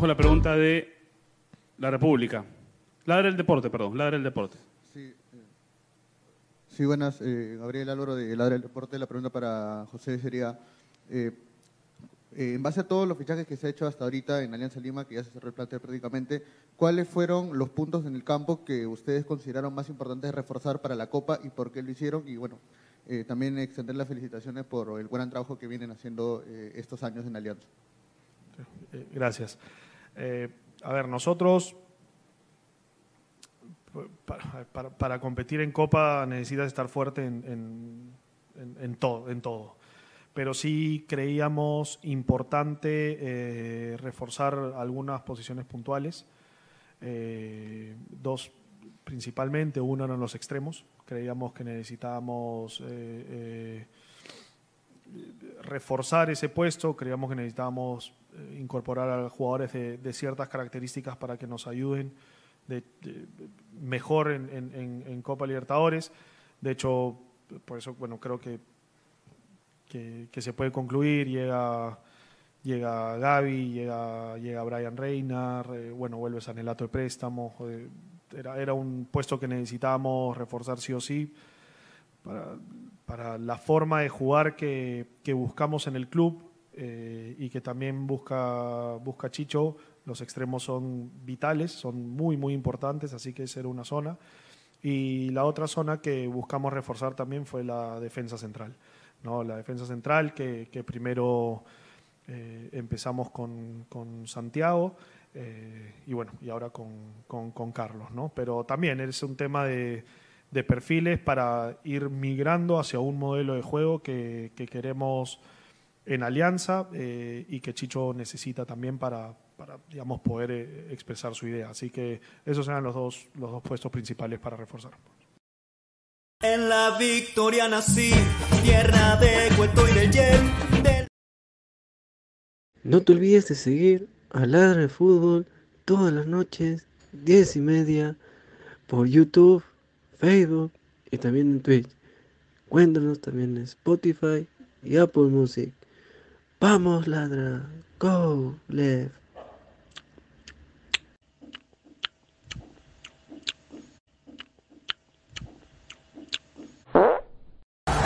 Vamos con la pregunta de la República. Ladra el deporte, perdón, ladra el deporte. Sí, eh, sí buenas. Eh, Gabriel Álvaro de Ladra el Deporte. La pregunta para José sería, eh, eh, en base a todos los fichajes que se ha hecho hasta ahorita en Alianza Lima, que ya se cerró el plantel prácticamente, ¿cuáles fueron los puntos en el campo que ustedes consideraron más importantes de reforzar para la Copa y por qué lo hicieron? Y bueno, eh, también extender las felicitaciones por el buen trabajo que vienen haciendo eh, estos años en Alianza. Eh, Gracias. Eh, a ver, nosotros para, competir en Copa necesitas estar fuerte en, todo, en todo. Pero sí creíamos importante eh, reforzar algunas posiciones puntuales. Eh, dos principalmente, uno eran los extremos. Creíamos que necesitábamos reforzar ese puesto, creíamos que necesitábamos eh, incorporar a jugadores de, ciertas características para que nos ayuden de- de- mejor en, Copa Libertadores. De hecho, por eso, bueno, creo que, que, se puede concluir. Llega, llega Gaby, llega, llega Brian Reina, re- bueno, vuelve Sanelato de préstamo. eh, era, era un puesto que necesitábamos reforzar sí o sí para, la forma de jugar que buscamos en el club eh, y que también busca, busca Chicho. Los extremos son vitales, son muy, muy importantes, así que esa era una zona. Y la otra zona que buscamos reforzar también fue la defensa central. ¿no? La defensa central que, que primero eh, empezamos con, con Santiago eh, y bueno, y ahora con, con- con Carlos, ¿no? Pero también es un tema de, de perfiles para ir migrando hacia un modelo de juego que, que queremos en alianza eh, y que Chicho necesita también para, para digamos, poder eh, expresar su idea. Así que esos eran los dos, los dos puestos principales para reforzar. En la victoria nací, tierra de Cueto y del Yen, del No te olvides de seguir a Ladra de Fútbol todas las noches, 10 y media, por YouTube, Facebook y también en Twitch. Cuéntanos también en Spotify y Apple Music. Vamos, Ladra. Go, Left.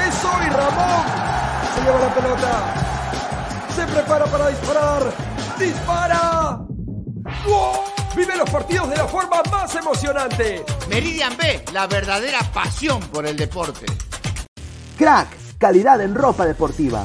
¡Es hoy Ramón! Se lleva la pelota. Se prepara para disparar. ¡Dispara! ¡Gol! Vive los partidos de la forma más emocionante. Meridian B, la verdadera pasión por el deporte. Crack, calidad en ropa deportiva.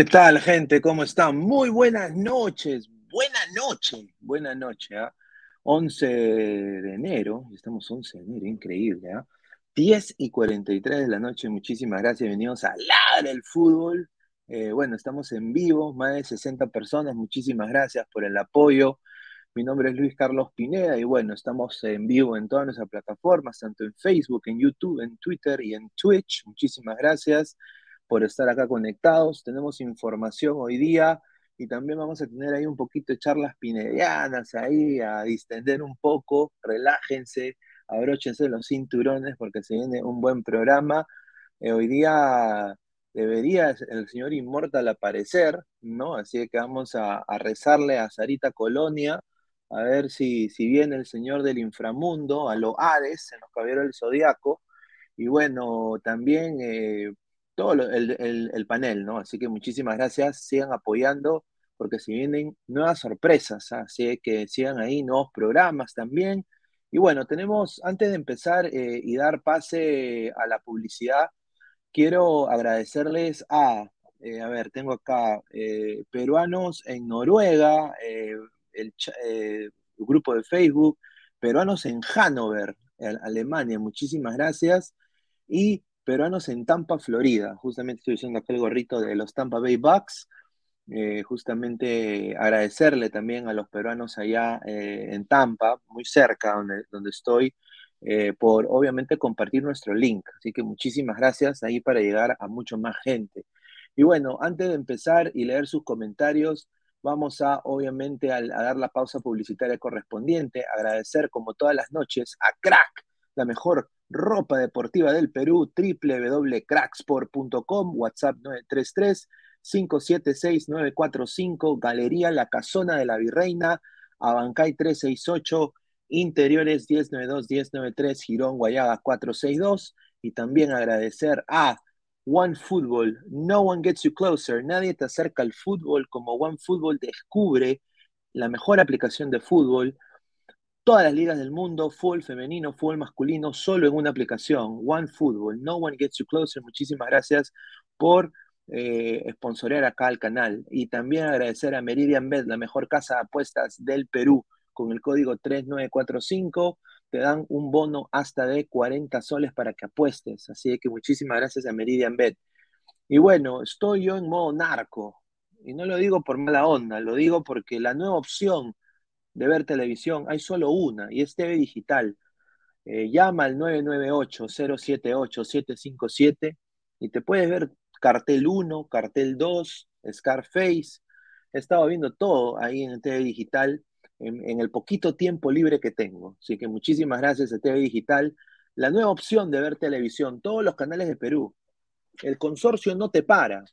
¿Qué tal, gente? ¿Cómo están? Muy buenas noches. Buena noche. Buena noche. ¿ah? 11 de enero. Estamos 11 de enero. Increíble. ¿ah? 10 y 43 de la noche. Muchísimas gracias. Bienvenidos a Ladra el Fútbol. Eh, bueno, estamos en vivo. Más de 60 personas. Muchísimas gracias por el apoyo. Mi nombre es Luis Carlos Pineda y bueno, estamos en vivo en todas nuestras plataformas, tanto en Facebook, en YouTube, en Twitter y en Twitch. Muchísimas gracias por estar acá conectados. Tenemos información hoy día y también vamos a tener ahí un poquito de charlas pinedianas ahí, a distender un poco, relájense, abróchense los cinturones porque se viene un buen programa. Eh, hoy día debería el señor Inmortal aparecer, ¿no? Así que vamos a, rezarle a Sarita Colonia a ver si, si viene el señor del inframundo, a los Hades, en los caballeros del Zodíaco, y bueno, también eh, todo el, panel, ¿no? Así que muchísimas gracias, sigan apoyando, porque si vienen nuevas sorpresas, ¿ah? así que sigan ahí nuevos programas también. Y bueno, tenemos, antes de empezar eh, y dar pase a la publicidad, quiero agradecerles a, eh, a ver, tengo acá peruanos en Noruega, el, grupo de Facebook, peruanos en Hannover, Alemania, muchísimas gracias. Y peruanos en Tampa, Florida. Justamente estoy usando acá el gorrito de los Tampa Bay Bucks. Eh, justamente agradecerle también a los peruanos allá eh, en Tampa, muy cerca donde, donde estoy, eh, por obviamente compartir nuestro link. Así que muchísimas gracias ahí para llegar a mucho más gente. Y bueno, antes de empezar y leer sus comentarios, vamos a obviamente a, dar la pausa publicitaria correspondiente, agradecer como todas las noches a Crack, la mejor ropa deportiva del Perú, www.cracksport.com, WhatsApp 933 576 945, Galería La Casona de la Virreina, Abancay 368, Interiores 1092 1093, Girón Guayaga 462 y también agradecer a One Football, no one gets you closer, nadie te acerca al fútbol como One Football descubre la mejor aplicación de fútbol, todas las ligas del mundo, fútbol femenino, fútbol masculino, solo en una aplicación, One Football, no one gets you closer, muchísimas gracias por eh, acá al canal y también agradecer a Meridian Bet, la mejor casa de apuestas del Perú, con el código 3945 te dan un bono hasta de 40 soles para que apuestes. Así que muchísimas gracias a Meridian Bet. Y bueno, estoy yo en modo narco. Y no lo digo por mala onda, lo digo porque la nueva opción de ver televisión hay solo una y es TV Digital. Eh, llama al 998-078-757 y te puedes ver cartel 1, cartel 2, Scarface. He estado viendo todo ahí en TV Digital en, el poquito tiempo libre que tengo. Así que muchísimas gracias a TV Digital. La nueva opción de ver televisión, todos los canales de Perú. El consorcio no te para,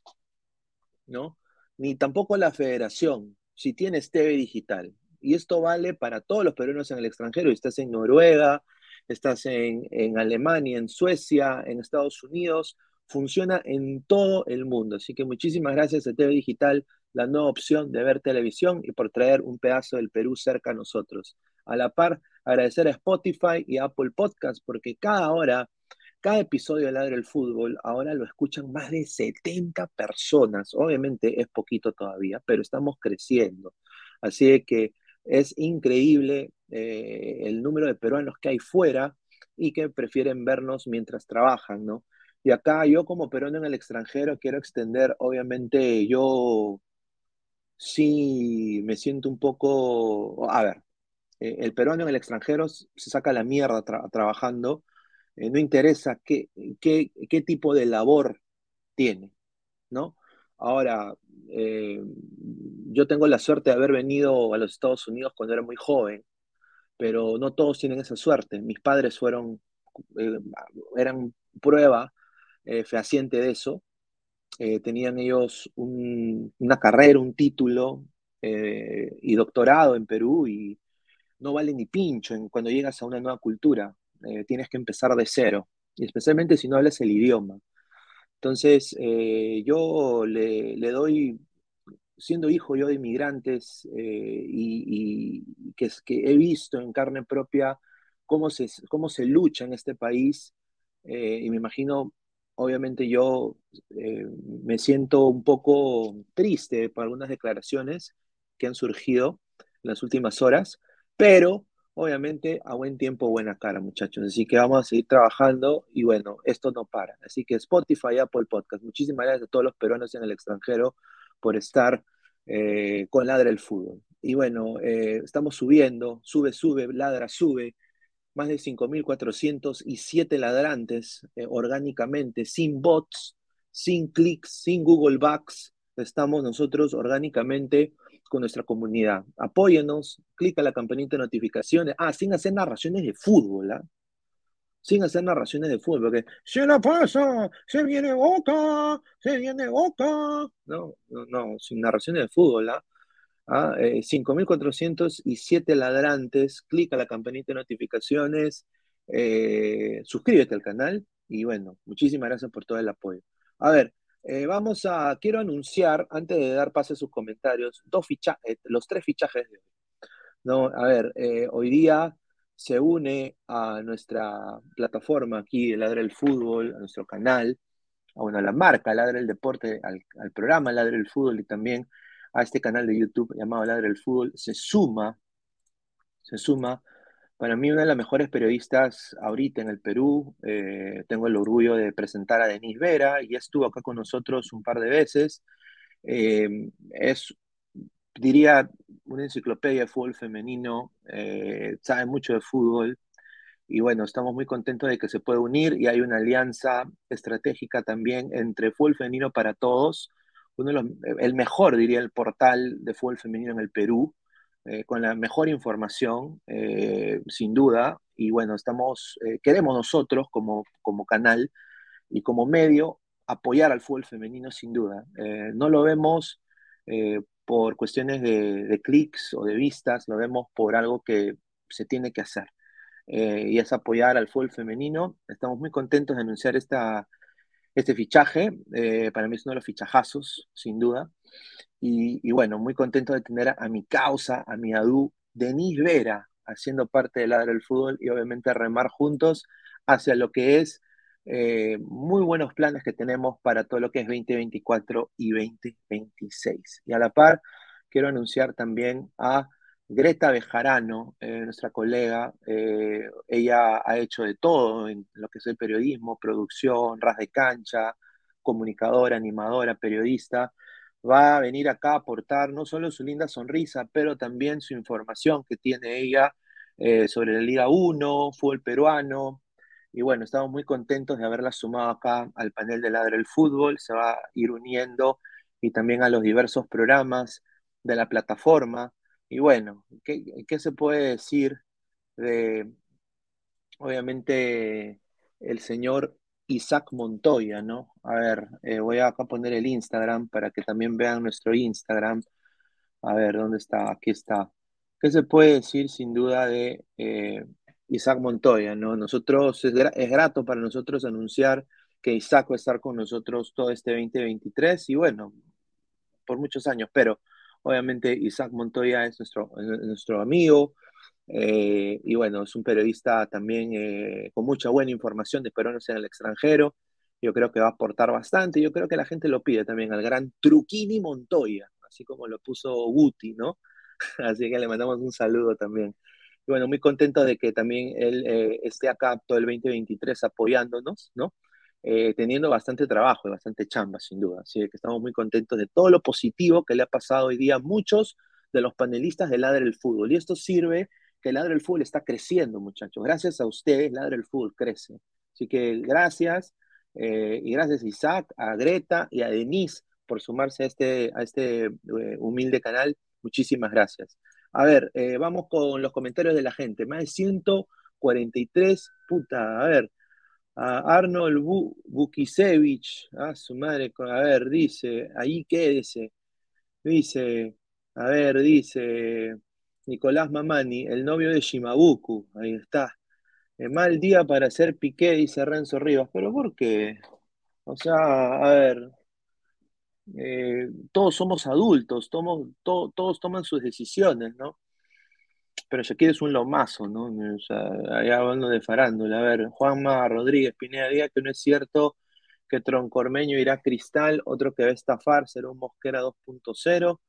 ¿no? Ni tampoco la federación, si tienes TV Digital. Y esto vale para todos los peruanos en el extranjero. Estás en Noruega, estás en, en Alemania, en Suecia, en Estados Unidos. Funciona en todo el mundo. Así que muchísimas gracias a TV Digital la nueva opción de ver televisión y por traer un pedazo del Perú cerca a nosotros. A la par, agradecer a Spotify y Apple Podcast porque cada hora, cada episodio de Ladre el Fútbol, ahora lo escuchan más de 70 personas. Obviamente es poquito todavía, pero estamos creciendo. Así que es increíble eh, el número de peruanos que hay fuera y que prefieren vernos mientras trabajan, ¿no? Y acá yo como peruano en el extranjero quiero extender, obviamente yo sí me siento un poco, a ver, eh, el peruano en el extranjero se saca la mierda trabajando, eh, no interesa qué, qué, qué, tipo de labor tiene, ¿no? Ahora, eh, yo tengo la suerte de haber venido a los Estados Unidos cuando era muy joven, pero no todos tienen esa suerte. Mis padres fueron, eran prueba fehaciente de eso, eh, tenían ellos una carrera, un título eh, y doctorado en Perú y no vale ni pincho en, cuando llegas a una nueva cultura. Eh, tienes que empezar de cero, y especialmente si no hablas el idioma. Entonces, yo le, doy, siendo hijo yo de inmigrantes y, que, que, he visto en carne propia cómo se, cómo se lucha en este país, y me imagino obviamente yo eh, me siento un poco triste por algunas declaraciones que han surgido en las últimas horas, pero obviamente a buen tiempo, buena cara, muchachos. Así que vamos a seguir trabajando y bueno, esto no para. Así que Spotify, Apple Podcast, muchísimas gracias a todos los peruanos en el extranjero por estar eh, con Ladra el Fútbol. Y bueno, eh, estamos subiendo, sube, sube, ladra, sube más de 5.407 ladrantes eh, orgánicamente, sin bots, sin clics, sin Google Bugs. Estamos nosotros orgánicamente con nuestra comunidad. Apóyenos, clica la campanita de notificaciones. Ah, sin hacer narraciones de fútbol, ¿ah? Sin hacer narraciones de fútbol, porque se la pasa, se viene boca, se viene boca. No, no, no, sin narraciones de fútbol, ¿ah? ¿ah? Eh, 5.407 ladrantes, clica la campanita de notificaciones, eh, suscríbete al canal y bueno, muchísimas gracias por todo el apoyo. A ver, eh, vamos a, quiero anunciar, antes de dar paso a sus comentarios, dos fichajes, los tres fichajes de hoy. No, a ver, hoy día se une a nuestra plataforma aquí, Ladre el Fútbol, a nuestro canal, a, bueno, a la marca Ladre el Deporte, al, al programa Ladre el Fútbol y también a este canal de YouTube llamado Ladre el Fútbol, se suma, se suma, para mí una de las mejores periodistas ahorita en el Perú. Eh, tengo el orgullo de presentar a Denise Vera, y estuvo acá con nosotros un par de veces. Eh, es, diría, una enciclopedia de fútbol femenino, eh, sabe mucho de fútbol, y bueno, estamos muy contentos de que se pueda unir y hay una alianza estratégica también entre fútbol femenino para todos uno de los, el mejor, diría, el portal de fútbol femenino en el Perú, eh, con la mejor información, eh, sin duda. Y bueno, estamos, eh, queremos nosotros como, como canal y como medio apoyar al fútbol femenino sin duda. no lo vemos por cuestiones de, de clics o de vistas, lo vemos por algo que se tiene que hacer. y es apoyar al fútbol femenino. Estamos muy contentos de anunciar esta, este fichaje. Eh, para mí es uno de los fichajazos, sin duda. Y, bueno, muy contento de tener a, mi causa, a mi adu, Denis Vera, haciendo parte del Ladro del Fútbol y obviamente remar juntos hacia lo que es eh, muy buenos planes que tenemos para todo lo que es 2024 y 2026. Y a la par, quiero anunciar también a Greta Bejarano, eh, nuestra colega, eh, ella ha hecho de todo en lo que es el periodismo, producción, ras de cancha, comunicadora, animadora, periodista. Va a venir acá a aportar no solo su linda sonrisa, pero también su información que tiene ella eh, sobre la Liga 1, fútbol peruano. Y bueno, estamos muy contentos de haberla sumado acá al panel de Ladre el Fútbol. Se va a ir uniendo y también a los diversos programas de la plataforma. Y bueno, ¿qué, se puede decir de, obviamente, el señor Isaac Montoya, ¿no? A ver, eh, voy a acá poner el Instagram para que también vean nuestro Instagram. A ver, ¿dónde está? Aquí está. ¿Qué se puede decir sin duda de eh, Isaac Montoya, ¿no? Nosotros, es, es, grato para nosotros anunciar que Isaac va a estar con nosotros todo este 2023 y bueno, por muchos años, pero Obviamente Isaac Montoya es nuestro, nuestro amigo eh, y bueno, es un periodista también eh, con mucha buena información de peruanos en el extranjero. Yo creo que va a aportar bastante. Yo creo que la gente lo pide también al gran Truquini Montoya, así como lo puso Guti, ¿no? Así que le mandamos un saludo también. Y bueno, muy contento de que también él eh, esté acá todo el 2023 apoyándonos, ¿no? Eh, teniendo bastante trabajo y bastante chamba, sin duda. Así que estamos muy contentos de todo lo positivo que le ha pasado hoy día a muchos de los panelistas de Ladre el Fútbol. Y esto sirve que Ladre el Fútbol está creciendo, muchachos. Gracias a ustedes, Ladre el Fútbol crece. Así que gracias. Eh, y gracias Isaac, a Greta y a Denise por sumarse a este, a este eh, humilde canal. Muchísimas gracias. A ver, vamos con los comentarios de la gente. Más de 143, puta, a ver, a Arnold Bukisevich, a su madre, a ver, dice, ahí quédese, dice, a ver, dice Nicolás Mamani, el novio de Shimabuku, ahí está. mal día para hacer piqué, dice Renzo Rivas, pero ¿por qué? O sea, a ver, eh, todos somos adultos, todos toman sus decisiones, ¿no? Pero Shakira es un lomazo, ¿no? O sea, ahí hablando de farándula. A ver, Juanma Rodríguez Pineda diga que no es cierto que Troncormeño irá a Cristal, otro que va a estafar será un Mosquera 2.0.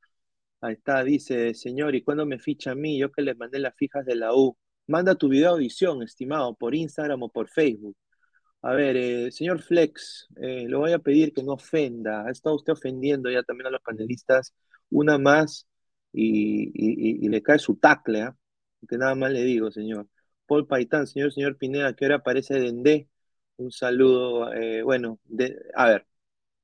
Ahí está, dice, señor, ¿y cuándo me ficha a mí? Yo que le mandé las fijas de la U. Manda tu video audición, estimado, por Instagram o por Facebook. A ver, eh, señor Flex, eh, le voy a pedir que no ofenda. Ha estado usted ofendiendo ya también a los panelistas. Una más y, le cae su tacle, ¿ah? Que nada más le digo, señor. Paul Paitán, señor, señor Pineda, ¿qué hora aparece Dendé? Un saludo. eh, bueno, de- a ver,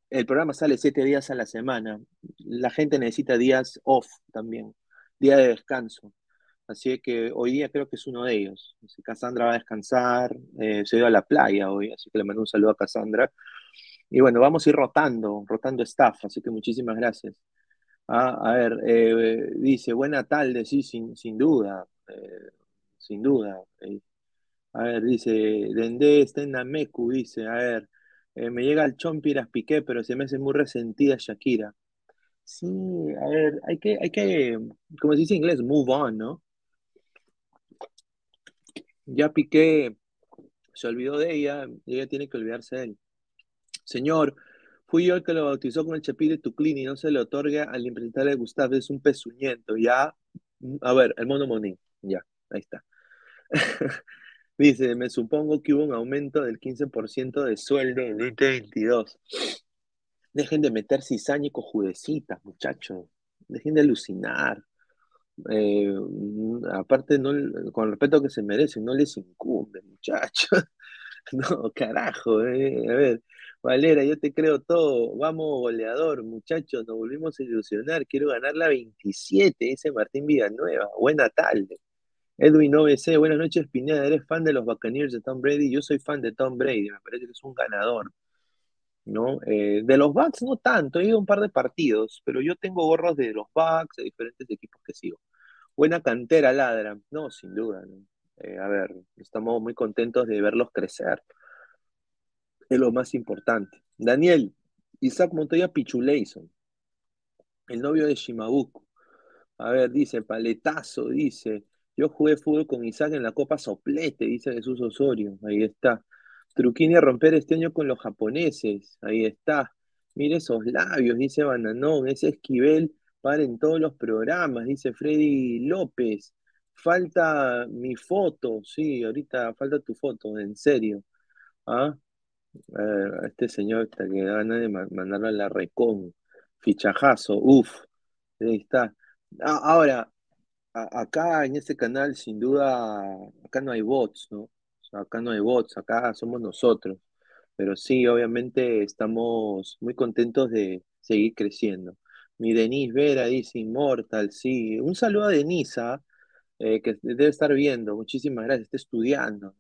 el programa sale siete días a la semana. La gente necesita días off también, día de descanso. Así que hoy día creo que es uno de ellos. Cassandra va a descansar, eh, se dio a la playa hoy, así que le mando un saludo a Cassandra. Y bueno, vamos a ir rotando, rotando staff, así que muchísimas gracias. Ah, a ver, eh, dice, buena tarde, sí, sin, sin duda, eh, sin duda. eh. A ver, dice, Dendé está en Nameku, dice, a ver, me llega el Chompiras Piqué, pero se me hace muy resentida Shakira. Sí, a ver, hay que, hay que, como se dice en inglés, move on, ¿no? Ya Piqué se olvidó de ella, ella tiene que olvidarse de él. Señor, fui yo el que lo bautizó con el chapí de Tuclini no se le otorga al impresentable Gustavo, es un pezuñento, ya. A ver, el mono Monín, ya, ahí está. Dice, me supongo que hubo un aumento del 15% de sueldo en el 2022. Dejen de meter cizaña y cojudecitas, muchachos. Dejen de alucinar. Eh, aparte, no, con el respeto que se merecen, no les incumbe, muchachos. No, carajo, eh. A ver, Valera, yo te creo todo. Vamos, goleador, muchachos, nos volvimos a ilusionar. Quiero ganar la 27, dice Martín Villanueva. Buena tarde. Edwin OBC, buenas noches, Pineda. ¿Eres fan de los Buccaneers de Tom Brady? Yo soy fan de Tom Brady, me parece que es un ganador. ¿no? Eh, de los Bucks no tanto, he ido a un par de partidos, pero yo tengo gorros de los Bucks, de diferentes equipos que sigo. Buena cantera ladra, no, sin duda. ¿no? Eh, a ver, estamos muy contentos de verlos crecer. Es lo más importante. Daniel, Isaac Montoya Pichuleison, el novio de Shimabuku. A ver, dice, paletazo, dice. Yo jugué fútbol con Isaac en la Copa Soplete, dice Jesús Osorio. Ahí está. Truquini a romper este año con los japoneses. Ahí está. Mire esos labios, dice Bananón. Ese Esquivel para en todos los programas, dice Freddy López. Falta mi foto, sí, ahorita falta tu foto, en serio. ¿Ah? A ver, a este señor está que gana de ma- mandarlo a la recon. Fichajazo, uff. Ahí está. Ah, ahora, acá en este canal, sin duda, acá no hay bots, ¿no? Acá no hay bots, acá somos nosotros. Pero sí, obviamente estamos muy contentos de seguir creciendo. Mi Denise Vera dice Immortal, sí. Un saludo a Denisa, eh, que debe estar viendo. Muchísimas gracias, está estudiando.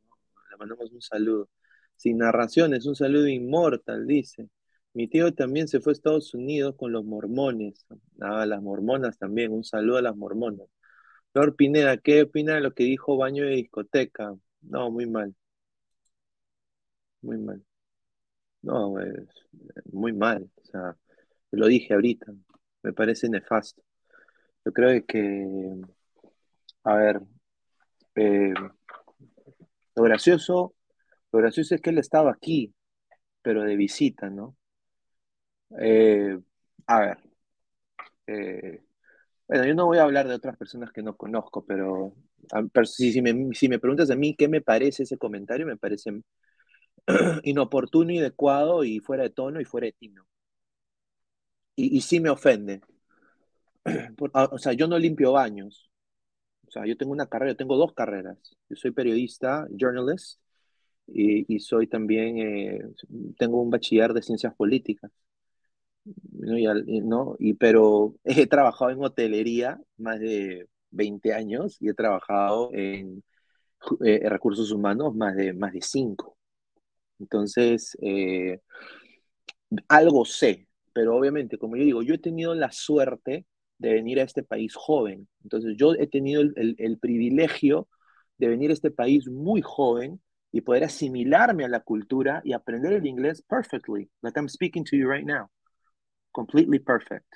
Le mandamos un saludo. Sin narraciones, un saludo Immortal, dice. Mi tío también se fue a Estados Unidos con los mormones. Ah, las mormonas también, un saludo a las mormonas. Flor Pineda, ¿qué opina de lo que dijo Baño de Discoteca? No, muy mal, muy mal. No, es muy mal. O sea, lo dije ahorita. Me parece nefasto. Yo creo que, a ver, eh, lo gracioso, lo gracioso es que él estaba aquí, pero de visita, ¿no? Eh, a ver, eh, bueno, yo no voy a hablar de otras personas que no conozco, pero, pero si, si me, si me preguntas a mí qué me parece ese comentario, me parece inoportuno, inadecuado y fuera de tono y fuera de tino. Y, y sí me ofende. O sea, yo no limpio baños. O sea, yo tengo una carrera, yo tengo dos carreras. Yo soy periodista, journalist, y, soy también, eh, tengo un bachiller de ciencias políticas. ¿no? Y, ¿no? Y, pero he trabajado en hotelería más de 20 años y he trabajado en eh, recursos humanos más de, más de 5. Entonces, eh, algo sé, pero obviamente, como yo digo, yo he tenido la suerte de venir a este país joven. Entonces, yo he tenido el- el privilegio de venir a este país muy joven y poder asimilarme a la cultura y aprender el inglés perfectly, like I'm speaking to you right now, completely perfect.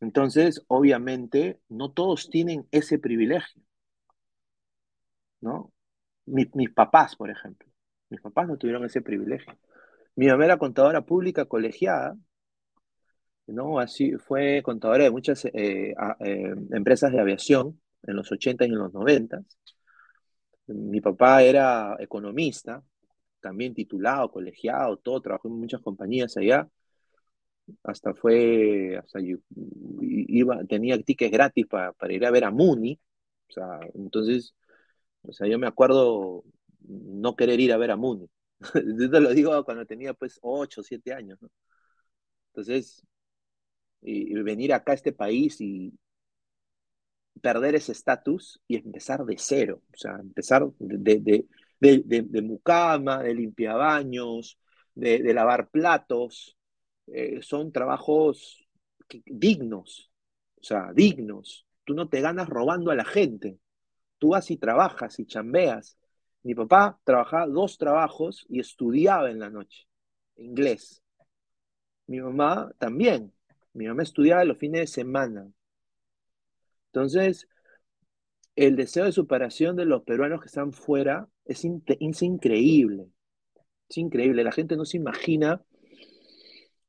Entonces, obviamente, no todos tienen ese privilegio, ¿no? Mi- mis papás, por ejemplo, mis papás no tuvieron ese privilegio. Mi mamá era contadora pública colegiada, ¿no? Así fue contadora de muchas eh, eh, empresas de aviación en los 80 y en los 90. Mi papá era economista, también titulado, colegiado, todo, trabajó en muchas compañías allá. Hasta fue, hasta yo- iba, tenía tickets gratis para, para ir a ver a Muni. O sea, entonces, o sea, yo me acuerdo no querer ir a ver a Muni. Yo te lo digo cuando tenía pues 8 o 7 años, ¿no? Entonces, y, y venir acá a este país y perder ese estatus y empezar de cero, o sea, empezar de, de, de, de, de mucama, de limpiabaños, de, de lavar platos, eh, son trabajos dignos, o sea, dignos. Tú no te ganas robando a la gente, tú vas y trabajas y chambeas. Mi papá trabajaba dos trabajos y estudiaba en la noche, inglés. Mi mamá también. Mi mamá estudiaba los fines de semana. Entonces, el deseo de superación de los peruanos que están fuera es, in- es increíble. Es increíble. La gente no se imagina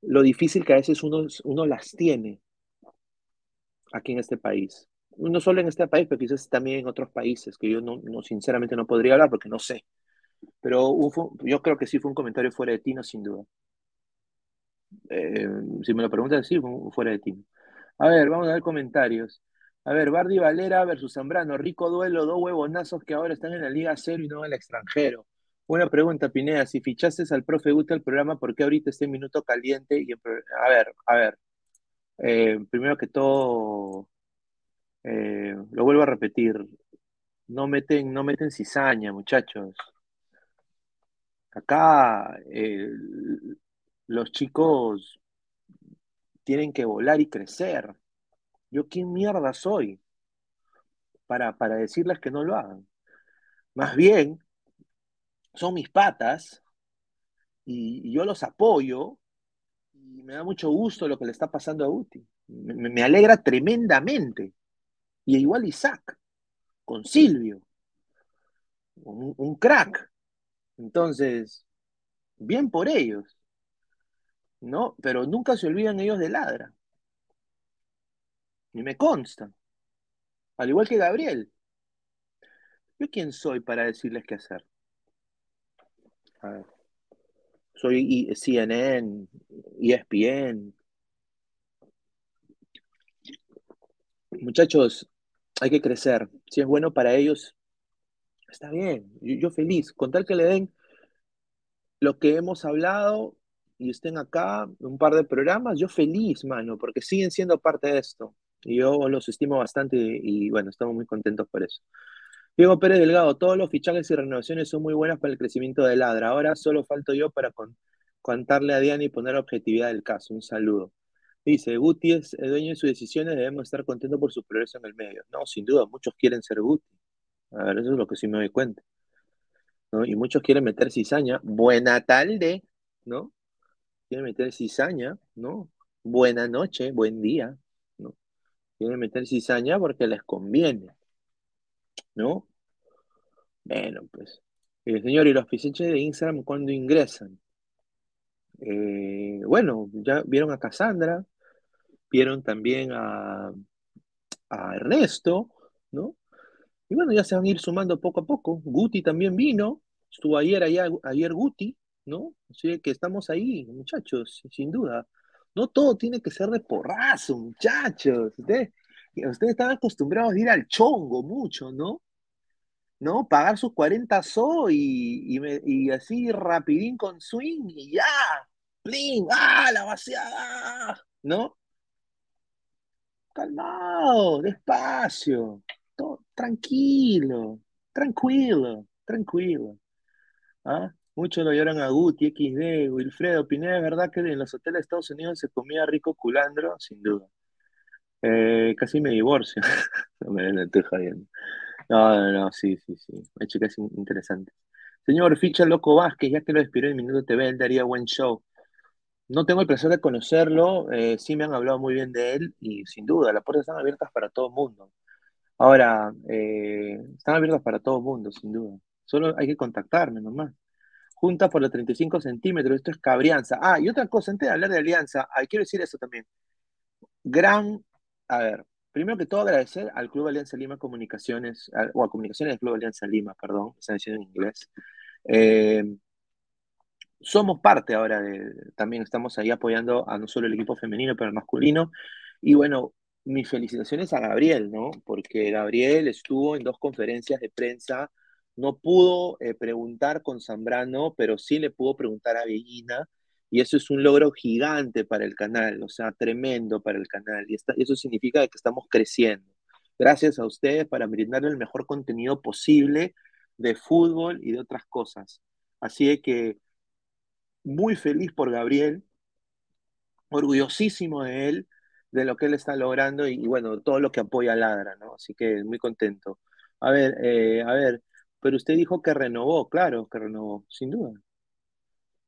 lo difícil que a veces uno, uno las tiene aquí en este país. No solo en este país, pero quizás también en otros países, que yo no, sinceramente no podría hablar porque no sé. Pero yo creo que sí fue un comentario fuera de tino, sin duda. Eh, si me lo preguntan, sí, fuera de tino. A ver, vamos a ver comentarios. A ver, Bardi Valera versus Zambrano, rico duelo, dos huevonazos que ahora están en la Liga Cero y no en el extranjero. Una pregunta, Pineda, si fichaste al profe Guti al programa, ¿por qué ahorita está en minuto caliente? Y a ver, a ver, eh, primero que todo, eh, lo vuelvo a repetir, no meten, no meten cizaña, muchachos. Acá eh, los chicos tienen que volar y crecer. ¿Yo quién mierda soy para, para decirles que no lo hagan? Más bien, son mis patas y, yo los apoyo y me da mucho gusto lo que le está pasando a Uti. Me alegra tremendamente. Y igual Isaac, con Silvio, un, un crack. Entonces, bien por ellos, ¿no? Pero nunca se olvidan ellos de Ladra. Y me consta. Al igual que Gabriel. ¿Yo quién soy para decirles qué hacer? A ver. Soy CNN, ESPN. Muchachos, hay que crecer. Si es bueno para ellos, está bien. Yo, yo feliz. Con tal que le den lo que hemos hablado y estén acá un par de programas, yo feliz, mano, porque siguen siendo parte de esto. Y yo los estimo bastante y, bueno, estamos muy contentos por eso. Diego Pérez Delgado, todos los fichajes y renovaciones son muy buenas para el crecimiento de Ladra. Ahora solo falto yo para con- contarle a Diana y poner objetividad del caso. Un saludo. Dice, Guti es dueño de sus decisiones, debemos estar contentos por su progreso en el medio. No, sin duda, muchos quieren ser Guti. A ver, eso es lo que sí me doy cuenta. Y muchos quieren meter cizaña. Buena tarde, ¿no? Quieren meter cizaña, ¿no? Buena noche, buen día. Quieren meter cizaña porque les conviene, ¿no? Bueno, pues. Eh, señor, ¿y los ficheches de Instagram cuándo ingresan? Eh, bueno, ya vieron a Cassandra, vieron también a, a Ernesto, ¿no? Y bueno, ya se van a ir sumando poco a poco. Guti también vino, estuvo ayer, ayer Guti, ¿no? Así que estamos ahí, muchachos, sin duda. No todo tiene que ser de porrazo, muchachos. Ustedes, ustedes están acostumbrados a ir al chongo mucho, ¿no? ¿No? Pagar sus 40 so y, y, y así rapidín con swing y ya. ¡Plin! ¡Ah, la vaciada! ¿No? Calmado, despacio, todo, tranquilo, tranquilo, tranquilo. ¿Ah? Muchos lo lloran a Guti, XD, Wilfredo, Pineda, ¿es verdad que en los hoteles de Estados Unidos se comía rico culandro? Sin duda. Eh, casi me divorcio. No me estoy jodiendo. No, no, no, sí, sí, sí. Hay chicas in- interesantes. Señor, ficha Loco Vázquez, ya que lo despidió en Minuto TV, él daría buen show. No tengo el placer de conocerlo, eh, sí me han hablado muy bien de él y sin duda, las puertas están abiertas para todo el mundo. Ahora, eh, están abiertas para todo el mundo, sin duda. Solo hay que contactarme nomás. Junta por los 35 centímetros, esto es cabrianza. Ah, y otra cosa, antes de hablar de alianza, quiero decir eso también. Gran, a ver, primero que todo agradecer al Club Alianza Lima Comunicaciones, o a Comunicaciones del Club Alianza Lima, perdón, están diciendo en inglés. Eh, somos parte ahora también estamos ahí apoyando a no solo el equipo femenino, pero el masculino. Y bueno, mis felicitaciones a Gabriel, ¿no? Porque Gabriel estuvo en dos conferencias de prensa, no pudo eh, preguntar con Zambrano, pero sí le pudo preguntar a Bellina, y eso es un logro gigante para el canal, o sea, tremendo para el canal, y, eso significa que estamos creciendo. Gracias a ustedes para brindarle el mejor contenido posible de fútbol y de otras cosas. Así que muy feliz por Gabriel, orgullosísimo de él, de lo que él está logrando y, bueno, todo lo que apoya a Ladra, ¿no? Así que muy contento. A ver, eh, a ver, pero usted dijo que renovó, claro que renovó, sin duda.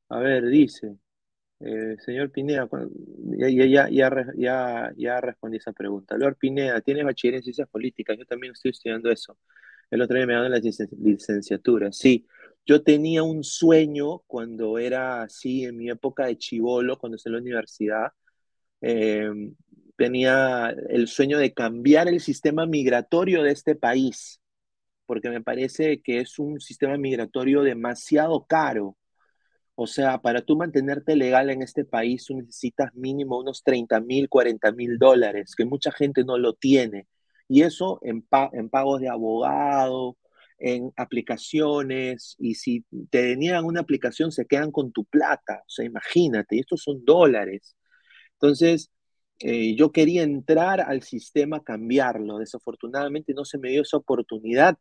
A ver, dice, eh, señor Pineda, ya, ya, ya, ya, ya respondí esa pregunta. Lord Pineda, ¿tiene bachiller en ciencias políticas? Yo también estoy estudiando eso. El otro día me dado la licenciatura. Sí, yo tenía un sueño cuando era así, en mi época de chivolo, cuando estaba en la universidad. Em, tenía el sueño de cambiar el sistema migratorio de este país, porque me parece que es un sistema migratorio demasiado caro. O sea, para tú mantenerte legal en este país, tú necesitas mínimo unos 30 mil, 40 mil dólares, que mucha gente no lo tiene. Y eso en, pagos de abogado, en aplicaciones, y si te deniegan una aplicación, se quedan con tu plata. O sea, imagínate, estos son dólares. Entonces, eh, yo quería entrar al sistema, cambiarlo. Desafortunadamente no se me dio esa oportunidad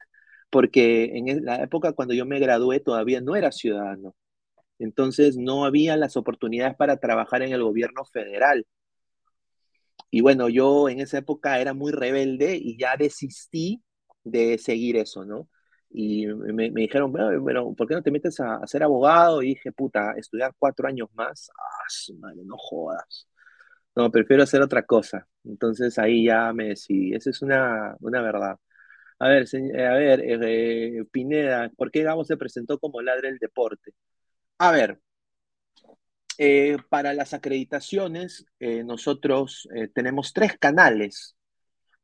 porque en la época cuando yo me gradué todavía no era ciudadano. Entonces no había las oportunidades para trabajar en el gobierno federal. Y bueno, yo en esa época era muy rebelde y ya desistí de seguir eso, ¿no? Y me, dijeron, bueno, ¿por qué no te metes a, ser abogado? Y dije, puta, estudiar cuatro años más, ah, madre, no jodas. No, prefiero hacer otra cosa. Entonces ahí ya me decidí. Esa es una, una verdad. A ver, eh, a ver, eh, Pineda, ¿por qué Gabo se presentó como ladre del deporte? A ver, eh, para las acreditaciones, nosotros tenemos tres canales.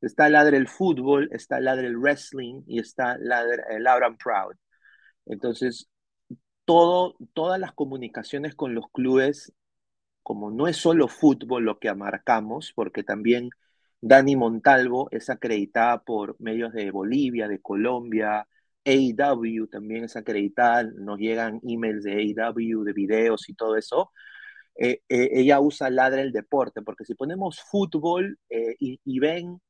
Está Ladre el Fútbol, está Ladre el Wrestling y está Ladre Loud Proud. Entonces, todo, todas las comunicaciones con los clubes como no es solo fútbol lo que amarcamos, porque también Dani Montalvo es acreditada por medios de Bolivia, de Colombia, AEW también es acreditada, nos llegan emails de AEW, de videos y todo eso. Eh, eh, ella usa Ladra el deporte, porque si ponemos fútbol eh, y, y, ven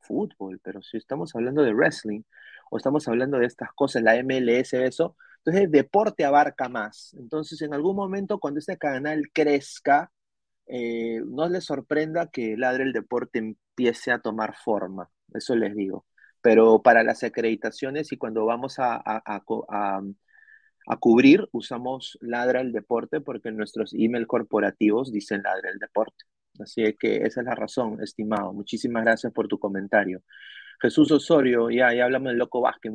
fútbol, pero si estamos hablando de wrestling o estamos hablando de estas cosas, la MLS, eso, entonces, el deporte abarca más. Entonces, en algún momento, cuando este canal crezca, eh, no les sorprenda que Ladre el Deporte empiece a tomar forma. Eso les digo. Pero para las acreditaciones y cuando vamos a, a, cubrir, usamos Ladra el Deporte porque nuestros email corporativos dicen Ladra el Deporte. Así que esa es la razón, estimado. Muchísimas gracias por tu comentario. Jesús Osorio, ya, ya hablamos del Loco Vázquez,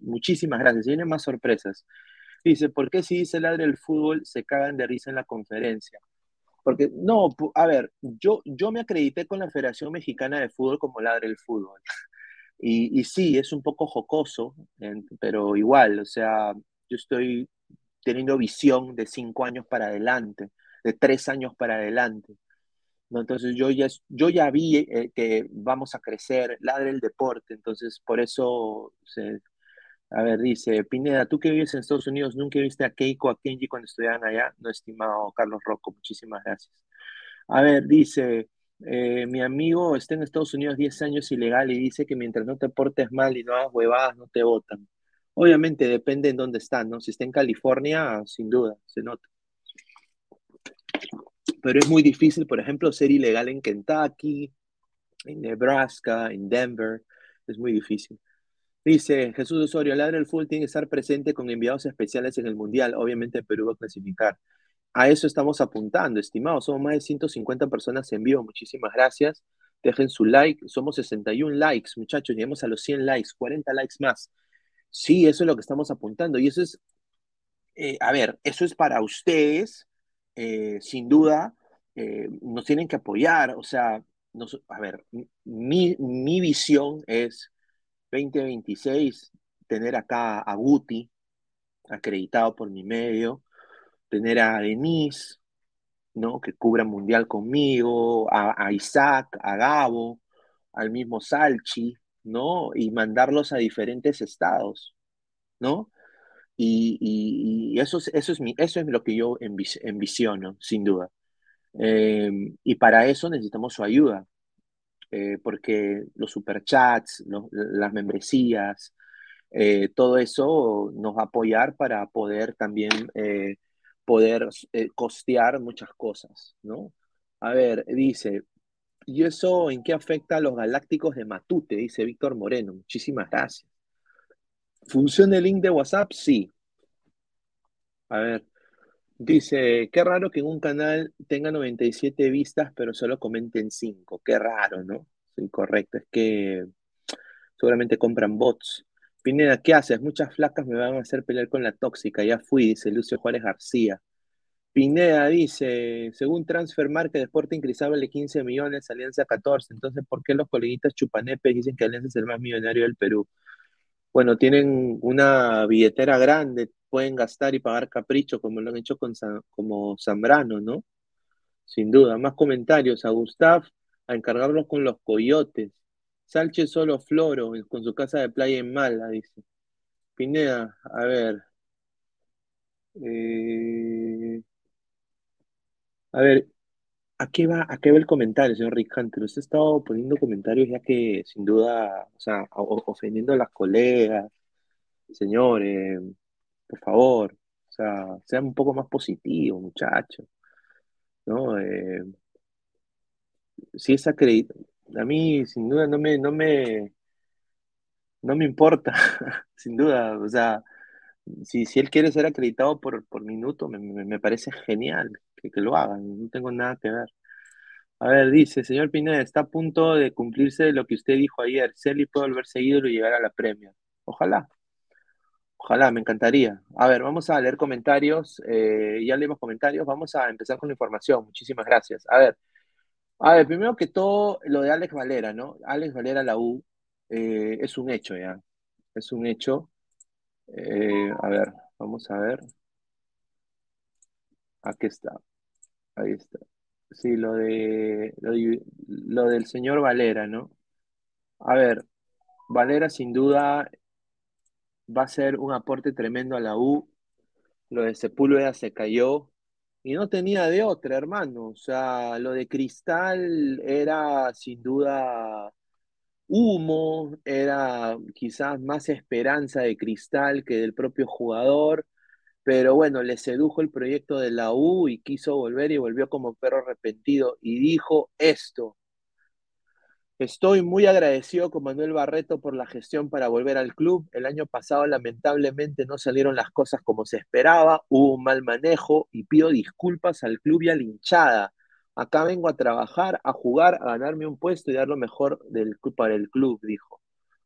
muchísimas gracias. Vienen más sorpresas. Dice, ¿por qué si dice ladre el fútbol se cagan de risa en la conferencia? Porque, no, a ver, yo, yo me acredité con la Federación Mexicana de Fútbol como ladre el fútbol. Y, y sí, es un poco jocoso, pero igual, o sea, yo estoy teniendo visión de cinco años para adelante, de tres años para adelante. ¿no? Entonces yo ya, yo ya vi eh, que vamos a crecer, ladre el deporte, entonces por eso, se, a ver, dice, Pineda, tú que vives en Estados Unidos, ¿nunca viste a Keiko, a Kenji cuando estudiaban allá? No, estimado Carlos Rocco, muchísimas gracias. A ver, dice, eh, mi amigo está en Estados Unidos 10 años ilegal y dice que mientras no te portes mal y no hagas huevadas, no te votan. Obviamente depende en dónde está, ¿no? Si está en California, sin duda, se nota pero es muy difícil, por ejemplo, ser ilegal en Kentucky, en Nebraska, en Denver, es muy difícil. Dice Jesús Osorio, Ladre el Full tiene que estar presente con enviados especiales en el Mundial. Obviamente Perú va a clasificar. A eso estamos apuntando, estimados. Somos más de 150 personas en vivo. Muchísimas gracias. Dejen su like. Somos 61 likes, muchachos. Llegamos a los 100 likes, 40 likes más. Sí, eso es lo que estamos apuntando. Y eso es eh, a ver, eso es para ustedes, eh, sin duda, eh, nos tienen que apoyar, o sea, a ver, mi, mi visión es 2026, tener acá a Guti, acreditado por mi medio, tener a Denise, ¿no? Que cubra mundial conmigo, a, Isaac, a Gabo, al mismo Salchi, ¿no? Y mandarlos a diferentes estados, ¿no? Y, y- eso es, eso es mi, eso es lo que yo envis- envisiono, sin duda. Eh, y para eso necesitamos su ayuda, eh, porque los superchats, los- las membresías, eh, todo eso nos va a apoyar para poder también eh, poder costear muchas cosas, ¿no? A ver, dice, ¿y eso en qué afecta a los galácticos de Matute? Dice Víctor Moreno. Muchísimas gracias. ¿Funciona el link de WhatsApp? Sí. A ver, dice, qué raro que en un canal tenga 97 vistas, pero solo comenten 5. Qué raro, ¿no? Sí, correcto. Es que seguramente compran bots. Pineda, ¿qué haces? Muchas flacas me van a hacer pelear con la tóxica. Ya fui, dice Lucio Juárez García. Pineda dice, según Transfer Market, Sporting Cristal vale 15 millones, Alianza 14. Entonces, ¿por qué los coleguitas chupanepes dicen que Alianza es el más millonario del Perú? Bueno, tienen una billetera grande, pueden gastar y pagar capricho, como lo han hecho con como Zambrano, ¿no? Sin duda. Más comentarios. A Gustav, a encargarlos con los coyotes. Sánchez solo Floro, con su casa de playa en Mala, dice. Pineda, a ver. eh, a ver, ¿a qué va, a qué va el comentario, señor Rick Hunter? Usted ha estado poniendo comentarios ya que, sin duda, o sea, ofendiendo a las colegas. Señor, eh, por favor, o sea, sean un poco más positivos, muchachos, ¿no? Eh, si es acreditado, a mí, sin duda, no me, no me, no me importa, sin duda, o sea, si, si él quiere ser acreditado por, por minuto, me, me- parece genial que, que lo hagan, no tengo nada que ver. A ver, dice, señor Pineda, está a punto de cumplirse lo que usted dijo ayer, Celi puede volverse ídolo y llegar a la Premier. Ojalá, ojalá, me encantaría. A ver, vamos a leer comentarios, eh, ya leímos comentarios, vamos a empezar con la información, muchísimas gracias. A ver, a ver, primero que todo, lo de Alex Valera, ¿no? Alex Valera, la U, eh, es un hecho ya, es un hecho. Eh, a ver, vamos a ver. Aquí está, ahí está. Sí, lo de, lo de- lo del señor Valera, ¿no? A ver, Valera sin duda va a ser un aporte tremendo a la U. Lo de Sepúlveda se cayó y no tenía de otra, hermano. O sea, lo de Cristal era sin duda humo, era quizás más esperanza de Cristal que del propio jugador, pero bueno, le sedujo el proyecto de la U y quiso volver y volvió como perro arrepentido y dijo esto. Estoy muy agradecido con Manuel Barreto por la gestión para volver al club. El año pasado lamentablemente no salieron las cosas como se esperaba, hubo un mal manejo y pido disculpas al club y a la hinchada. Acá vengo a trabajar, a jugar, a ganarme un puesto y dar lo mejor del, para el club, dijo.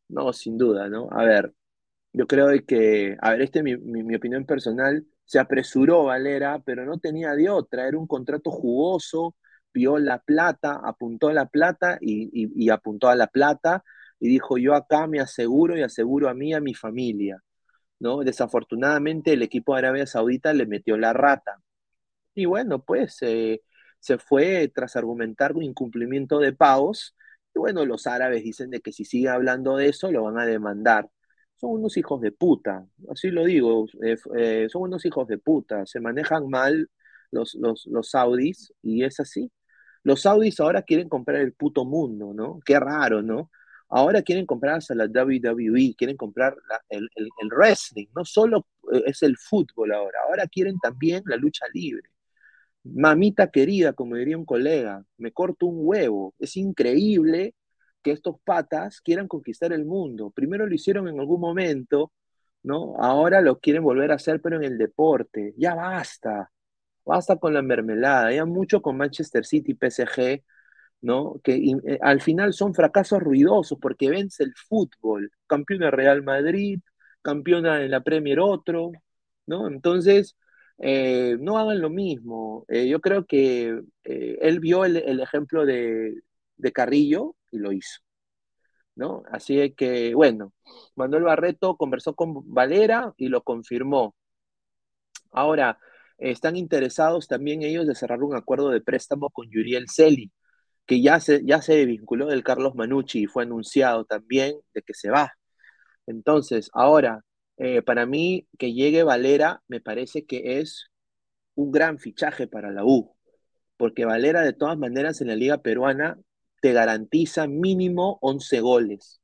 No, sin duda, ¿no? A ver, yo creo que, a ver, este es mi, mi- mi opinión personal, se apresuró Valera, pero no tenía de otra, era un contrato jugoso, vio la plata, apuntó la plata y, apuntó a la plata y dijo, yo acá me aseguro y aseguro a mí a mi familia, ¿no? Desafortunadamente el equipo de Arabia Saudita le metió la rata. Y bueno, pues eh, se fue tras argumentar un incumplimiento de pagos. Y bueno, los árabes dicen de que si sigue hablando de eso, lo van a demandar. Son unos hijos de puta, así lo digo, eh, eh, son unos hijos de puta, se manejan mal los, los saudis y es así. Los saudis ahora quieren comprar el puto mundo, ¿no? Qué raro, ¿no? Ahora quieren comprar hasta la WWE, quieren comprar el, el- el wrestling, no solo eh, es el fútbol ahora, ahora quieren también la lucha libre. Mamita querida, como diría un colega, me corto un huevo. Es increíble que estos patas quieran conquistar el mundo. Primero lo hicieron en algún momento, ¿no? Ahora lo quieren volver a hacer, pero en el deporte. Ya basta. Basta con la mermelada. Ya mucho con Manchester City, PSG, ¿no? Que eh, al final son fracasos ruidosos porque vence el fútbol. Campeona Real Madrid, campeona en la Premier otro, ¿no? Entonces, eh, no hagan lo mismo. Eh, yo creo que él vio el, el ejemplo de, de Carrillo y lo hizo. ¿no? Así que, bueno, Manuel Barreto conversó con Valera y lo confirmó. Ahora, están interesados también ellos de cerrar un acuerdo de préstamo con Yuriel Celi, que ya se, ya se vinculó del Carlos Manucci y fue anunciado también de que se va. Entonces, ahora, eh, para mí, que llegue Valera me parece que es un gran fichaje para la U, porque Valera de todas maneras en la liga peruana te garantiza mínimo 11 goles.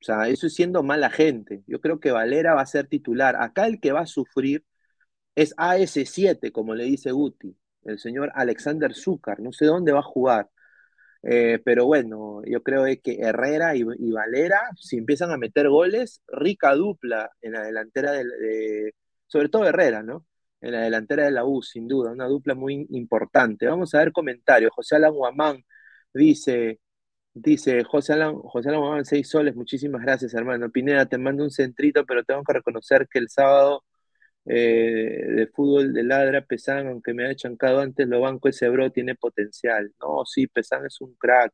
O sea, eso es siendo mala gente. Yo creo que Valera va a ser titular. Acá el que va a sufrir es AS7, como le dice Guti, el señor Alexander Zúcar. No sé dónde va a jugar. Eh, pero bueno, yo creo que Herrera y, Valera, si empiezan a meter goles, rica dupla en la delantera de, sobre todo Herrera, ¿no? En la delantera de la U, sin duda, una dupla muy importante. Vamos a ver comentarios. José Alan Guamán Dice, dice José Alan, José Alan seis soles, muchísimas gracias, hermano. Pineda, te mando un centrito, pero tengo que reconocer que el sábado eh, de fútbol de Ladra, Pesán, aunque me ha chancado antes, lo banco, ese bro tiene potencial. No, sí, Pesán es un crack.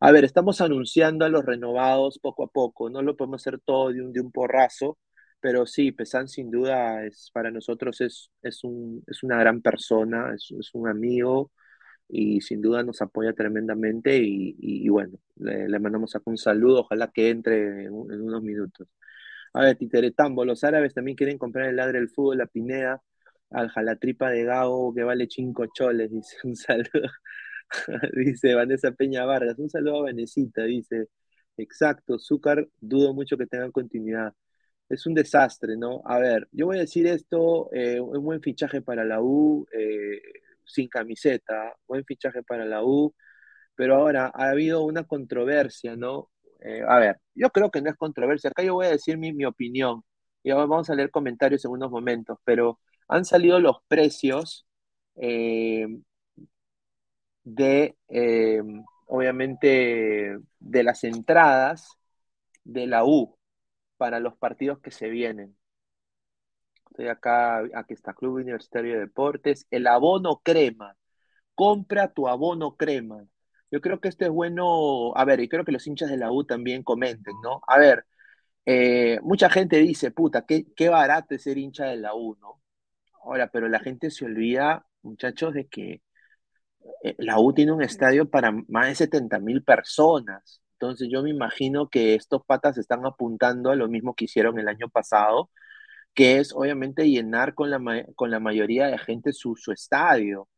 A ver, estamos anunciando a los renovados poco a poco, no lo podemos hacer todo de un, de un porrazo, pero sí, Pesán sin duda es para nosotros es, es, un, es una gran persona, es, es un amigo, y sin duda nos apoya tremendamente y, bueno, le, mandamos acá un saludo, ojalá que entre en, unos minutos. A ver, Titeretambo, los árabes también quieren comprar el ladre del fútbol, la pineda, al jalatripa de Gago que vale cinco choles, dice un saludo. dice Vanessa Peña Vargas, un saludo a Vanesita, dice, exacto, Zúcar, dudo mucho que tenga continuidad. Es un desastre, ¿no? A ver, yo voy a decir esto, eh, un buen fichaje para la U, eh, sin camiseta, buen fichaje para la U, pero ahora ha habido una controversia, ¿no? Eh, a ver, yo creo que no es controversia, acá yo voy a decir mi, mi opinión, y vamos a leer comentarios en unos momentos, pero han salido los precios eh, de, eh, obviamente, de las entradas de la U para los partidos que se vienen. Estoy acá, aquí está Club Universitario de Deportes. El abono crema. Compra tu abono crema. Yo creo que esto es bueno, a ver, y creo que los hinchas de la U también comenten, ¿no? A ver, eh, mucha gente dice, puta, qué, qué barato es ser hincha de la U, ¿no? Ahora, pero la gente se olvida, muchachos, de que eh, la U tiene un estadio para más de 70 mil personas. Entonces yo me imagino que estos patas están apuntando a lo mismo que hicieron el año pasado, que es obviamente llenar con la, con la mayoría de gente su, su estadio.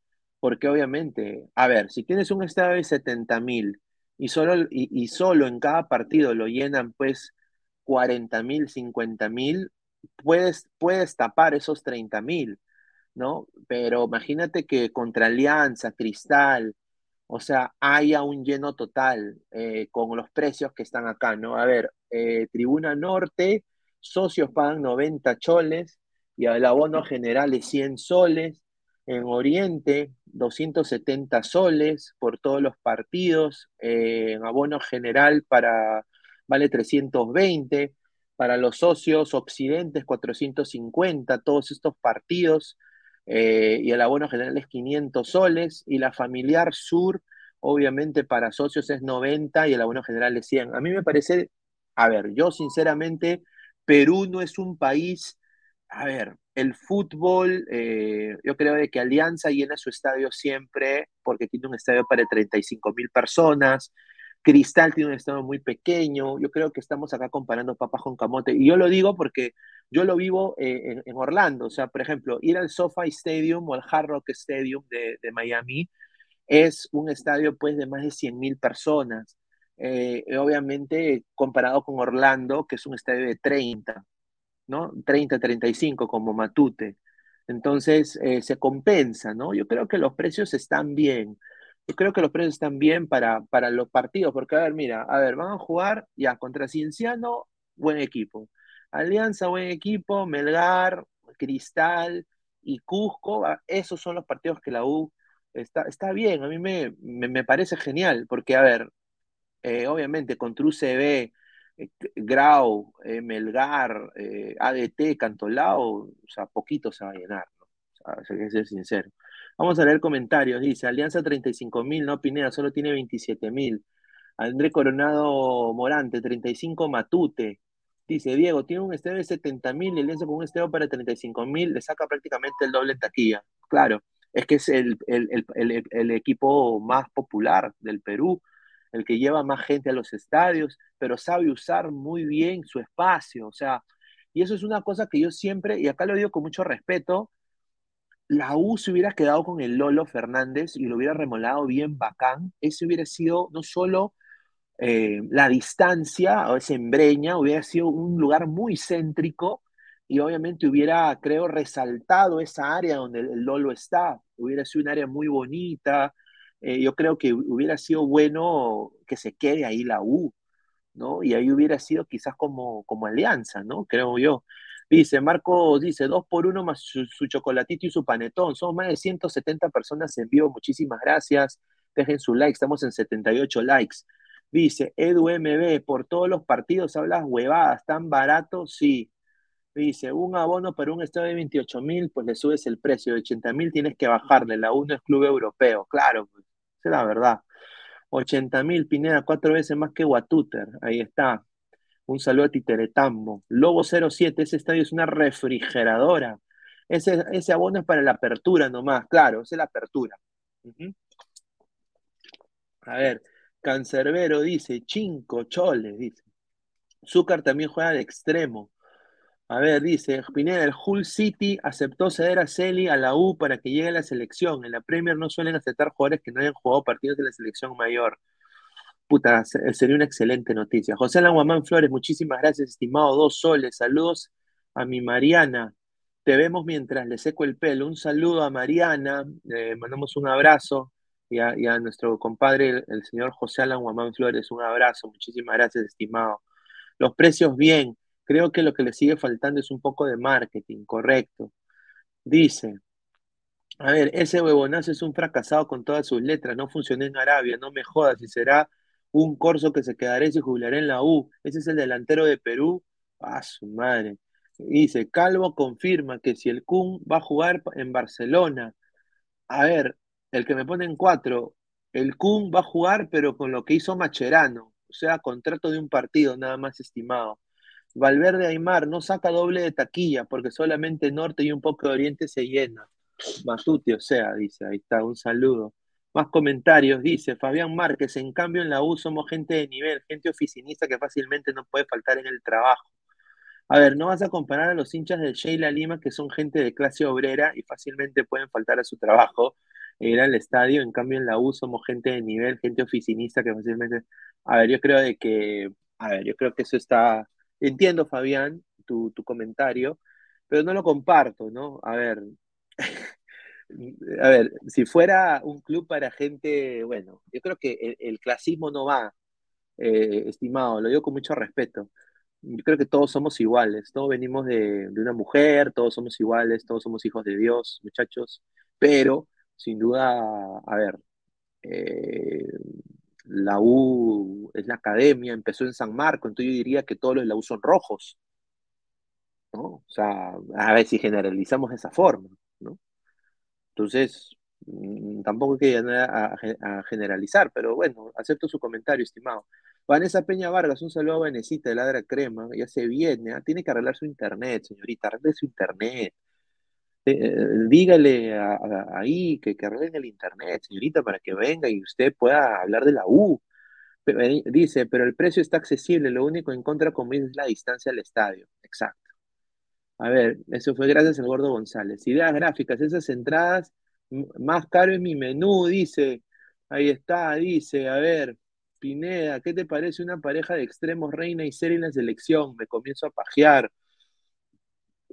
Porque obviamente, a ver, si tienes un estadio de 70 mil y solo, y, solo en cada partido lo llenan pues 40 mil, 50 mil, puedes, puedes tapar esos 30 mil, ¿no? Pero imagínate que contra Alianza, Cristal, o sea, haya un lleno total eh, con los precios que están acá, ¿no? A ver, eh, Tribuna Norte, socios pagan 90 choles y el abono general es 100 soles. En Oriente, 270 soles por todos los partidos. Eh, en abono general para, vale 320. Para los socios Occidentes, 450. Todos estos partidos. Eh, y el abono general es 500 soles. Y la familiar sur, obviamente para socios es 90 y el abono general es 100. A mí me parece, a ver, yo sinceramente Perú no es un país, a ver, el fútbol, eh, yo creo de que Alianza llena su estadio siempre porque tiene un estadio para 35 mil personas. Cristal tiene un estadio muy pequeño. Yo creo que estamos acá comparando papas con camote. Y yo lo digo porque yo lo vivo eh, en, Orlando. O sea, por ejemplo, ir al SoFi Stadium o al Hard Rock Stadium de, Miami es un estadio pues de más de 100 mil personas. Eh, obviamente comparado con Orlando, que es un estadio de 30, ¿no? 30, 35 como Matute. Entonces eh, se compensa, ¿no? Yo creo que los precios están bien. Yo creo que los precios están bien para, para los partidos, porque a ver, mira, a ver, van a jugar ya contra Cienciano, buen equipo. Alianza, buen equipo, Melgar, Cristal y Cusco, esos son los partidos que la U está, está bien, a mí me, me, parece genial, porque a ver, eh, obviamente contra UCB, Grau, eh, Melgar, eh, ADT, Cantolao, o sea, poquito se va a llenar, hay que ser sincero. Vamos a leer comentarios. Dice, Alianza 35 mil, no Pineda, solo tiene 27 mil. André Coronado Morante, 35 Matute. Dice, Diego, tiene un estadio de 70 mil, Alianza con un estadio para 35 mil, le saca prácticamente el doble taquilla. Claro, es que es el, el, el, el equipo más popular del Perú el que lleva más gente a los estadios, pero sabe usar muy bien su espacio, o sea, y eso es una cosa que yo siempre, y acá lo digo con mucho respeto, la U se hubiera quedado con el Lolo Fernández y lo hubiera remolado bien bacán, ese hubiera sido no solo eh, la distancia, o esa embreña, hubiera sido un lugar muy céntrico y obviamente hubiera, creo, resaltado esa área donde el Lolo está, hubiera sido un área muy bonita, eh, yo creo que hubiera sido bueno que se quede ahí la U, ¿no? Y ahí hubiera sido quizás como, como alianza, ¿no? Creo yo. Dice, Marco dice, dos por uno más su, chocolatito y su panetón. Son más de 170 personas en vivo. Muchísimas gracias. Dejen su like, estamos en 78 likes. Dice, Edu MB, por todos los partidos hablas huevadas, ¿tan barato? Sí. Dice, un abono para un estadio de 28 mil, pues le subes el precio. De 80 mil tienes que bajarle. La U no es club europeo. Claro, pues es la verdad. 80 mil, Pineda, cuatro veces más que Guatúter. Ahí está. Un saludo a Titeretambo. Lobo 07, ese estadio es una refrigeradora. Ese, ese abono es para la apertura nomás, claro, esa es la apertura. A ver, Cancerbero dice, Chinco, Choles, dice. Zúcar también juega de extremo. A ver, dice, Pineda, el Hull City aceptó ceder a Celi a la U para que llegue a la selección. En la Premier no suelen aceptar jugadores que no hayan jugado partidos de la selección mayor. Puta, sería una excelente noticia. José Languamán Flores, muchísimas gracias, estimado. Dos soles. Saludos a mi Mariana. Te vemos mientras le seco el pelo. Un saludo a Mariana. Eh, mandamos un abrazo. Y a, nuestro compadre, el, señor José Alan Guamán Flores, un abrazo. Muchísimas gracias, estimado. Los precios bien. Creo que lo que le sigue faltando es un poco de marketing, correcto. Dice, a ver, ese huevonazo es un fracasado con todas sus letras, no funcionó en Arabia, no me jodas, y será un corso que se quedará y se jubilará en la U. Ese es el delantero de Perú. Ah, su madre. Dice, Calvo confirma que si el Kun va a jugar en Barcelona, a ver, el que me pone en cuatro, el Kun va a jugar, pero con lo que hizo Macherano, o sea, contrato de un partido nada más estimado. Valverde Aymar no saca doble de taquilla porque solamente Norte y un poco de Oriente se llena. Matuti, o sea, dice, ahí está, un saludo. Más comentarios, dice Fabián Márquez, en cambio en la U somos gente de nivel, gente oficinista que fácilmente no puede faltar en el trabajo. A ver, no vas a comparar a los hinchas del Sheila Lima, que son gente de clase obrera y fácilmente pueden faltar a su trabajo e ir al estadio. En cambio, en la U somos gente de nivel, gente oficinista que fácilmente. A ver, yo creo de que. A ver, yo creo que eso está Entiendo, Fabián, tu, comentario, pero no lo comparto, ¿no? A ver, a ver, si fuera un club para gente, bueno, yo creo que el, clasismo no va, eh, estimado, lo digo con mucho respeto. Yo creo que todos somos iguales, todos venimos de, una mujer, todos somos iguales, todos somos hijos de Dios, muchachos, pero sin duda, a ver, eh, la U es la academia, empezó en San Marco, entonces yo diría que todos los la U son rojos, ¿no? O sea, a ver si generalizamos de esa forma, ¿no? Entonces, mm, tampoco hay que a, a, generalizar, pero bueno, acepto su comentario, estimado. Vanessa Peña Vargas, un saludo a Vanesita de Ladra Crema, ya se viene, ¿ah? tiene que arreglar su internet, señorita, arregle su internet. Eh, dígale ahí que, que arreglen el internet, señorita, para que venga y usted pueda hablar de la U. Eh, dice, pero el precio está accesible, lo único en contra, como es la distancia al estadio. Exacto. A ver, eso fue gracias al Gordo González. Ideas gráficas, esas entradas, más caro es mi menú, dice. Ahí está, dice, a ver, Pineda, ¿qué te parece una pareja de extremos reina y serie en la selección? Me comienzo a pajear.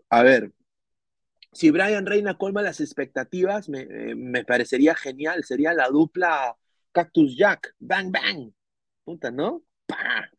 A ver, si Brian Reina colma las expectativas, eh, me, parecería genial. Sería la dupla Cactus Jack. Bang, bang. Puta, ¿no? ¡Pah!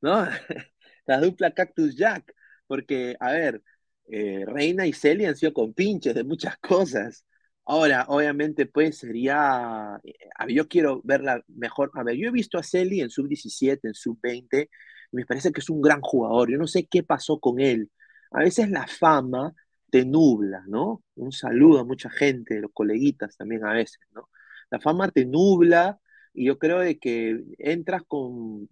¿No? la dupla Cactus Jack. Porque, a ver, eh, Reina y Celia han sido compinches de muchas cosas. Ahora, obviamente, pues sería. A ver, yo quiero verla mejor. A ver, yo he visto a Celi en sub-17, en sub-20, y me parece que es un gran jugador. Yo no sé qué pasó con él. A veces la fama te nubla, ¿no? Un saludo a mucha gente, los coleguitas también a veces, ¿no? La fama te nubla y yo creo de que entras con,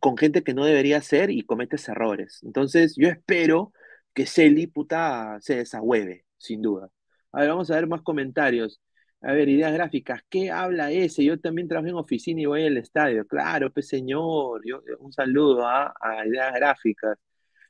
con gente que no debería ser y cometes errores. Entonces, yo espero que Celi, puta, se desahueve, sin duda. A ver, vamos a ver más comentarios. A ver, ideas gráficas. ¿Qué habla ese? Yo también trabajo en oficina y voy al estadio. Claro, pues señor. Yo, un saludo ¿ah? a ideas gráficas.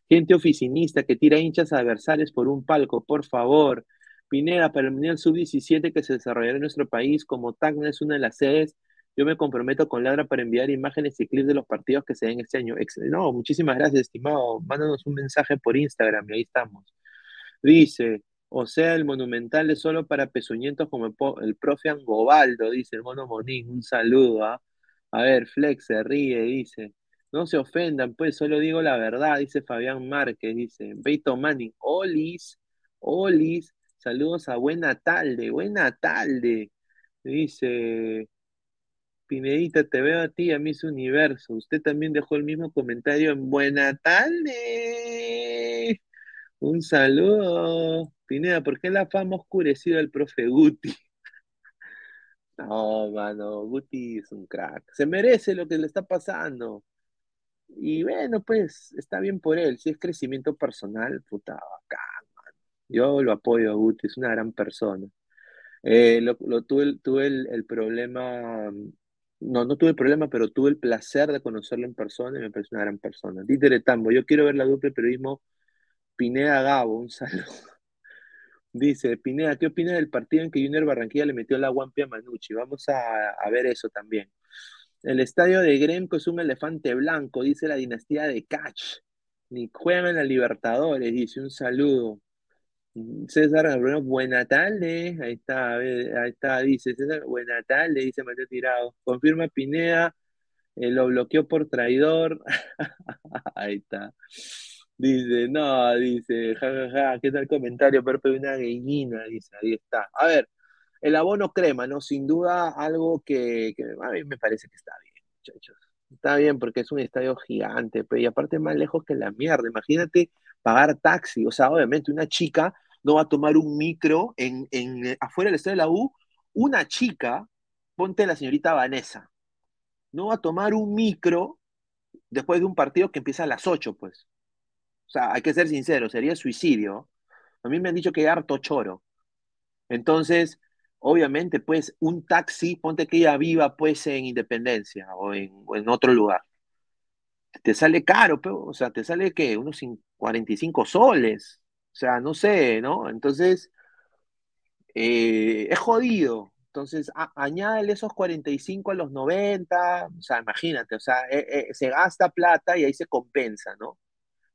Gente oficinista que tira hinchas adversarios por un palco, por favor. Pineda, para el Mundial Sub-17 que se desarrollará en nuestro país, como Tacna es una de las sedes, yo me comprometo con Ladra para enviar imágenes y clips de los partidos que se den este año. No, muchísimas gracias, estimado. Mándanos un mensaje por Instagram y ahí estamos. Dice, o sea, el monumental es solo para pezuñentos como el, profe Angobaldo, dice el mono Monín. Un saludo, ¿ah? A ver, Flex se ríe, dice. No se ofendan, pues solo digo la verdad, dice Fabián Márquez, dice. Beito Manning, Olis, Olis, saludos a Buena Talde, Buena Talde. Dice, Pinedita, te veo a ti, a mí es universo. Usted también dejó el mismo comentario en Buena Talde. Un saludo. Pineda, ¿por qué la fama oscurecido al profe Guti? No, mano, Guti es un crack. Se merece lo que le está pasando. Y bueno, pues está bien por él. Si es crecimiento personal, puta, bacán. Yo lo apoyo a Guti, es una gran persona. Eh, lo, tuve, tuve el, problema, no, no tuve el problema, pero tuve el placer de conocerlo en persona y me parece una gran persona. Dítere Tambo, yo quiero ver la dupla de periodismo Pineda Gabo, un saludo. Dice, Pineda, ¿qué opina del partido en que Junior Barranquilla le metió la guampia a Manucci? Vamos a, a ver eso también. El estadio de Gremco es un elefante blanco, dice la dinastía de Catch. Ni juegan la Libertadores, dice un saludo. César Bruno, buena tarde. Ahí está, ahí está, dice César, buena tarde, dice Mateo Tirado. Confirma Pineda, eh, lo bloqueó por traidor. ahí está. Dice, no, dice, jajaja, ¿qué tal comentario? Perpe una gallina, dice, ahí está. A ver, el abono crema, ¿no? Sin duda algo que, a mí me parece que está bien, muchachos. Está bien porque es un estadio gigante, pero y aparte más lejos que la mierda. Imagínate pagar taxi, o sea, obviamente una chica no va a tomar un micro en, en eh, afuera del estadio de la U, una chica, ponte la señorita Vanessa, no va a tomar un micro después de un partido que empieza a las 8, pues. O sea, hay que ser sincero, sería suicidio. A mí me han dicho que harto choro. Entonces, obviamente, pues, un taxi, ponte que ella viva, pues, en Independencia o en, otro lugar. Te sale caro, pero, o sea, te sale, ¿qué? Unos 45 soles. O sea, no sé, ¿no? Entonces, eh, es jodido. Entonces, añádele esos 45 a los 90, o sea, imagínate, o sea, eh, eh, se gasta plata y ahí se compensa, ¿no?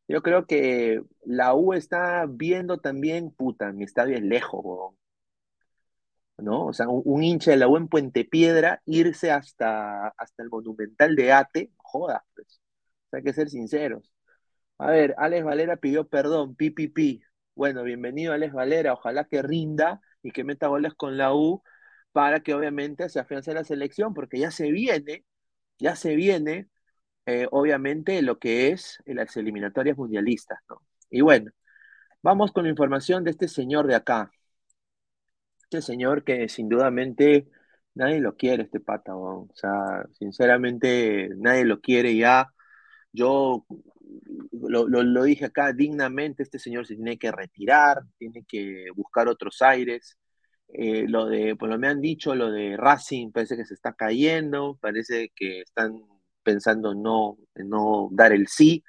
Yo creo que la U está viendo también, puta, mi estadio es lejos, ¿no? O sea, un, hincha de la U en Puente Piedra, irse hasta, hasta el Monumental de Ate, joda, pues. hay que ser sinceros. A ver, Alex Valera pidió perdón, pi, Bueno, bienvenido Alex Valera, ojalá que rinda y que meta goles con la U para que obviamente se afiance la selección, porque ya se viene, ya se viene eh, obviamente lo que es las eliminatorias mundialistas. Y bueno, vamos con la información de este señor de acá. Este señor que sin dudamente nadie lo quiere, este pata, o sea, sinceramente nadie lo quiere ya. Yo lo, dije acá dignamente, este señor se tiene que retirar, tiene que buscar otros aires. Eh, lo de, pues lo me han dicho, lo de Racing parece que se está cayendo, parece que están pensando no, no dar el sí.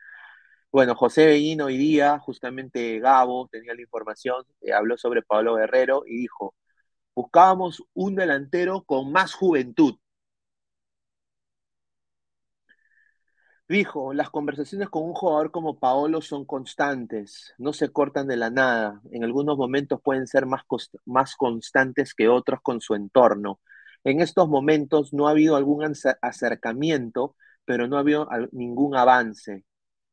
Bueno, José Bellino hoy día, justamente Gabo tenía la información, eh, habló sobre Pablo Guerrero y dijo, buscábamos un delantero con más juventud. Dijo, las conversaciones con un jugador como Paolo son constantes, no se cortan de la nada, en algunos momentos pueden ser más, más constantes que otros con su entorno. En estos momentos no ha habido algún acercamiento pero no había ningún avance,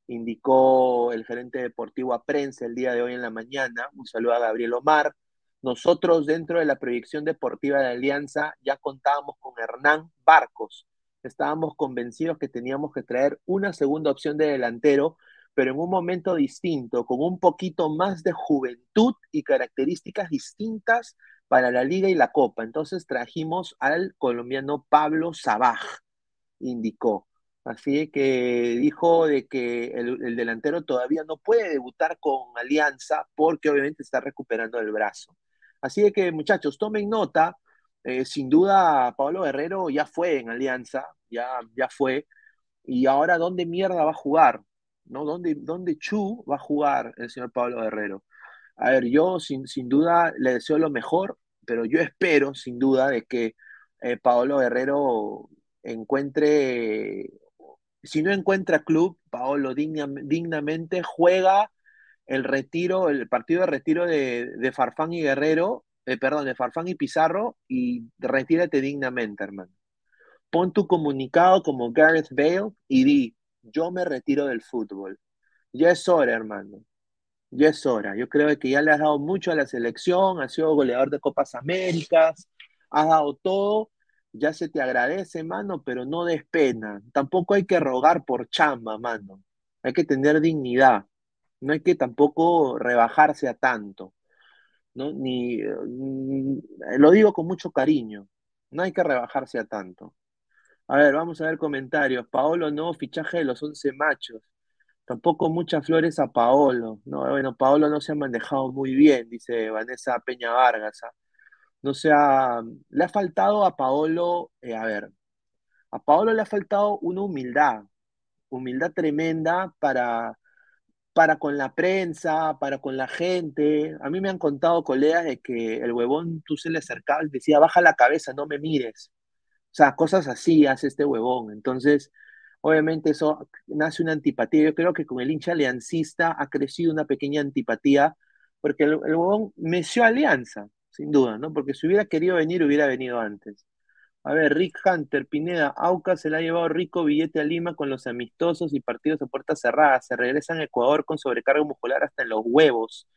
indicó el gerente deportivo a prensa el día de hoy en la mañana. Un saludo a Gabriel Omar. Nosotros dentro de la proyección deportiva de Alianza ya contábamos con Hernán Barcos. Estábamos convencidos que teníamos que traer una segunda opción de delantero, pero en un momento distinto, con un poquito más de juventud y características distintas para la liga y la copa. Entonces trajimos al colombiano Pablo Sabaj, indicó. Así que dijo de que el, el, delantero todavía no puede debutar con Alianza porque obviamente está recuperando el brazo. Así que muchachos, tomen nota. Eh, sin duda, Pablo Guerrero ya fue en Alianza, ya, ya fue. Y ahora, ¿dónde mierda va a jugar? ¿No? ¿Dónde, ¿Dónde Chu va a jugar el señor Pablo Guerrero? A ver, yo sin, sin duda le deseo lo mejor, pero yo espero sin duda de que eh, Pablo Guerrero encuentre, si no encuentra club, Paolo digna, dignamente juega el retiro, el partido de retiro de, de Farfán y Guerrero, eh, perdón, de Farfán y Pizarro, y retírate dignamente, hermano. Pon tu comunicado como Gareth Bale y di, yo me retiro del fútbol. Ya es hora, hermano. Ya es hora. Yo creo que ya le has dado mucho a la selección, has sido goleador de Copas Américas, has dado todo, ya se te agradece, mano, pero no des pena. Tampoco hay que rogar por chamba, mano. Hay que tener dignidad. No hay que tampoco rebajarse a tanto. ¿no? Ni, mm, lo digo con mucho cariño. No hay que rebajarse a tanto. A ver, vamos a ver comentarios. Paolo no, fichaje de los 11 machos. Tampoco muchas flores a Paolo. No, bueno, Paolo no se ha manejado muy bien, dice Vanessa Peña Vargas. ¿ah? No sea, le ha faltado a Paolo, eh, a ver, a Paolo le ha faltado una humildad, humildad tremenda para, para con la prensa, para con la gente. A mí me han contado colegas de que el huevón tú se le acercabas y decía, baja la cabeza, no me mires. O sea, cosas así hace este huevón. Entonces, obviamente eso nace una antipatía. Yo creo que con el hincha aliancista ha crecido una pequeña antipatía, porque el, el huevón meció alianza, sin duda, ¿no? Porque si hubiera querido venir, hubiera venido antes. A ver, Rick Hunter, Pineda, Auca se le ha llevado rico billete a Lima con los amistosos y partidos a puertas cerradas. Se regresa a Ecuador con sobrecarga muscular hasta en los huevos.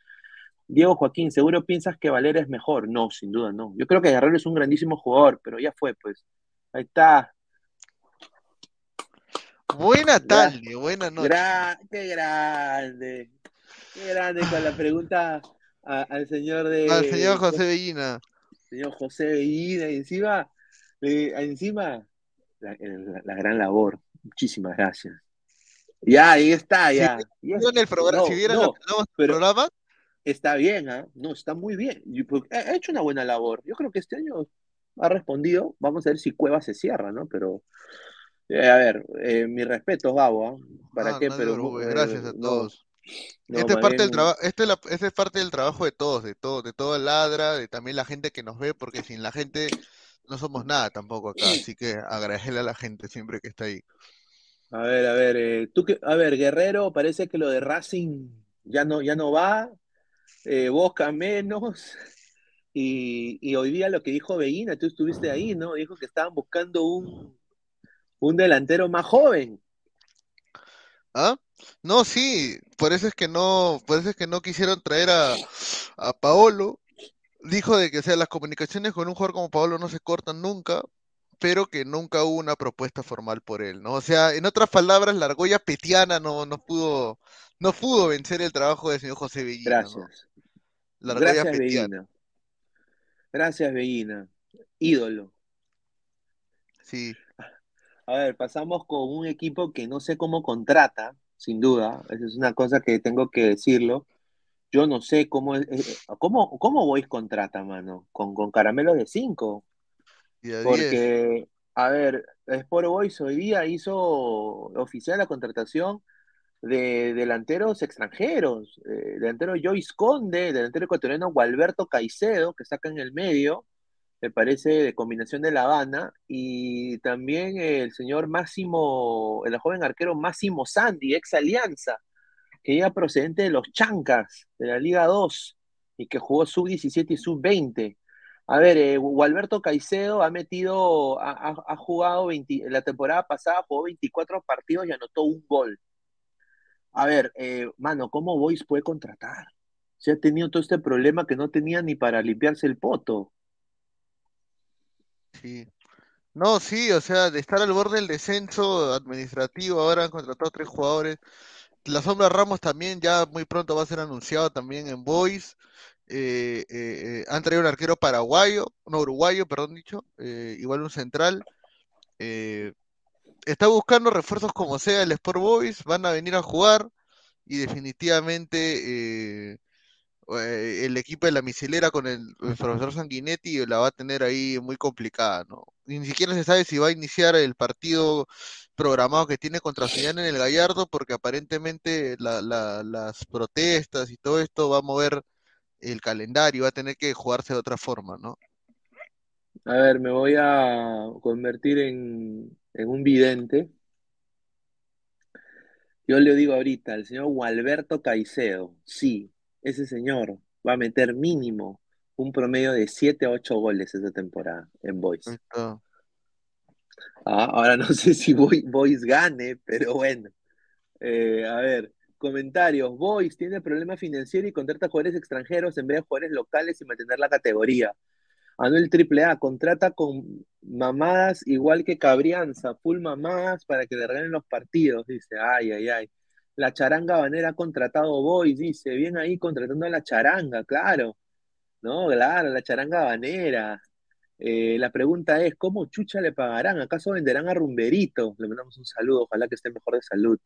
Diego Joaquín, ¿seguro piensas que Valera es mejor? No, sin duda no. Yo creo que Guerrero es un grandísimo jugador, pero ya fue, pues. Ahí está. Buena tarde, buena noche. Gra qué grande. Qué grande con la pregunta a, al señor de. Al señor José Bellina. Señor José Bellina, y encima eh, encima, la, la, la, gran labor. Muchísimas gracias. Ya, ahí está, ya. Si, ya. En el programa, no, si vieran no, el pero programa, está bien, ¿eh? No, está muy bien. Ha hecho una buena labor. Yo creo que este año ha respondido. Vamos a ver si Cueva se cierra, ¿no? Pero, eh, a ver, eh, mi respeto, Gabo. ¿eh? ¿Para ah, qué? no, Pero, Rubén, gracias a todos. No, este, es parte bien- del trabajo, este, es la- este es parte del trabajo de todos, de todo, de toda ladra, de también la gente que nos ve, porque sin la gente no somos nada tampoco acá, así que agradecerle a la gente siempre que está ahí. A ver, a ver, eh, tú que, a ver, Guerrero, parece que lo de Racing ya no, ya no va, eh, Boca menos, y, y hoy día lo que dijo Beguina, tú estuviste ahí, ¿no? Dijo que estaban buscando un, un delantero más joven. ¿Ah? No, sí, por eso es que no, por eso es que no quisieron traer a, a Paolo. Dijo de que, o sea, las comunicaciones con un jugador como Paolo no se cortan nunca, pero que nunca hubo una propuesta formal por él, ¿no? O sea, en otras palabras, la argolla petiana no, no pudo, no pudo vencer el trabajo del señor José Bellina, ¿no? Gracias. La argolla Gracias, petiana. Beguina. Gracias, Beguina. Ídolo. Sí. A ver, pasamos con un equipo que no sé cómo contrata, sin duda. Esa es una cosa que tengo que decirlo. Yo no sé cómo, es- eh, cómo, cómo Boys contrata, mano. Con, con caramelos de 5. Y a 10. Porque, a ver, Sport Boys hoy día hizo oficial la contratación de delanteros extranjeros. Eh, delantero Joyce Conde, delantero ecuatoriano Gualberto Caicedo, que saca en el medio, me parece de combinación de La Habana, y también el señor Máximo, el joven arquero Máximo Sandy, ex Alianza, que llega procedente de los Chancas, de la Liga 2, y que jugó sub-17 y sub-20. A ver, eh, Gualberto Caicedo ha metido, ha jugado 20 la temporada pasada jugó 24 partidos y anotó un gol. A ver, eh, mano, ¿cómo Boys puede contratar? Se ha tenido todo este problema que no tenía ni para limpiarse el poto. Sí. No, sí, o sea, de estar al borde del descenso administrativo, ahora han contratado tres jugadores. La sombra Ramos también ya muy pronto va a ser anunciado también en Boys. Eh, eh, eh, han traído un arquero paraguayo, no uruguayo, perdón dicho, eh, igual un central. Está buscando refuerzos como sea el Sport Boys, van a venir a jugar y definitivamente el equipo de la misilera con el, el profesor Sanguinetti la va a tener ahí muy complicada, ¿no? Ni siquiera se sabe si va a iniciar el partido programado que tiene contra Sullana en el Gallardo, porque aparentemente la- la- las protestas y todo esto va a mover el calendario, va a tener que jugarse de otra forma, ¿no? A ver, me voy a convertir en, en un vidente. Yo le digo ahorita, el señor Gualberto Caicedo, sí, ese señor va a meter mínimo un promedio de 7 a 8 goles esta temporada en Boys. Ah, ahora no sé si Boy- Boys gane, pero bueno. Eh, a ver, comentarios. Boys tiene problema financiero y contrata jugadores extranjeros en vez de jugadores locales y mantener la categoría. Anuel AAA contrata con mamadas igual que Cabrianza, full mamadas para que le regalen los partidos, dice. Ay, ay, ay. La charanga banera ha contratado Boys, dice. Bien ahí contratando a la charanga, claro. No, claro, la charanga banera. Eh, la pregunta es, ¿cómo chucha le pagarán? ¿Acaso venderán a Rumberito? Le mandamos un saludo, ojalá que esté mejor de salud.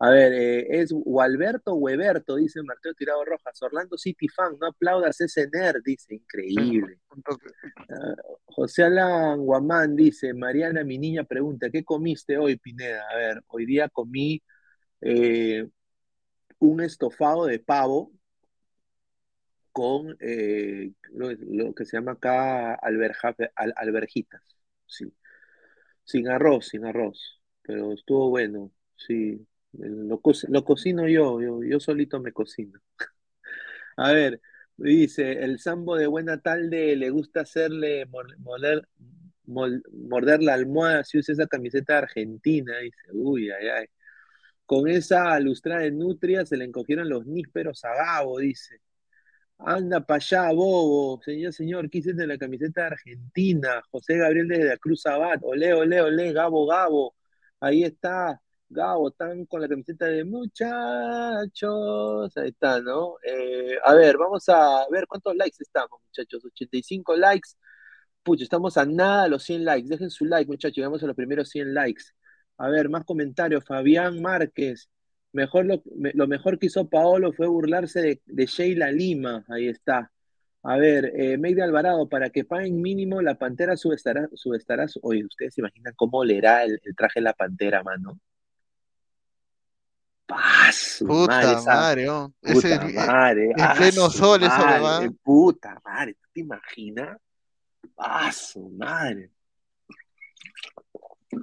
A ver, eh, es Gualberto o Weberto, dice Marteo Tirado Rojas. Orlando City fan, no aplaudas ese nerd, dice, increíble. Ah, José Alan Guamán dice, Mariana, mi niña pregunta, ¿qué comiste hoy, Pineda? A ver, hoy día comí eh, un estofado de pavo con eh, lo, que se llama acá alberja- al- alberjitas, sí. Sin arroz, sin arroz, pero estuvo bueno, sí. Lo, lo cocino yo, yo, yo solito me cocino. A ver, dice, el sambo de buena tarde le gusta hacerle morder la almohada si usa esa camiseta argentina, dice, uy, ay, ay. Con esa lustrada de nutria se le encogieron los nísperos a Gabo, dice. Anda para allá, bobo. Señor, señor, ¿qué hiciste en la camiseta de Argentina? José Gabriel desde la Cruz Abad. Olé, olé, olé, Gabo, Gabo. Ahí está. Gabo, están con la camiseta de muchachos. Ahí está, ¿no? Eh, a ver, vamos a ver cuántos likes estamos, muchachos. 85 likes. Pucha, estamos a nada los 100 likes. Dejen su like, muchachos. Llegamos a los primeros 100 likes. A ver, más comentarios. Fabián Márquez. Mejor lo, lo mejor que hizo Paolo fue burlarse de, de Sheila Lima. Ahí está. A ver, eh, Meide Alvarado, para que paguen mínimo, la pantera subestará, subestará. su- Oye, ¿ustedes se imaginan cómo leerá el, el traje de la pantera, mano? ¡Pah, su Puta madre, esa- oh. Ese Puta madre, en ah, pleno sol eso madre, le va. Puta madre, ¿tú te imaginas? ¡Ah, su madre!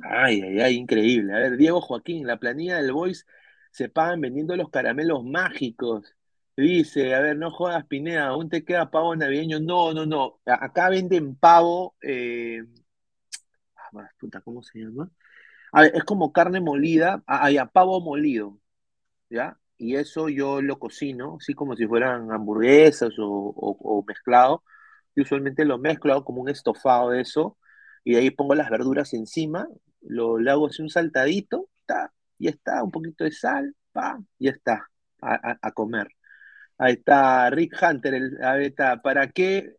Ay, ay, ay, increíble. A ver, Diego Joaquín, la planilla del Boys se pagan vendiendo los caramelos mágicos. Dice, a ver, no jodas, Pineda, aún te queda pavo navideño. No, no, no. A- Acá venden pavo. eh, ah, puta, ¿cómo se llama? A ver, es como carne molida, ah, ah, ya, pavo molido, ¿ya? Y eso yo lo cocino, así como si fueran hamburguesas o, o- mezclado. Yo usualmente lo mezclo, hago como un estofado de eso, y de ahí pongo las verduras encima, lo, hago así un saltadito, ta, y está, un poquito de sal, pa, y está, a, a- a comer. Ahí está, Rick Hunter, el- ahí está, ¿para qué?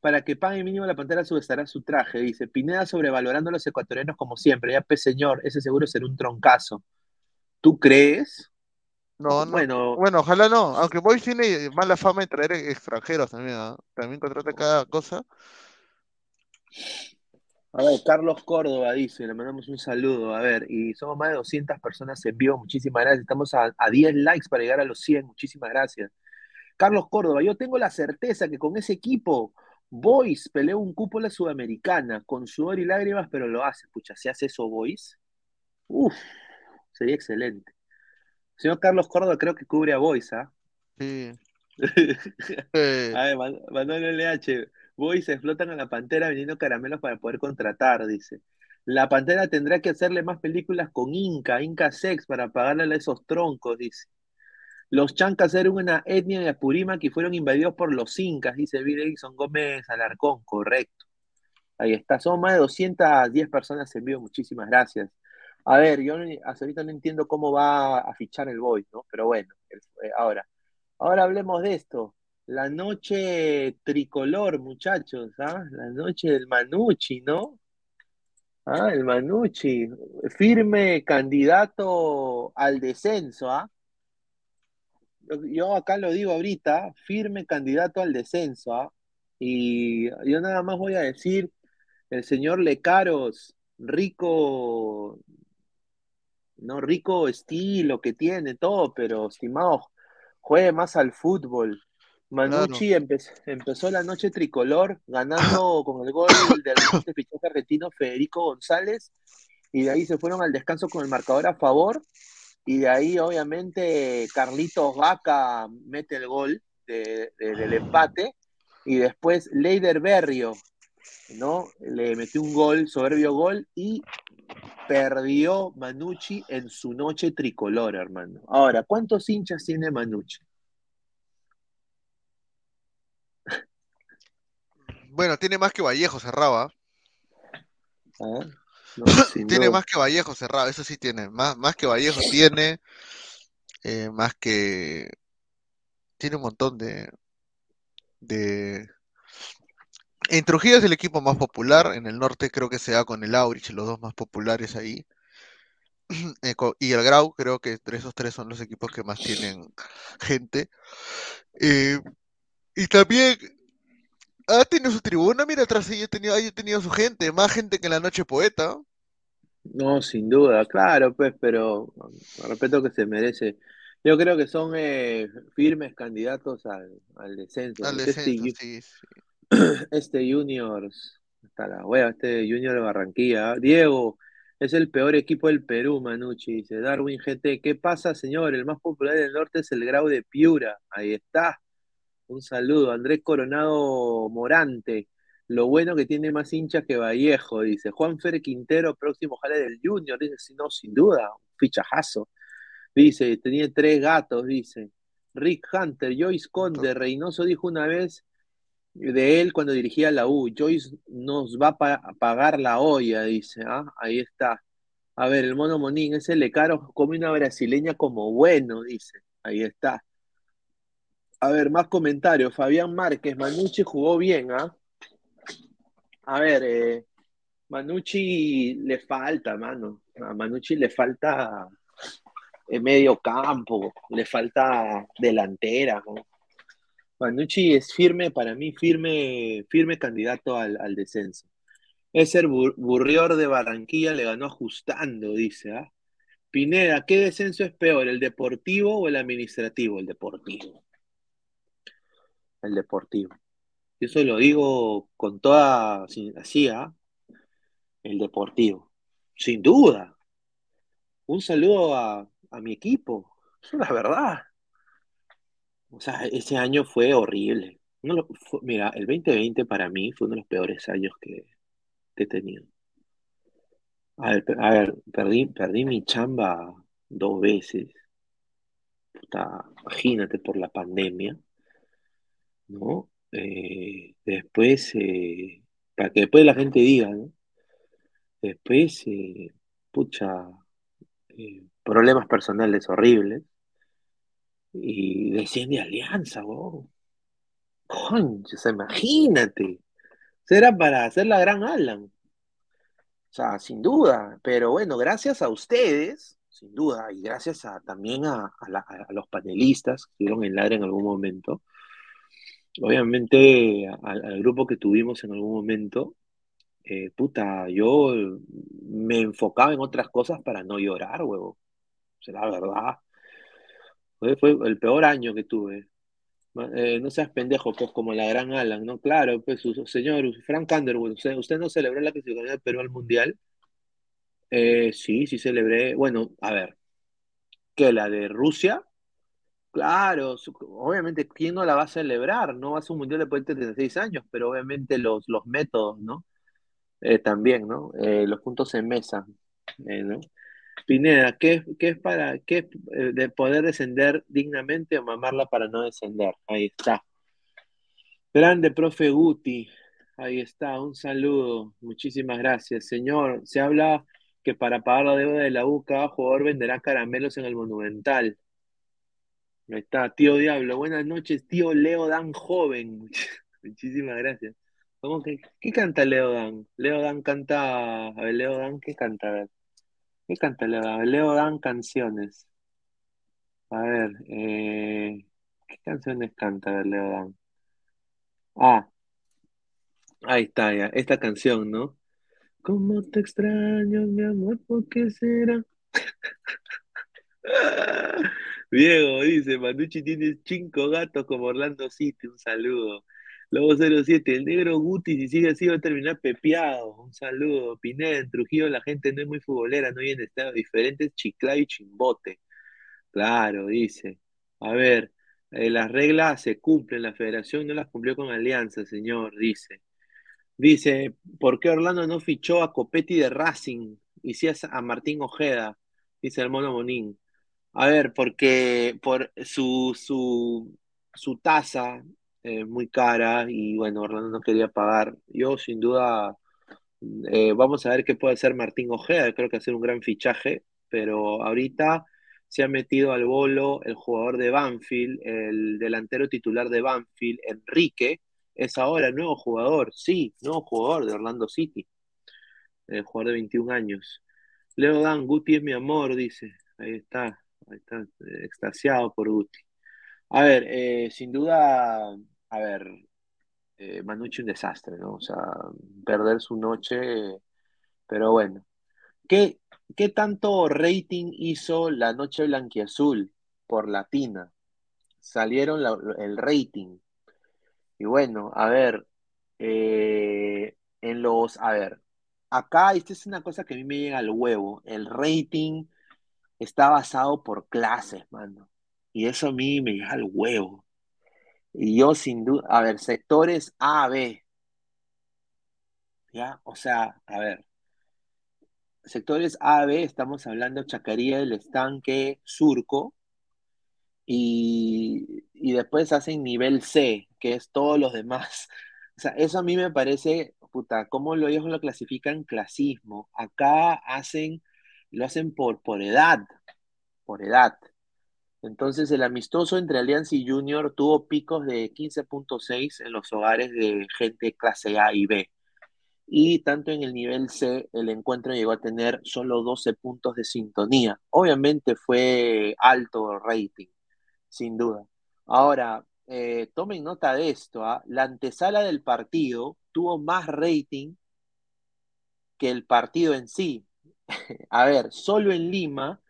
Para que pague mínimo la pantera subestará su traje, dice. Pineda sobrevalorando a los ecuatorianos como siempre. Ya, pues, señor, ese seguro será un troncazo. ¿Tú crees? No, no. Bueno, Bueno, ojalá no. Aunque Boys tiene mala fama de traer extranjeros también, ¿ah? También contrata cada cosa. A ver, Carlos Córdoba dice, le mandamos un saludo. A ver, y somos más de 200 personas en vivo. Muchísimas gracias. Estamos a, a 10 likes para llegar a los 100. Muchísimas gracias. Carlos Córdoba, yo tengo la certeza que con ese equipo, Boys pelea un cupo la Sudamericana, con sudor y lágrimas, pero lo hace. Pucha, si hace eso Boys, uff, sería excelente. Señor Carlos Córdoba creo que cubre a Boys, ¿ah? Sí. A ver, Man- Manuel LH, Boys explotan a la Pantera vendiendo caramelos para poder contratar, dice. La Pantera tendrá que hacerle más películas con Inca, Inca Sex, para pagarle a esos troncos, dice. Los chancas eran una etnia de Apurímac que fueron invadidos por los incas, dice Edison Gómez Alarcón, correcto. Ahí está, son más de 210 personas en vivo, muchísimas gracias. A ver, yo hasta ahorita no entiendo cómo va a fichar el Boys, ¿no? Pero bueno, eh, ahora. Ahora hablemos de esto. La noche tricolor, muchachos, ¿ah? La noche del Manucci, ¿no? Ah, el Manucci, firme candidato al descenso, ¿ah? Yo- acá lo digo ahorita, firme candidato al descenso, ¿ah? Y yo nada más voy a decir, el señor Lecaros, rico, no rico estilo que tiene, todo, pero estimado, juegue más al fútbol. Manucci empe- empezó la noche tricolor ganando con el gol del reciente fichaje argentino Federico González y de ahí se fueron al descanso con el marcador a favor y de ahí obviamente Carlitos Vaca mete el gol de- de- del empate y después Leider Berrio ¿no? Le metió un gol, soberbio gol, y perdió Manucci en su noche tricolor, hermano. Ahora, ¿cuántos hinchas tiene Manucci? Bueno, tiene más que Vallejo cerraba. Ah, no, Tiene más que Vallejo cerrado, eso sí tiene. Más, más que Vallejo tiene. eh, más que. Tiene un montón de. de. En Trujillo es el equipo más popular. En el norte creo que se da con el Aurich, los dos más populares ahí. Eh, y el Grau, creo que entre esos tres son los equipos que más tienen gente. Eh, y también ha tenido su tribuna, mira, atrás ahí ha tenido, ha tenido su gente, más gente que en la noche poeta. No, sin duda, claro, pues, pero respeto que se merece. Yo creo que son eh, firmes candidatos al, al descenso. Al este descenso, Ju- sí, sí. Este Juniors, hasta la wea, este Junior de Barranquilla. ¿ah? Diego, es el peor equipo del Perú, Manucci, dice Darwin GT. ¿Qué pasa, señor? El más popular del norte es el Grau de Piura. Ahí está. Un saludo. Andrés Coronado Morante. Lo bueno que tiene más hinchas que Vallejo, dice. Juan Fer Quintero, próximo jale del Junior, dice, si no, sin duda, un fichajazo. Dice, tenía tres gatos, dice. Rick Hunter, Joyce Conde, Reynoso dijo una vez de él cuando dirigía la U, Joyce nos va a pa- a pagar la olla, dice, ¿ah? Ahí está. A ver, el mono Monín, ese Lecaro come una brasileña como bueno, dice. Ahí está. A ver, más comentarios. Fabián Márquez, Manucci jugó bien, ¿ah? A ver, eh, Manucci le falta, mano. A Manucci le falta eh, medio campo, le falta delantera, ¿no? Manucci es firme, para mí, firme, firme candidato al, descenso. Ese Bur- Burrior de Barranquilla le ganó ajustando, dice, ¿ah? Pineda, ¿qué descenso es peor, el deportivo o el administrativo? El deportivo. El deportivo. Y Eso lo digo con toda, así, ¿ah? El deportivo. Sin duda. Un saludo a, a mi equipo. Eso es la verdad. O sea, ese año fue horrible. Mira, el 2020 para mí fue uno de los peores años que, que he tenido. A ver, a ver, perdí, perdí mi chamba dos veces. Puta, imagínate por la pandemia, ¿no? Eh, después, eh, para que después la gente diga, ¿no? Después, eh, pucha, eh, problemas personales horribles. Y desciende Alianza, weón. Concha, o sea, imagínate. Será para hacer la gran Alan. O sea, sin duda. Pero bueno, gracias a ustedes, sin duda, y gracias también a los panelistas que estuvieron en Ladra en algún momento. Obviamente, al, grupo que tuvimos en algún momento, eh, puta, yo me enfocaba en otras cosas para no llorar, huevo. O sea, la verdad. Fue, el peor año que tuve. Eh, no seas pendejo, pues, como la gran Alan, ¿no? Claro, pues, su- señor Frank Underwood, ¿usted, no celebró la clasificación del Perú al Mundial? Eh, sí, sí celebré. Bueno, a ver, ¿qué? ¿La de Rusia? Claro, obviamente, ¿quién no la va a celebrar? No va a ser un Mundial después de 36 años, pero obviamente los, los métodos, ¿no? Eh, también, ¿no? Eh, los puntos en mesa, eh, ¿no? Pineda, ¿qué, qué es para qué de poder descender dignamente o mamarla para no descender? Ahí está. Grande, profe Guti. Ahí está, un saludo. Muchísimas gracias. Señor, se habla que para pagar la deuda de la U, cada jugador venderá caramelos en el Monumental. Ahí está, tío Diablo. Buenas noches, tío Leo Dan Joven. Muchísimas gracias. ¿Cómo que, qué canta Leo Dan? Leo Dan canta. A ver, Leo Dan, ¿qué canta? A ver. ¿Qué canta Leo Dan? Leo Dan canciones. A ver, eh, ¿qué canciones canta a Leo Dan? Ah, ahí está ya, esta canción, ¿no? ¿Cómo te extraño, mi amor? ¿Por qué será? Diego dice, Manucci tiene cinco gatos como Orlando City, un saludo. Lobo 07, el negro Guti, si sigue así va a terminar pepeado, un saludo. Pineda, en Trujillo la gente no es muy futbolera, no hay en estado diferentes, Chiclayo y Chimbote. Claro, dice. A ver, eh, las reglas se cumplen, la federación no las cumplió con Alianza, señor, dice. Dice, ¿por qué Orlando no fichó a Copetti de Racing y sí a a Martín Ojeda? Dice el mono Monín. A ver, porque por su, su, su tasa es muy cara y bueno, Orlando no quería pagar. Yo sin duda, eh, vamos a ver qué puede hacer Martín Ojeda, creo que hacer un gran fichaje, pero ahorita se ha metido al bolo el jugador de Banfield, el delantero titular de Banfield, Enrique, es ahora nuevo jugador, sí, nuevo jugador de Orlando City, el jugador de 21 años. Leo Dan, Guti es mi amor, dice. Ahí está, está, eh, extasiado por Guti. A ver, eh, sin duda, a ver, eh, un desastre, ¿no? O sea, perder su noche, pero bueno. ¿Qué, qué tanto rating hizo la noche blanquiazul por Latina? Salieron el rating. Y bueno, a ver, eh, en los, a ver, acá esta es una cosa que a mí me llega al huevo. El rating está basado por clases, mano. Y eso a mí me llega al huevo. Y yo sin duda, a ver, sectores A, B, ¿ya? O sea, a ver, sectores A, B, estamos hablando Chacaría del Estanque, Surco, y, y después hacen nivel C, que es todos los demás. O sea, eso a mí me parece, puta, cómo lo ellos lo clasifican clasismo. Acá hacen, lo hacen por, por edad, por edad. Entonces, el amistoso entre Alianza y Junior tuvo picos de 15.6 en los hogares de gente clase A y B. Y tanto en el nivel C, el encuentro llegó a tener solo 12 puntos de sintonía. Obviamente fue alto rating, sin duda. Ahora, eh, tomen nota de esto, ¿ah? La antesala del partido tuvo más rating que el partido en sí. A ver, solo en Lima,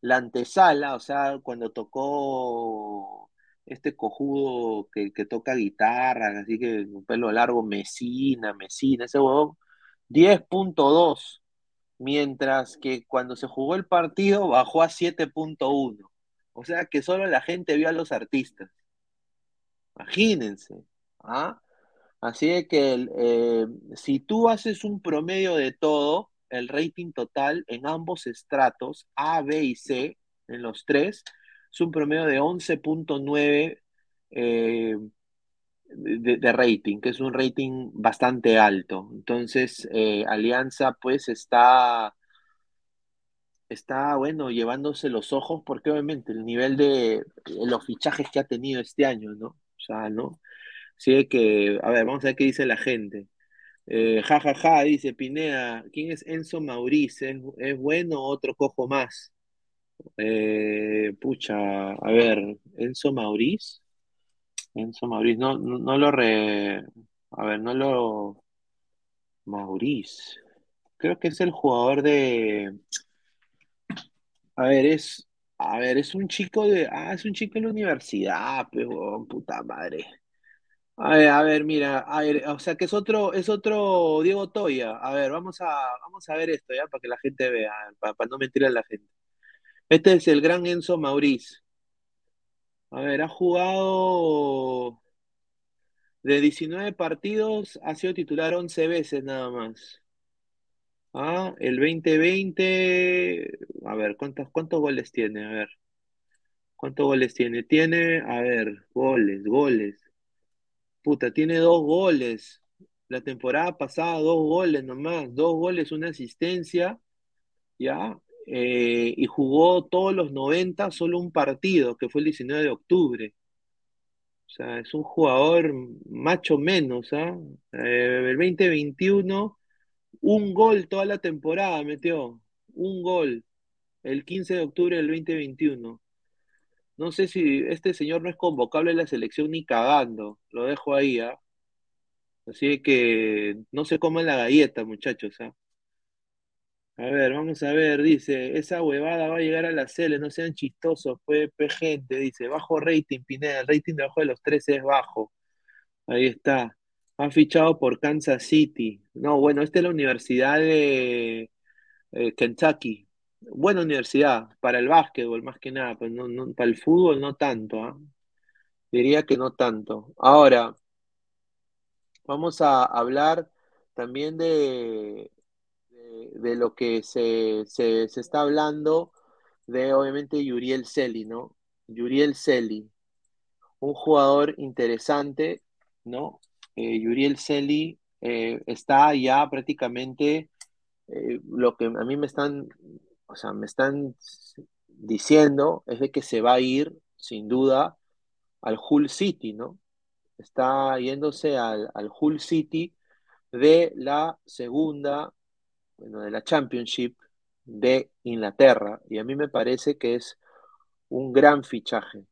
la antesala, o sea, cuando tocó este cojudo que, toca guitarra, así que un pelo largo, Mesina, Mesina, ese huevón, 10.2, mientras que cuando se jugó el partido bajó a 7.1. O sea que solo la gente vio a los artistas. Imagínense. ¿ah? Así que eh, si tú haces un promedio de todo, el rating total en ambos estratos, A, B y C, en los tres, es un promedio de 11.9 eh, de, de rating, que es un rating bastante alto. Entonces, eh, Alianza pues está, está, bueno, llevándose los ojos porque obviamente el nivel de los fichajes que ha tenido este año, ¿no? O sea, ¿no? Así que, a ver, vamos a ver qué dice la gente. Eh, ja, ja, ja, dice Pineda, ¿quién es Enzo Mauriz? ¿Es, es bueno otro cojo más? Eh, pucha, a ver, Enzo Mauriz. Enzo Mauriz, no, no, no lo re... A ver, no lo... Mauriz. Creo que es el jugador de... A ver, es... A ver, es un chico de... Ah, es un chico de la universidad, pero puta madre. A ver, a ver, mira, o sea que es otro, es otro Diego Toya. A ver, vamos a, vamos a ver esto ya para que la gente vea, para, para no mentir a la gente. Este es el gran Enzo Mauriz. A ver, ha jugado de 19 partidos, ha sido titular 11 veces nada más. Ah, el 2020, a ver, ¿cuántos, cuántos goles tiene? A ver, ¿cuántos goles tiene? Tiene, a ver, goles, goles. Puta, tiene dos goles. La temporada pasada, dos goles nomás, dos goles, una asistencia, ¿ya? Eh, y jugó todos los 90, solo un partido, que fue el 19 de octubre. O sea, es un jugador macho menos, ¿ah? Eh, el 2021, un gol toda la temporada metió, un gol, el 15 de octubre del 2021. No sé si este señor no es convocable a la selección ni cagando, lo dejo ahí, ¿ah? Así que no se coman la galleta, muchachos, ¿ah? A ver, vamos a ver, dice, esa huevada va a llegar a la Cele, no sean chistosos, fue gente, dice, bajo rating, Pineda, el rating debajo de los 13 es bajo. Ahí está. Ha fichado por Kansas City. No, bueno, esta es la Universidad de eh, Kentucky. Buena universidad, para el básquetbol más que nada, pero no, no- para el fútbol no tanto, ¿ah? Diría que no tanto. Ahora, vamos a hablar también de, de, lo que se, se, se está hablando de, obviamente, Yuriel Celi, ¿no? Yuriel Celi, un jugador interesante, ¿no? Eh, Yuriel Celi eh, está ya prácticamente eh, lo que a mí me están, o sea, me están diciendo es de que se va a ir, sin duda, al Hull City, ¿no? Está yéndose al, al Hull City de la segunda, bueno, de la Championship de Inglaterra. Y a mí me parece que es un gran fichaje,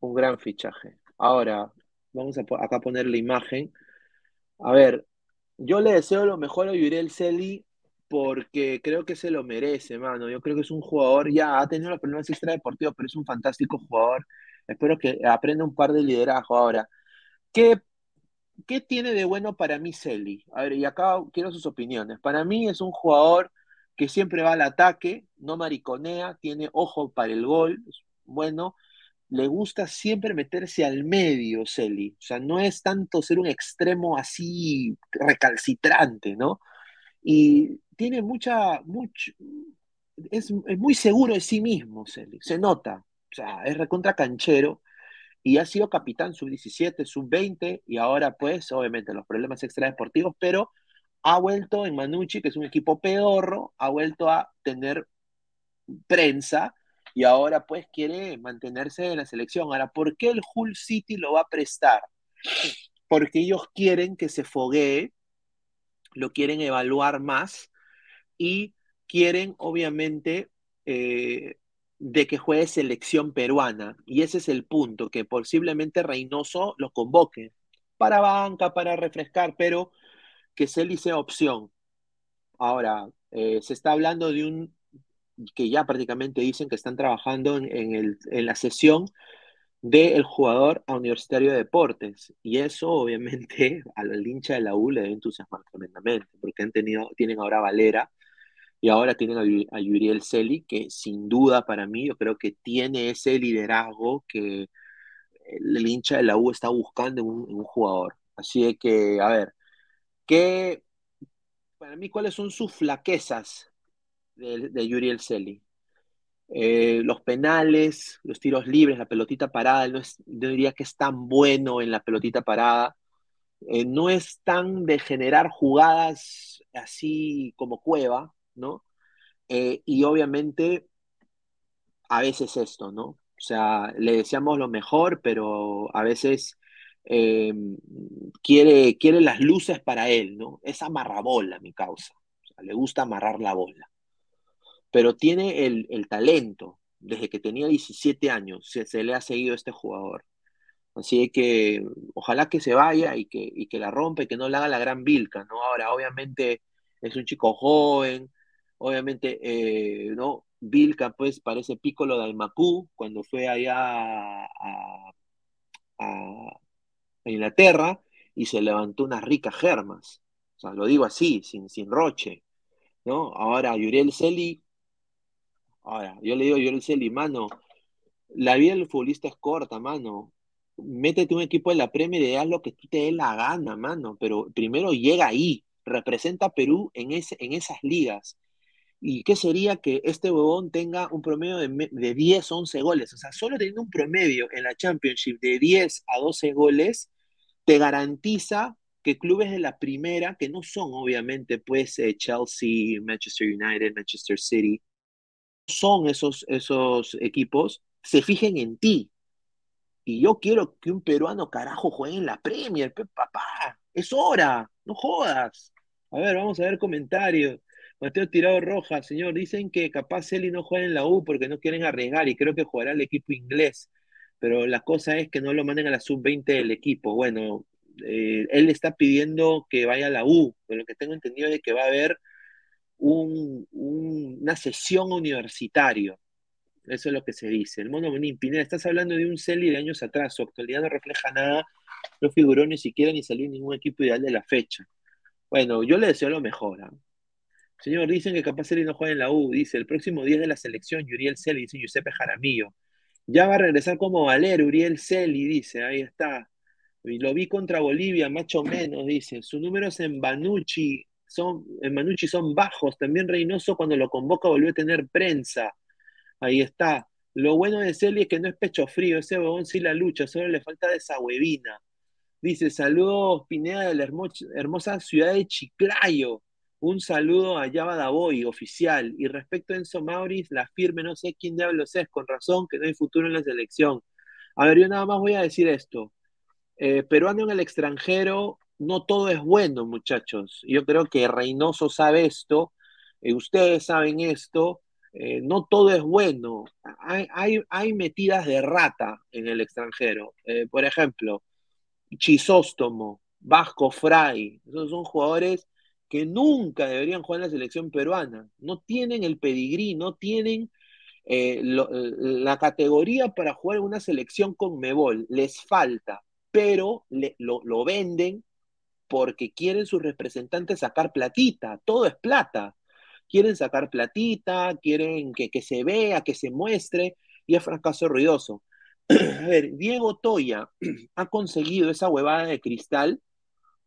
un gran fichaje. Ahora, vamos a po- acá poner la imagen. A ver, yo le deseo lo mejor a Yuriel Celi porque creo que se lo merece, mano. Yo creo que es un jugador, ya ha tenido los problemas extradeportivos, pero es un fantástico jugador. Espero que aprenda un par de liderazgo. Ahora, ¿qué, qué tiene de bueno para mí Celi? A ver, y acá quiero sus opiniones. Para mí es un jugador que siempre va al ataque, no mariconea, tiene ojo para el gol, bueno, le gusta siempre meterse al medio, Celi. O sea, no es tanto ser un extremo así recalcitrante, ¿no? Y tiene mucha, mucho, es, es muy seguro de sí mismo, Celi, se nota. O sea, es recontra canchero y ha sido capitán sub-17, sub-20 y ahora pues obviamente los problemas extradeportivos, pero ha vuelto en Manucci, que es un equipo pedorro, ha vuelto a tener prensa y ahora pues quiere mantenerse en la selección. Ahora, ¿por qué el Hull City lo va a prestar? Porque ellos quieren que se foguee, lo quieren evaluar más y quieren obviamente eh, de que juegue selección peruana. Y ese es el punto, que posiblemente Reynoso lo convoque para banca, para refrescar, pero que Celi sea opción. Ahora, eh, se está hablando de un que ya prácticamente dicen que están trabajando en el, en la sesión del jugador a Universitario de Deportes. Y eso, obviamente, al hincha de la U le debe entusiasmar tremendamente, porque han tenido, tienen ahora a Valera y ahora tienen a, a Yuriel Celi, que sin duda para mí yo creo que tiene ese liderazgo que el, hincha de la U está buscando en un, jugador. Así que, a ver, ¿qué, para mí, cuáles son sus flaquezas de, de Yuriel Celi? Eh, los penales, los tiros libres, la pelotita parada, no, no diría que es tan bueno en la pelotita parada, eh, no es tan de generar jugadas así como Cueva, ¿no? Eh, y obviamente a veces esto, ¿no? O sea, le deseamos lo mejor, pero a veces eh, quiere, quiere las luces para él, ¿no? Es amarrabola, mi causa. Le gusta amarrar la bola. Pero tiene el, el talento. Desde que tenía 17 años se, se le ha seguido a este jugador. Así que ojalá que se vaya y que, y que la rompa y que no le haga la gran vilca, ¿no? Ahora, obviamente es un chico joven, obviamente, eh, ¿no? Vilca, pues, parece Piccolo de Aimacú cuando fue allá a, a- a Inglaterra y se levantó unas ricas germas. O sea, lo digo así, sin, sin roche, ¿no? Ahora, Yuriel Celi, ahora, yo le digo a Yuriel Celi, mano, la vida del futbolista es corta, mano. Métete un equipo de la Premier y haz lo que tú te dé la gana, mano. Pero primero llega ahí. representa a Perú en, ese, en esas ligas. ¿Y qué sería que este huevón tenga un promedio de, de 10, 11 goles? O sea, solo teniendo un promedio en la Championship de 10 a 12 goles, te garantiza que clubes de la primera, que no son obviamente pues eh, Chelsea, Manchester United, Manchester City, son esos, esos equipos, se fijen en ti. Y yo quiero que un peruano carajo juegue en la Premier, papá. Es hora, no jodas. A ver, vamos a ver comentarios. Mateo Tirado Rojas, señor, dicen que capaz Eli no juega en la U porque no quieren arriesgar y creo que jugará el equipo inglés. Pero la cosa es que no lo manden a la sub-20 del equipo. Bueno, eh, él está pidiendo que vaya a la U. Pero lo que tengo entendido es que va a haber un- un- una sesión universitario. Eso es lo que se dice. El mono Bonín, Pineda, estás hablando de un Celi de años atrás. Su actualidad no refleja nada. No figuró ni siquiera ni salió ningún equipo ideal de la fecha. Bueno, yo le deseo lo mejor. ¿ah? Señor, dicen que capaz Celi no juega en la U. Dice, el próximo día de la selección, Yuriel Celi, dice Giuseppe Jaramillo. Ya va a regresar como Valer, Uriel Celi, dice, ahí está. Y lo vi contra Bolivia, más o menos, dice. Sus números en Banucci son, en Banucci son bajos. También Reynoso cuando lo convoca volvió a tener prensa. Ahí está. Lo bueno de Celi es que no es pecho frío, ese huevón sí la lucha, solo le falta de esa. Dice, saludos Pineda de la hermo- hermosa ciudad de Chiclayo. Un saludo a Yaba Daboy, oficial. Y respecto a Enzo Mauriz, la firme, no sé quién diablos es, con razón que no hay futuro en la selección. A ver, yo nada más voy a decir esto. Eh, peruano en el extranjero, no todo es bueno, muchachos. Yo creo que Reynoso sabe esto, eh, ustedes saben esto, eh, no todo es bueno. Hay, metidas de rata en el extranjero. Eh, por ejemplo, Chisóstomo, Vasco Fray, esos son jugadores que nunca deberían jugar en la selección peruana. No tienen el pedigrí, no tienen la categoría para jugar en una selección con Mebol. Les falta, pero lo venden porque quieren sus representantes sacar platita. Todo es plata. Quieren sacar platita, quieren que, que se vea, que se muestre, y es fracaso ruidoso. A ver, Diego Toya ha conseguido esa huevada de cristal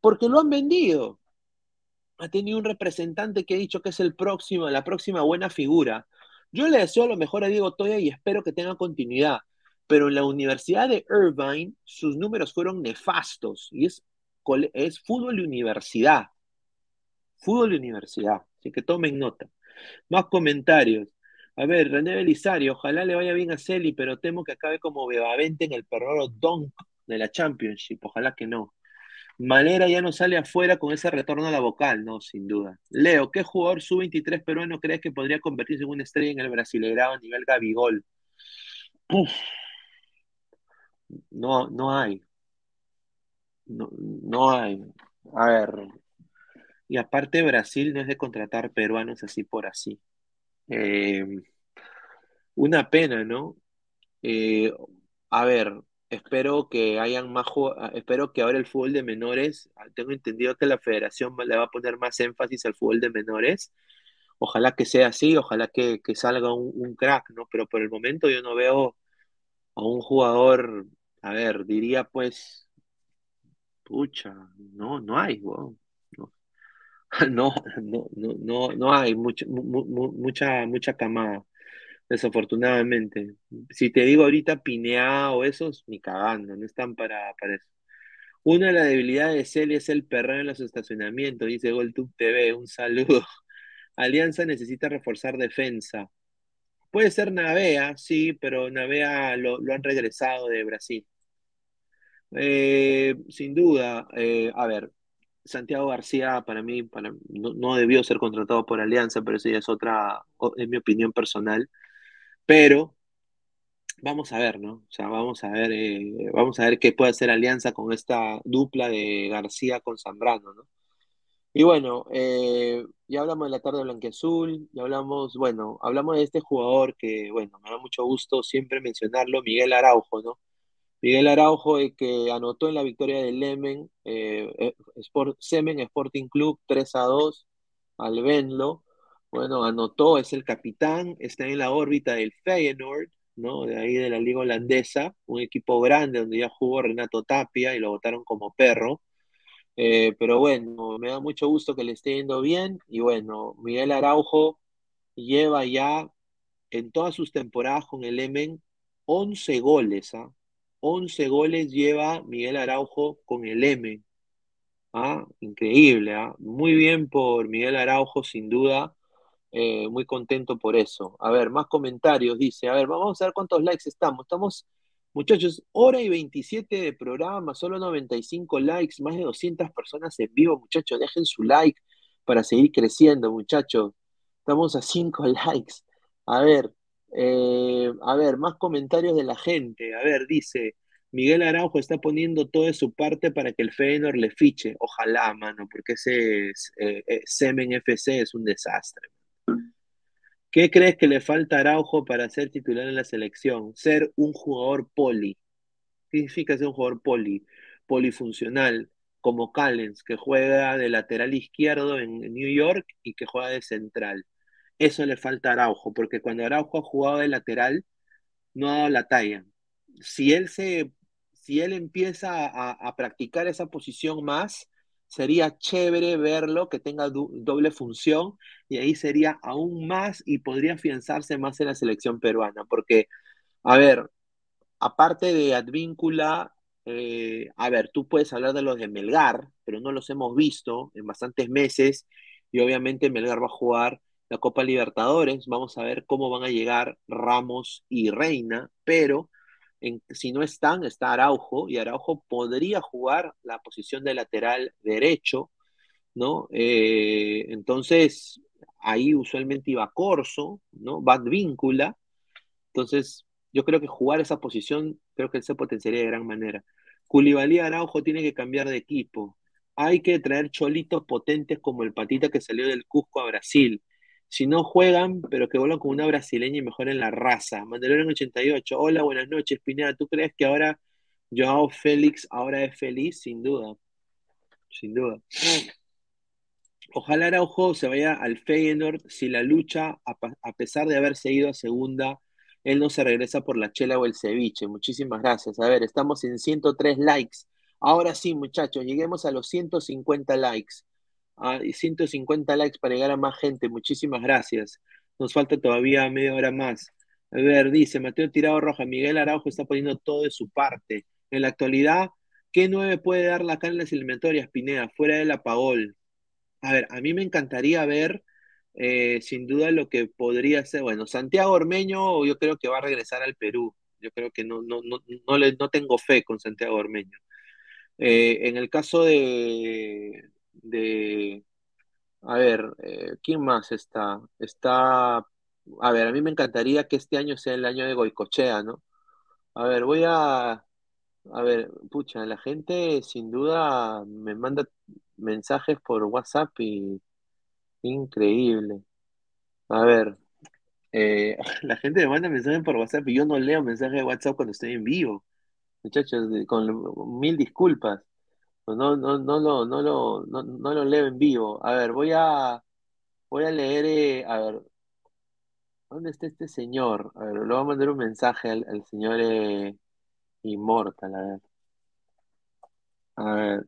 porque lo han vendido. Ha tenido un representante que ha dicho que es el próximo, la próxima buena figura. Yo le deseo lo mejor a Diego Toya y espero que tenga continuidad. Pero en la Universidad de Irvine sus números fueron nefastos y es, es fútbol y universidad. Fútbol y universidad. Así que tomen nota. Más comentarios. A ver, René Belisario, ojalá le vaya bien a Celi, pero temo que acabe como Bebavente en el perrero Donk de la Championship. Ojalá que no. Malera ya no sale afuera con ese retorno a la vocal, no, sin duda. Leo, ¿qué jugador sub-23 peruano crees que podría convertirse en una estrella en el Brasileirao a nivel Gabigol? Uf, no, no hay. No, no hay. A ver. Y aparte Brasil no es de contratar peruanos así por así. Eh, una pena, ¿no? Eh, a ver, espero que hayan más espero que ahora el fútbol de menores, tengo entendido que la federación le va a poner más énfasis al fútbol de menores. Ojalá que sea así, ojalá que, que salga un, un crack, ¿no? Pero por el momento yo no veo a un jugador, a ver, diría pues, pucha, no, no hay. No, no, no, no, no, hay mucha, mu- mu- mu- mucha, mucha camada. Desafortunadamente. Si te digo ahorita Pinea o esos, ni cagando, no están para, para eso. Una de las debilidades de Celia es el perreo en los estacionamientos, dice GolTube TV. Un saludo. Alianza necesita reforzar defensa. Puede ser Navea, sí, pero Navea lo han regresado de Brasil. Eh, sin duda, eh, a ver, Santiago García para mí para, no, no debió ser contratado por Alianza, pero eso ya es otra, es mi opinión personal. Pero Vamos a ver, ¿no? O sea, vamos a ver, eh, vamos a ver qué puede hacer Alianza con esta dupla de García con Zambrano, ¿no? Y bueno, eh, ya hablamos de la tarde blanquiazul, ya hablamos, bueno, hablamos de este jugador que, bueno, me da mucho gusto siempre mencionarlo, Miguel Araujo, ¿no? Miguel Araujo, el que anotó en la victoria del Lemen, eh, eh, Semen Sporting Club 3 a 2 al Venlo. Bueno, anotó, es el capitán, está en la órbita del Feyenoord, ¿no? De ahí de la liga holandesa, un equipo grande donde ya jugó Renato Tapia y lo votaron como perro. Eh, pero bueno, me da mucho gusto que le esté yendo bien. Y bueno, Miguel Araujo lleva ya en todas sus temporadas con el Emen 11 goles. ¿ah? 11 goles lleva Miguel Araujo con el Emen. ¿ah? Increíble. ¿ah? Muy bien por Miguel Araujo, sin duda. Eh, muy contento por eso. A ver, más comentarios. Dice, a ver, vamos a ver cuántos likes estamos. Estamos Muchachos, hora y 27 de programa, solo 95 likes, más de 200 personas en vivo, muchachos, dejen su like para seguir creciendo, muchachos. Estamos a 5 likes. A ver, eh, a ver, más comentarios de la gente. A ver, dice, Miguel Araujo está poniendo todo de su parte para que el Feyenoord le fiche. Ojalá, mano, porque ese eh, eh, Semen FC es un desastre. ¿Qué crees que le falta a Araujo para ser titular en la selección? Ser un jugador poli. ¿Qué significa ser un jugador poli? Polifuncional, como Callens, que juega de lateral izquierdo en New York y que juega de central. Eso le falta a Araujo, porque cuando Araujo ha jugado de lateral, no ha dado la talla. Si él se, si él empieza a practicar esa posición más, sería chévere verlo, que tenga doble función, y ahí sería aún más y podría afianzarse más en la selección peruana, porque, a ver, aparte de Advíncula, eh, a ver, tú puedes hablar de los de Melgar, pero no los hemos visto en bastantes meses, y obviamente Melgar va a jugar la Copa Libertadores, vamos a ver cómo van a llegar Ramos y Reina, pero si no están, está Araujo, y Araujo podría jugar la posición de lateral derecho, ¿no? Eh, entonces, ahí usualmente iba Corso, ¿no? Va Víncula. Entonces, yo creo que jugar esa posición, creo que se potenciaría de gran manera. Culibalí Araujo tiene que cambiar de equipo. Hay que traer cholitos potentes como el patita que salió del Cusco a Brasil. Si no juegan, pero que vuelvan con una brasileña y mejoren la raza. Mandalorian 88. Hola, buenas noches, Pineda. ¿Tú crees que ahora Joao Félix ahora es feliz? Sin duda. Sin duda. Ojalá Araujo se vaya al Feyenoord si la lucha, a, pesar de haberse ido a segunda, él no se regresa por la chela o el ceviche. Muchísimas gracias. A ver, estamos en 103 likes. Ahora sí, muchachos, lleguemos a los 150 likes a 150 likes para llegar a más gente. Muchísimas gracias. Nos falta todavía media hora más. A ver, dice Mateo Tirado Roja, Miguel Araujo está poniendo todo de su parte. En la actualidad, ¿qué nueve puede dar la en las eliminatorias, Pineda, fuera del apagol? A ver, a mí me encantaría ver, eh, sin duda, lo que podría ser, bueno, Santiago Ormeño, yo creo que va a regresar al Perú. Yo creo que no, no, no, no, le, no tengo fe con Santiago Ormeño. Eh, en el caso de, de, a ver, eh, ¿quién más está? Está, a ver, a mí me encantaría que este año sea el año de Goicochea, ¿no? A ver, voy a, a ver, pucha, la gente sin duda me manda mensajes por WhatsApp y increíble. A ver, eh, la gente me manda mensajes por WhatsApp y yo no leo mensajes de WhatsApp cuando estoy en vivo. Muchachos, con mil disculpas. Pues no, no, no lo, no lo, no, no lo leo en vivo. A ver, voy a, voy a leer, eh, a ver, ¿dónde está este señor? A ver, le voy a mandar un mensaje al, señor eh, Inmortal, a ver. A ver,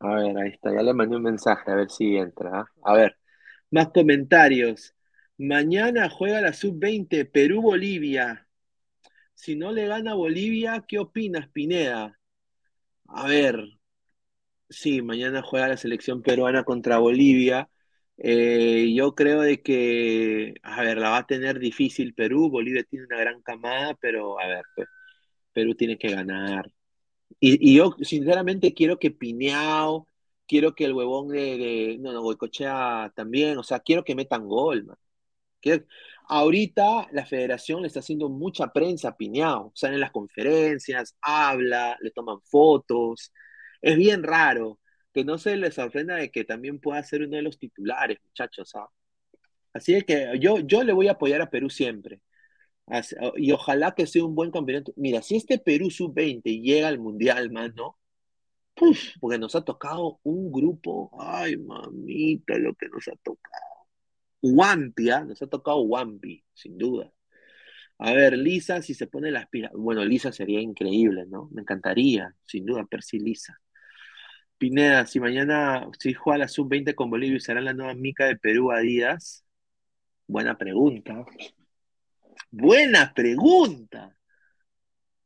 a ver, ahí está, ya le mandé un mensaje, a ver si entra. ¿ah? A ver, más comentarios. Mañana juega la sub-20 Perú-Bolivia. Si no le gana Bolivia, ¿qué opinas, Pineda? A ver, sí, mañana juega la selección peruana contra Bolivia. Eh, yo creo de que, a ver, la va a tener difícil Perú. Bolivia tiene una gran camada, pero a ver, pues, Perú tiene que ganar. Y, yo, sinceramente, quiero que Pineao, quiero que el huevón de, no, no, Goicochea también, o sea, quiero que metan gol, man. Ahorita la federación le está haciendo mucha prensa a Pineao, salen en las conferencias, habla, le toman fotos. Es bien raro que no se les sorprenda de que también pueda ser uno de los titulares, muchachos. ¿ah? Así es que yo, yo le voy a apoyar a Perú siempre. y ojalá que sea un buen campeonato. Mira, si este Perú sub-20 llega al Mundial, mano, porque nos ha tocado un grupo, ay mamita, lo que nos ha tocado. Wampia, ¿ah? nos ha tocado Wampi, sin duda. A ver, Lisa, si se pone las pilas. Bueno, Lisa sería increíble, ¿no? Me encantaría, sin duda, Percy Lisa. Pineda, si mañana si juega la sub-20 con Bolivia, ¿será la nueva mica de Perú a Díaz? Buena pregunta. Buena pregunta.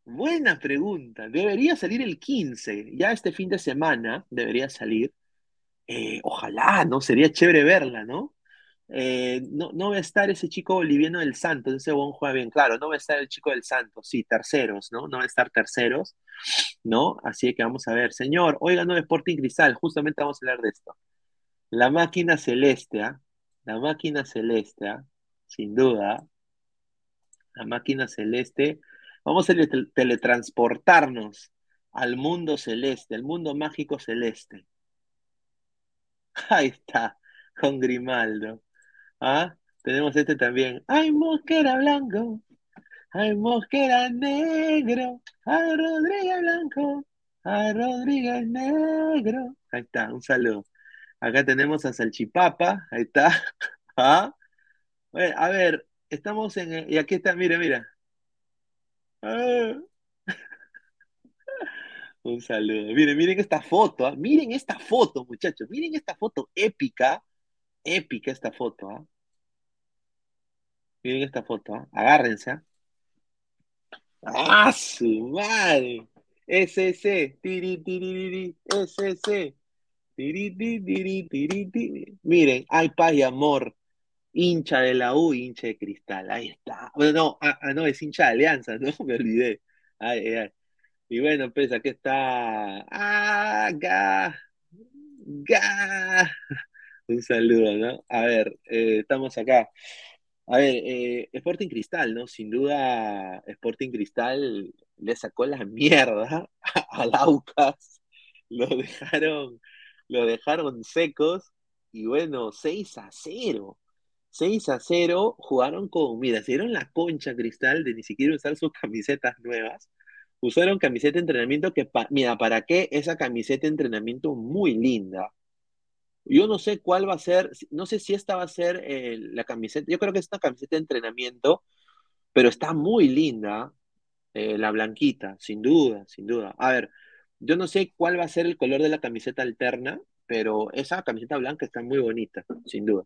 Buena pregunta. Debería salir el 15. Ya este fin de semana debería salir. Eh, ojalá, ¿no? Sería chévere verla, ¿no? Eh, no, no va a estar ese chico boliviano del Santos, ese buen juega bien, claro, no va a estar el chico del Santos, sí, terceros, ¿no? No va a estar terceros, ¿no? Así que vamos a ver, señor, oiga, no Sporting Cristal, justamente vamos a hablar de esto. La máquina celeste, ¿ah? La máquina celeste, ¿ah? Sin duda, la máquina celeste, vamos a tele- teletransportarnos al mundo celeste, al mundo mágico celeste. Ahí está, con Grimaldo. ¿Ah? Tenemos este también. Ay, mosquera blanco. Ay, mosquera negro. Ay, Rodríguez blanco. Ay, Rodríguez negro. Ahí está, un saludo. Acá tenemos a Salchipapa. Ahí está. ¿Ah? Bueno, a ver, estamos en. Y aquí está, mire, mira. Ah. Un saludo. Miren, miren esta foto. ¿ah? Miren esta foto, muchachos. Miren esta foto épica. Épica esta foto. ¿ah? Miren esta foto. ¿ah? Agárrense. ¿ah? ¡Ah, su madre! SC. Tiri, tiri, SC. Tiri, tiri, tiri. Miren, hay paz y amor. Hincha de la U, hincha de cristal. Ahí está. Bueno, no, ah, ah, no, es hincha de Alianza, ¿no? Me olvidé. Ay, ay. Y bueno, pues aquí está. ¡Ah! Ga, ga. Un saludo, ¿no? A ver, eh, estamos acá. A ver, eh, Sporting Cristal, ¿no? Sin duda, Sporting Cristal le sacó la mierda al Aucas. Lo dejaron, lo dejaron secos. Y bueno, 6 a 0. 6 a 0 jugaron con, mira, se dieron la concha Cristal de ni siquiera usar sus camisetas nuevas. Usaron camiseta de entrenamiento que, mira, ¿para qué? Esa camiseta de entrenamiento muy linda. Yo no sé cuál va a ser, no sé si esta va a ser eh, la camiseta, yo creo que es una camiseta de entrenamiento, pero está muy linda, eh, la blanquita, sin duda, sin duda. A ver, yo no sé cuál va a ser el color de la camiseta alterna, pero esa camiseta blanca está muy bonita, sin duda.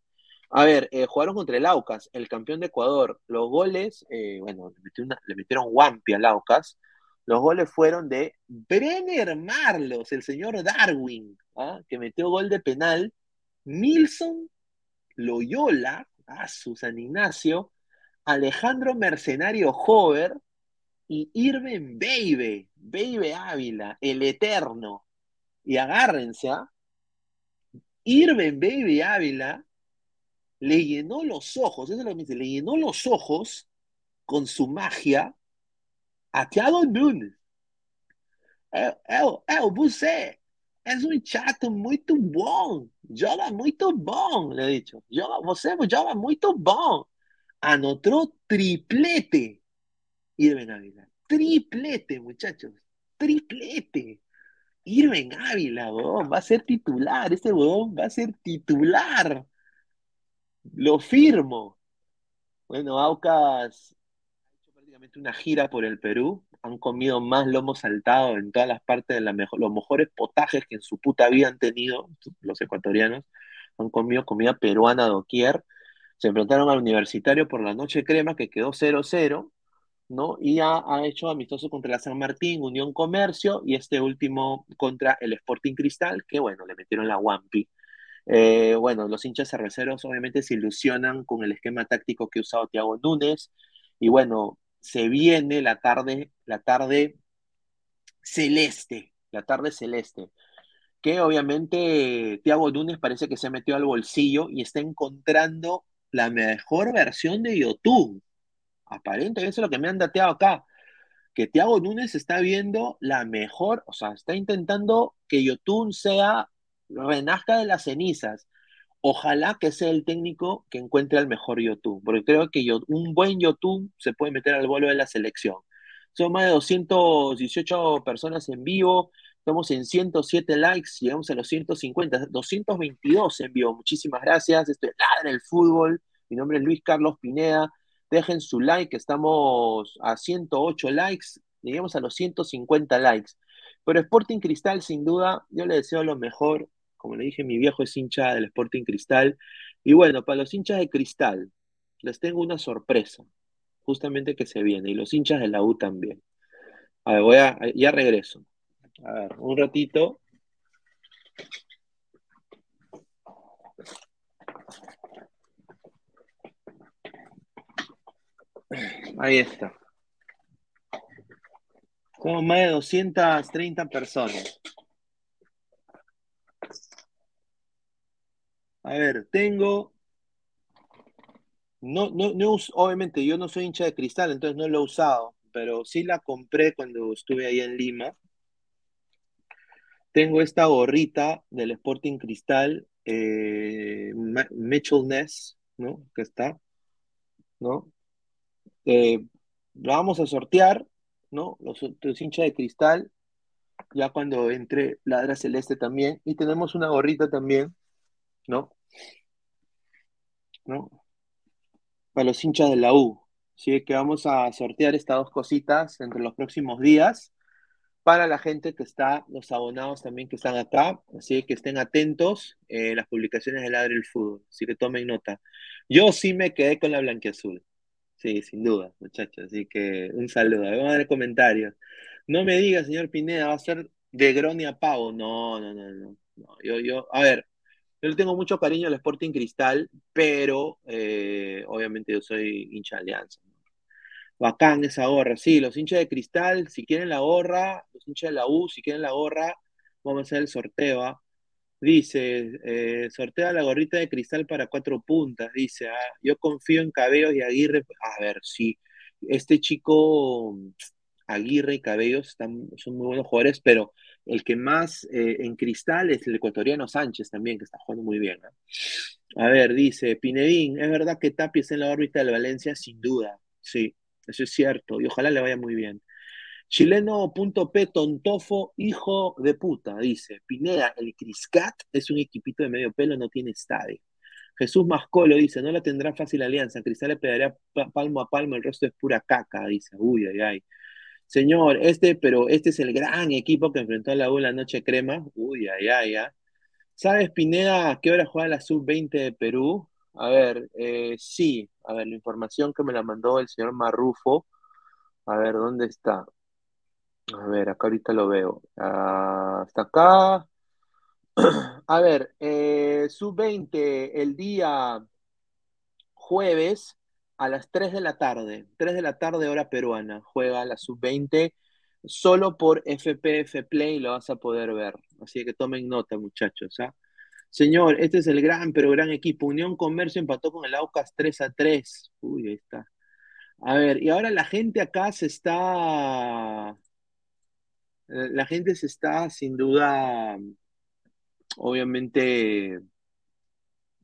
A ver, eh, jugaron contra el Aucas, el campeón de Ecuador. Los goles, bueno, le le metieron Wampi al Aucas. Los goles fueron de Brenner Marlos, el señor Darwin, ¿ah? que metió gol de penal. Nilson Loyola, a su San Ignacio. Alejandro Mercenario Hover y Irving Baby, Baby Ávila, el eterno. Y agárrense, ¿ah? Irving Baby Ávila le llenó los ojos, eso es lo que me dice, le llenó los ojos con su magia a Thiago Nunes. É, é, o- é, você és um chato muito bom, joga muito bom, le he dicho. Joga, você joga muito bom. Anotó triplete. Irving Ávila. Triplete, muchachos. Triplete. Irving Ávila, huevón, va a ser titular. Este va a ser titular. Lo firmo. Bueno, Aucas ha hecho prácticamente una gira por el Perú. Han comido más lomo saltado en todas las partes de la los mejores potajes que en su puta vida han tenido los ecuatorianos. Han comido comida peruana doquier. Se enfrentaron al Universitario por la noche crema, que quedó 0-0, ¿no? Y ha, ha hecho amistoso contra la San Martín, Unión Comercio, y este último contra el Sporting Cristal, que bueno, le metieron la Wampi. Eh, bueno, los hinchas cerveceros obviamente se ilusionan con el esquema táctico que ha usado Thiago Núñez. Y bueno, se viene la tarde, la tarde celeste, la tarde celeste, que obviamente Thiago Núñez parece que se metió al bolsillo y está encontrando la mejor versión de YouTube. Aparentemente, eso es lo que me han dateado acá que Thiago Núñez está viendo la mejor, o sea, está intentando que Yotun sea, renazca de las cenizas. Ojalá que sea el técnico que encuentre al mejor Yotun, porque creo que un buen Yotun se puede meter al vuelo de la selección. Son más de 218 personas en vivo, estamos en 107 likes, llegamos a los 150, 222 en vivo. Muchísimas gracias. Esto es Ladra el Fútbol. Mi nombre es Luis Carlos Pineda. Dejen su like, estamos a 108 likes, lleguemos a los 150 likes. Pero Sporting Cristal, sin duda, yo le deseo lo mejor. Como le dije, mi viejo es hincha del Sporting Cristal. Y bueno, para los hinchas de Cristal, les tengo una sorpresa, justamente que se viene. Y los hinchas de la U también. A ver, voy a, ya regreso. A ver, un ratito. Ahí está. Como más de 230 personas. A ver, tengo. No, no, no, obviamente yo no soy hincha de cristal, entonces no lo he usado, pero sí la compré cuando estuve ahí en Lima. Tengo esta gorrita del Sporting Cristal, eh, Mitchell Ness, ¿no? Que está, ¿no? Eh, la vamos a sortear, ¿no? Los, los hinchas de cristal, ya cuando entre Ladra Celeste también. Y tenemos una gorrita también, ¿no? ¿No? Para los hinchas de la U. Así que vamos a sortear estas dos cositas entre los próximos días. Para la gente que está, los abonados también que están acá, así que estén atentos eh, las publicaciones de Ladre el Fútbol, así que tomen nota. Yo sí me quedé con la blanquiazul. Sí, sin duda, muchachos. Así que un saludo. Vamos a ver comentarios. No me diga, señor Pineda, va a ser de Groni a Pavo. No, no, no, no. no. Yo, yo, a ver, yo le tengo mucho cariño al Sporting Cristal, pero eh, obviamente yo soy hincha de Alianza. Bacán esa gorra. Sí, los hinchas de Cristal, si quieren la gorra, los hinchas de la U, si quieren la gorra, vamos a hacer el sorteo. ¿ah? Dice, eh, sortea la gorrita de cristal para cuatro puntas. Dice, ah, yo confío en Cabellos y Aguirre. A ver, sí, este chico Aguirre y Cabellos están, son muy buenos jugadores, pero el que más eh, en cristal es el ecuatoriano Sánchez también, que está jugando muy bien. A ver, dice Pinedín, ¿es verdad que Tapia está en la órbita del Valencia? Sin duda, sí, eso es cierto, y ojalá le vaya muy bien. Chileno.p Tontofo, hijo de puta, dice. Pineda, el Criscat es un equipito de medio pelo, no tiene estadio. Jesús Mascolo dice, no la tendrá fácil Alianza, Cristal le pegaría pa- palmo a palmo, el resto es pura caca, dice. Uy, ay, ay. Señor, este, pero este es el gran equipo que enfrentó a la U la noche crema. Uy, ay, ay, ay. ¿Sabes, Pineda, a qué hora juega la sub-20 de Perú? A ver, eh, sí, a ver, la información que me la mandó el señor Marrufo. A ver, ¿dónde está? A ver, acá ahorita lo veo. Ah, hasta acá. A ver, eh, sub-20 el día jueves a las 3 de la tarde. 3 de la tarde, hora peruana. Juega la sub-20 solo por FPF Play lo vas a poder ver. Así que tomen nota, muchachos. ¿ah? Señor, este es el gran, pero gran equipo. Unión Comercio empató con el Aucas 3 a 3. Uy, ahí está. A ver, y ahora la gente acá se está. La gente se está sin duda, obviamente,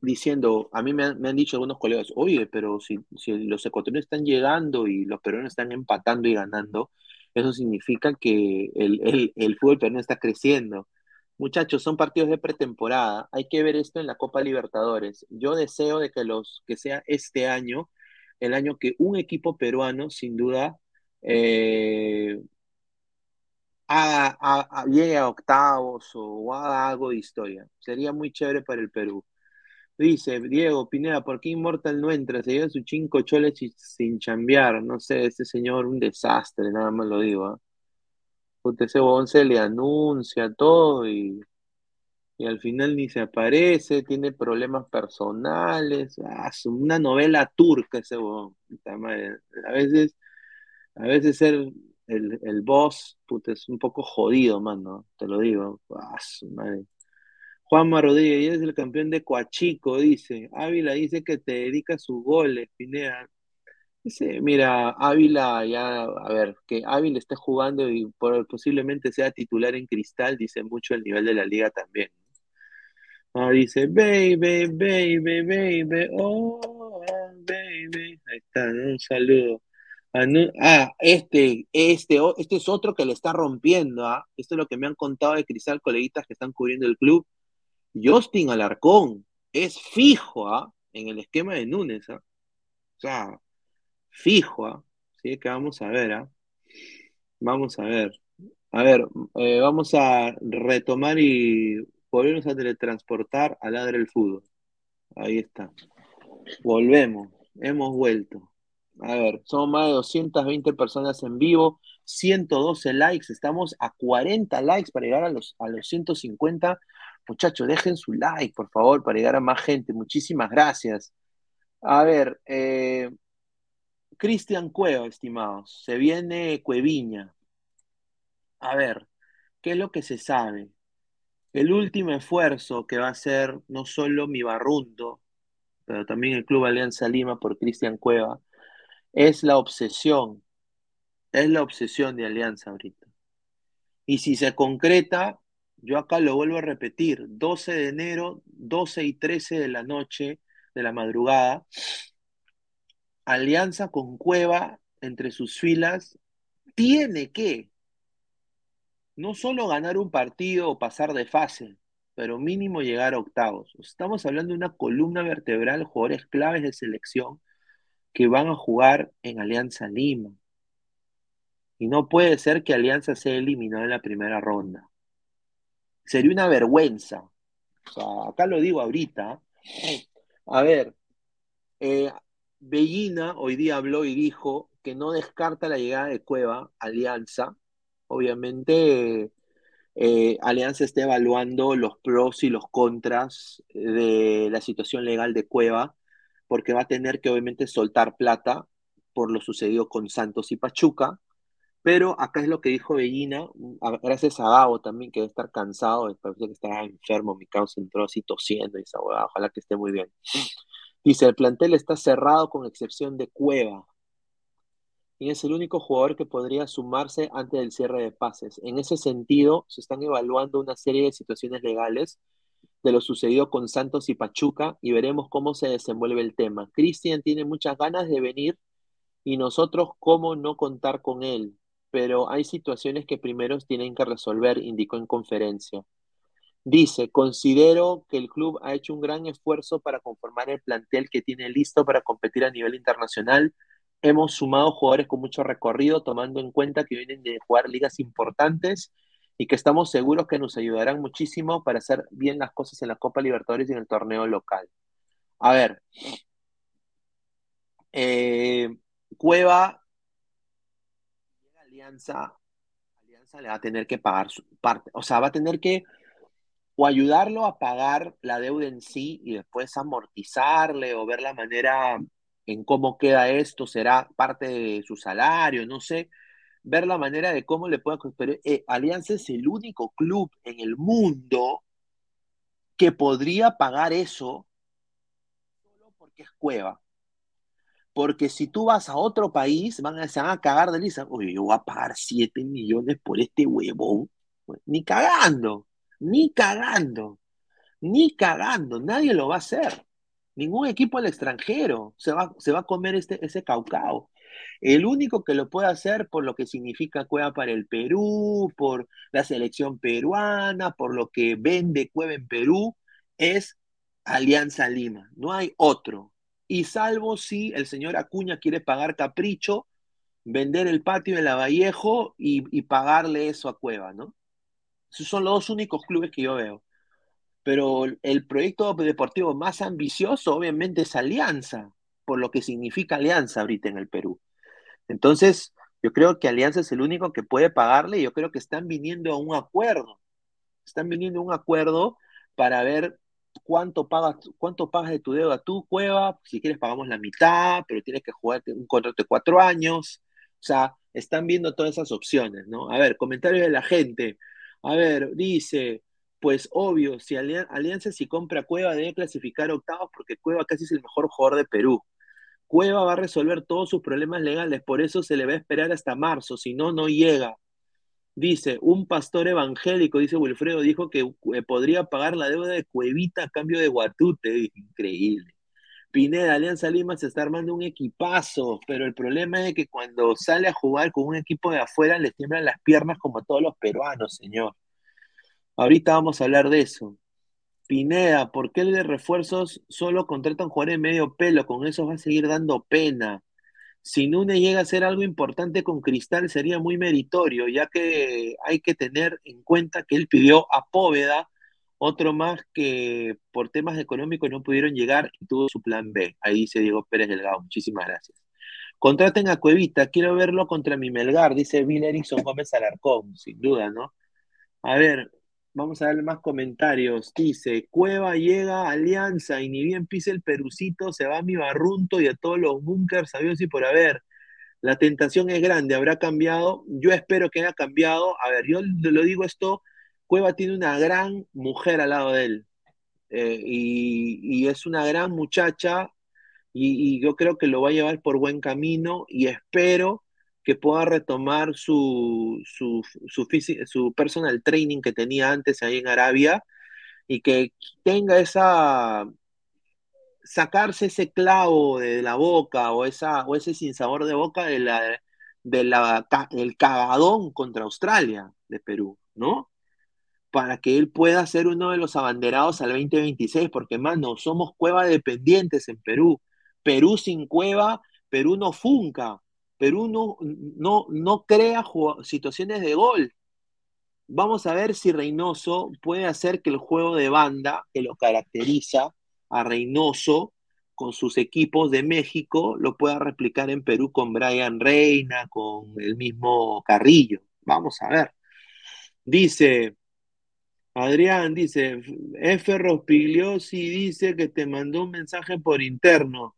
diciendo, a mí me han, me han dicho algunos colegas, oye, pero si, si los ecuatorianos están llegando y los peruanos están empatando y ganando, eso significa que el, el, el fútbol peruano está creciendo. Muchachos, son partidos de pretemporada. Hay que ver esto en la Copa Libertadores. Yo deseo de que los que sea este año, el año que un equipo peruano, sin duda, eh, haga- a- a- llegue a octavos o haga algo de historia. Sería muy chévere para el Perú. Dice Diego Pineda, ¿por qué Immortal no entra? Se lleva sus cinco choles sin, chambear. No sé, este señor un desastre, nada más lo digo. Puta, ese huevón se le anuncia todo y, y al final ni se aparece, tiene problemas personales. Ah, una novela turca ese huevón. A veces, a veces ser el, el boss, puta, es un poco jodido, mano. Te lo digo. Ah, madre. Juanma Rodríguez, es el campeón de Coachico, dice. Ávila dice que te dedica sus goles, Pineda. Dice, mira, Ávila ya, a ver, que Ávila esté jugando y posiblemente sea titular en Cristal, dice mucho el nivel de la liga también. Ah, dice, baby, baby, baby, oh, baby. Ahí está, ¿no? Un saludo. Ah, ah, este, este, este es otro que le está rompiendo, ¿ah? Esto es lo que me han contado de Cristal, coleguitas que están cubriendo el club. Justin Alarcón es fijo, ¿ah? En el esquema de Núñez, ¿ah? O sea, fijo, ¿ah? Así que vamos a ver, ¿ah? Vamos a ver. A ver, eh, vamos a retomar y volvernos a teletransportar al ladre del fútbol. Ahí está. Volvemos. Hemos vuelto. A ver, somos más de 220 personas en vivo, 112 likes, estamos a 40 likes para llegar a los, a los 150. Muchachos, dejen su like, por favor, para llegar a más gente. Muchísimas gracias. A ver, eh, Cristian Cueva, estimados, se viene Cueviña. A ver, ¿qué es lo que se sabe? El último esfuerzo que va a hacer no solo mi Barrundo, pero también el Club Alianza Lima por Cristian Cueva, es la obsesión, es la obsesión de Alianza ahorita. Y si se concreta, yo acá lo vuelvo a repetir, 12 de enero, 12 y 13 de la noche, de la madrugada, Alianza con Cueva entre sus filas tiene que no solo ganar un partido o pasar de fase, pero mínimo llegar a octavos. Estamos hablando de una columna vertebral, jugadores claves de selección que van a jugar en Alianza Lima. Y no puede ser que Alianza sea eliminado en la primera ronda. Sería una vergüenza. Acá lo digo ahorita. A ver, eh, Bellina hoy día habló y dijo que no descarta la llegada de Cueva, Alianza. Obviamente, eh, Alianza está evaluando los pros y los contras de la situación legal de Cueva, porque va a tener que obviamente soltar plata por lo sucedido con Santos y Pachuca. Pero acá es lo que dijo Bellina, gracias a Gabo también, que debe estar cansado, parece que está enfermo, mi causa entró así tosiendo y esa ojalá que esté muy bien. Dice, el plantel está cerrado con excepción de Cueva. Y es el único jugador que podría sumarse antes del cierre de pases. En ese sentido, se están evaluando una serie de situaciones legales de lo sucedido con Santos y Pachuca y veremos cómo se desenvuelve el tema. Cristian tiene muchas ganas de venir y nosotros cómo no contar con él, pero hay situaciones que primero tienen que resolver, indicó en conferencia. Dice, considero que el club ha hecho un gran esfuerzo para conformar el plantel que tiene listo para competir a nivel internacional. Hemos sumado jugadores con mucho recorrido, tomando en cuenta que vienen de jugar ligas importantes y que estamos seguros que nos ayudarán muchísimo para hacer bien las cosas en la Copa Libertadores y en el torneo local. A ver, eh, Cueva, Alianza, Alianza le va a tener que pagar su parte, o sea, va a tener que o ayudarlo a pagar la deuda en sí y después amortizarle o ver la manera en cómo queda esto, será parte de su salario, no sé, ver la manera de cómo le pueda... Pero eh, Alianza es el único club en el mundo que podría pagar eso solo porque es cueva. Porque si tú vas a otro país, van a, se van a cagar de lisa. Oye, yo voy a pagar 7 millones por este huevón. Ni cagando. Ni cagando, ni cagando, nadie lo va a hacer. Ningún equipo al extranjero se va, se va a comer este, ese caucao. El único que lo puede hacer por lo que significa Cueva para el Perú, por la selección peruana, por lo que vende Cueva en Perú, es Alianza Lima. No hay otro. Y salvo si el señor Acuña quiere pagar capricho, vender el patio de la Vallejo y, y pagarle eso a Cueva, ¿no? Esos son los dos únicos clubes que yo veo. Pero el proyecto deportivo más ambicioso, obviamente, es Alianza, por lo que significa Alianza ahorita en el Perú. Entonces, yo creo que Alianza es el único que puede pagarle y yo creo que están viniendo a un acuerdo. Están viniendo a un acuerdo para ver cuánto pagas, cuánto pagas de tu deuda tú, Cueva. Si quieres, pagamos la mitad, pero tienes que jugar un contrato de cuatro años. O sea, están viendo todas esas opciones, ¿no? A ver, comentario de la gente. A ver, dice, pues obvio, si Alianza si compra Cueva debe clasificar octavos porque Cueva casi es el mejor jugador de Perú. Cueva va a resolver todos sus problemas legales, por eso se le va a esperar hasta marzo, si no, no llega. Dice, un pastor evangélico, dice Wilfredo, dijo que eh, podría pagar la deuda de Cuevita a cambio de Guatute. Increíble. Pineda, Alianza Lima se está armando un equipazo, pero el problema es que cuando sale a jugar con un equipo de afuera le tiemblan las piernas como todos los peruanos, señor. Ahorita vamos a hablar de eso. Pineda, ¿por qué el de refuerzos solo contratan jugadores medio pelo? Con eso va a seguir dando pena. Si Núñez llega a hacer algo importante con Cristal sería muy meritorio, ya que hay que tener en cuenta que él pidió a Póveda, otro más que por temas económicos no pudieron llegar y tuvo su plan B. Ahí dice Diego Pérez Delgado, muchísimas gracias. Contraten a Cuevita, quiero verlo contra mi Melgar, dice Bill Erickson Gómez Alarcón, sin duda, ¿no? A ver, vamos a darle más comentarios. Dice, Cueva llega a Alianza y ni bien pise el perucito, se va a mi barrunto y a todos los bunkers sabios y por haber. La tentación es grande, habrá cambiado. Yo espero que haya cambiado. A ver, yo lo digo esto, Cueva tiene una gran mujer al lado de él. eh, y, es una gran muchacha y yo creo que lo va a llevar por buen camino y espero que pueda retomar su, su, su, personal training que tenía antes ahí en Arabia y que tenga esa, sacarse ese clavo de la boca o, esa, o ese sinsabor de boca de la, de la, ca- el cagadón contra Australia de Perú, ¿no? Para que él pueda ser uno de los abanderados al 2026, porque, mano, somos cueva dependientes en Perú. Perú sin cueva, Perú no funca, Perú no, no, no crea situaciones de gol. Vamos a ver si Reynoso puede hacer que el juego de banda que lo caracteriza a Reynoso con sus equipos de México lo pueda replicar en Perú con Brian Reina, con el mismo Carrillo. Vamos a ver. Dice, Adrián, dice, F. Rospigliosi dice que te mandó un mensaje por interno.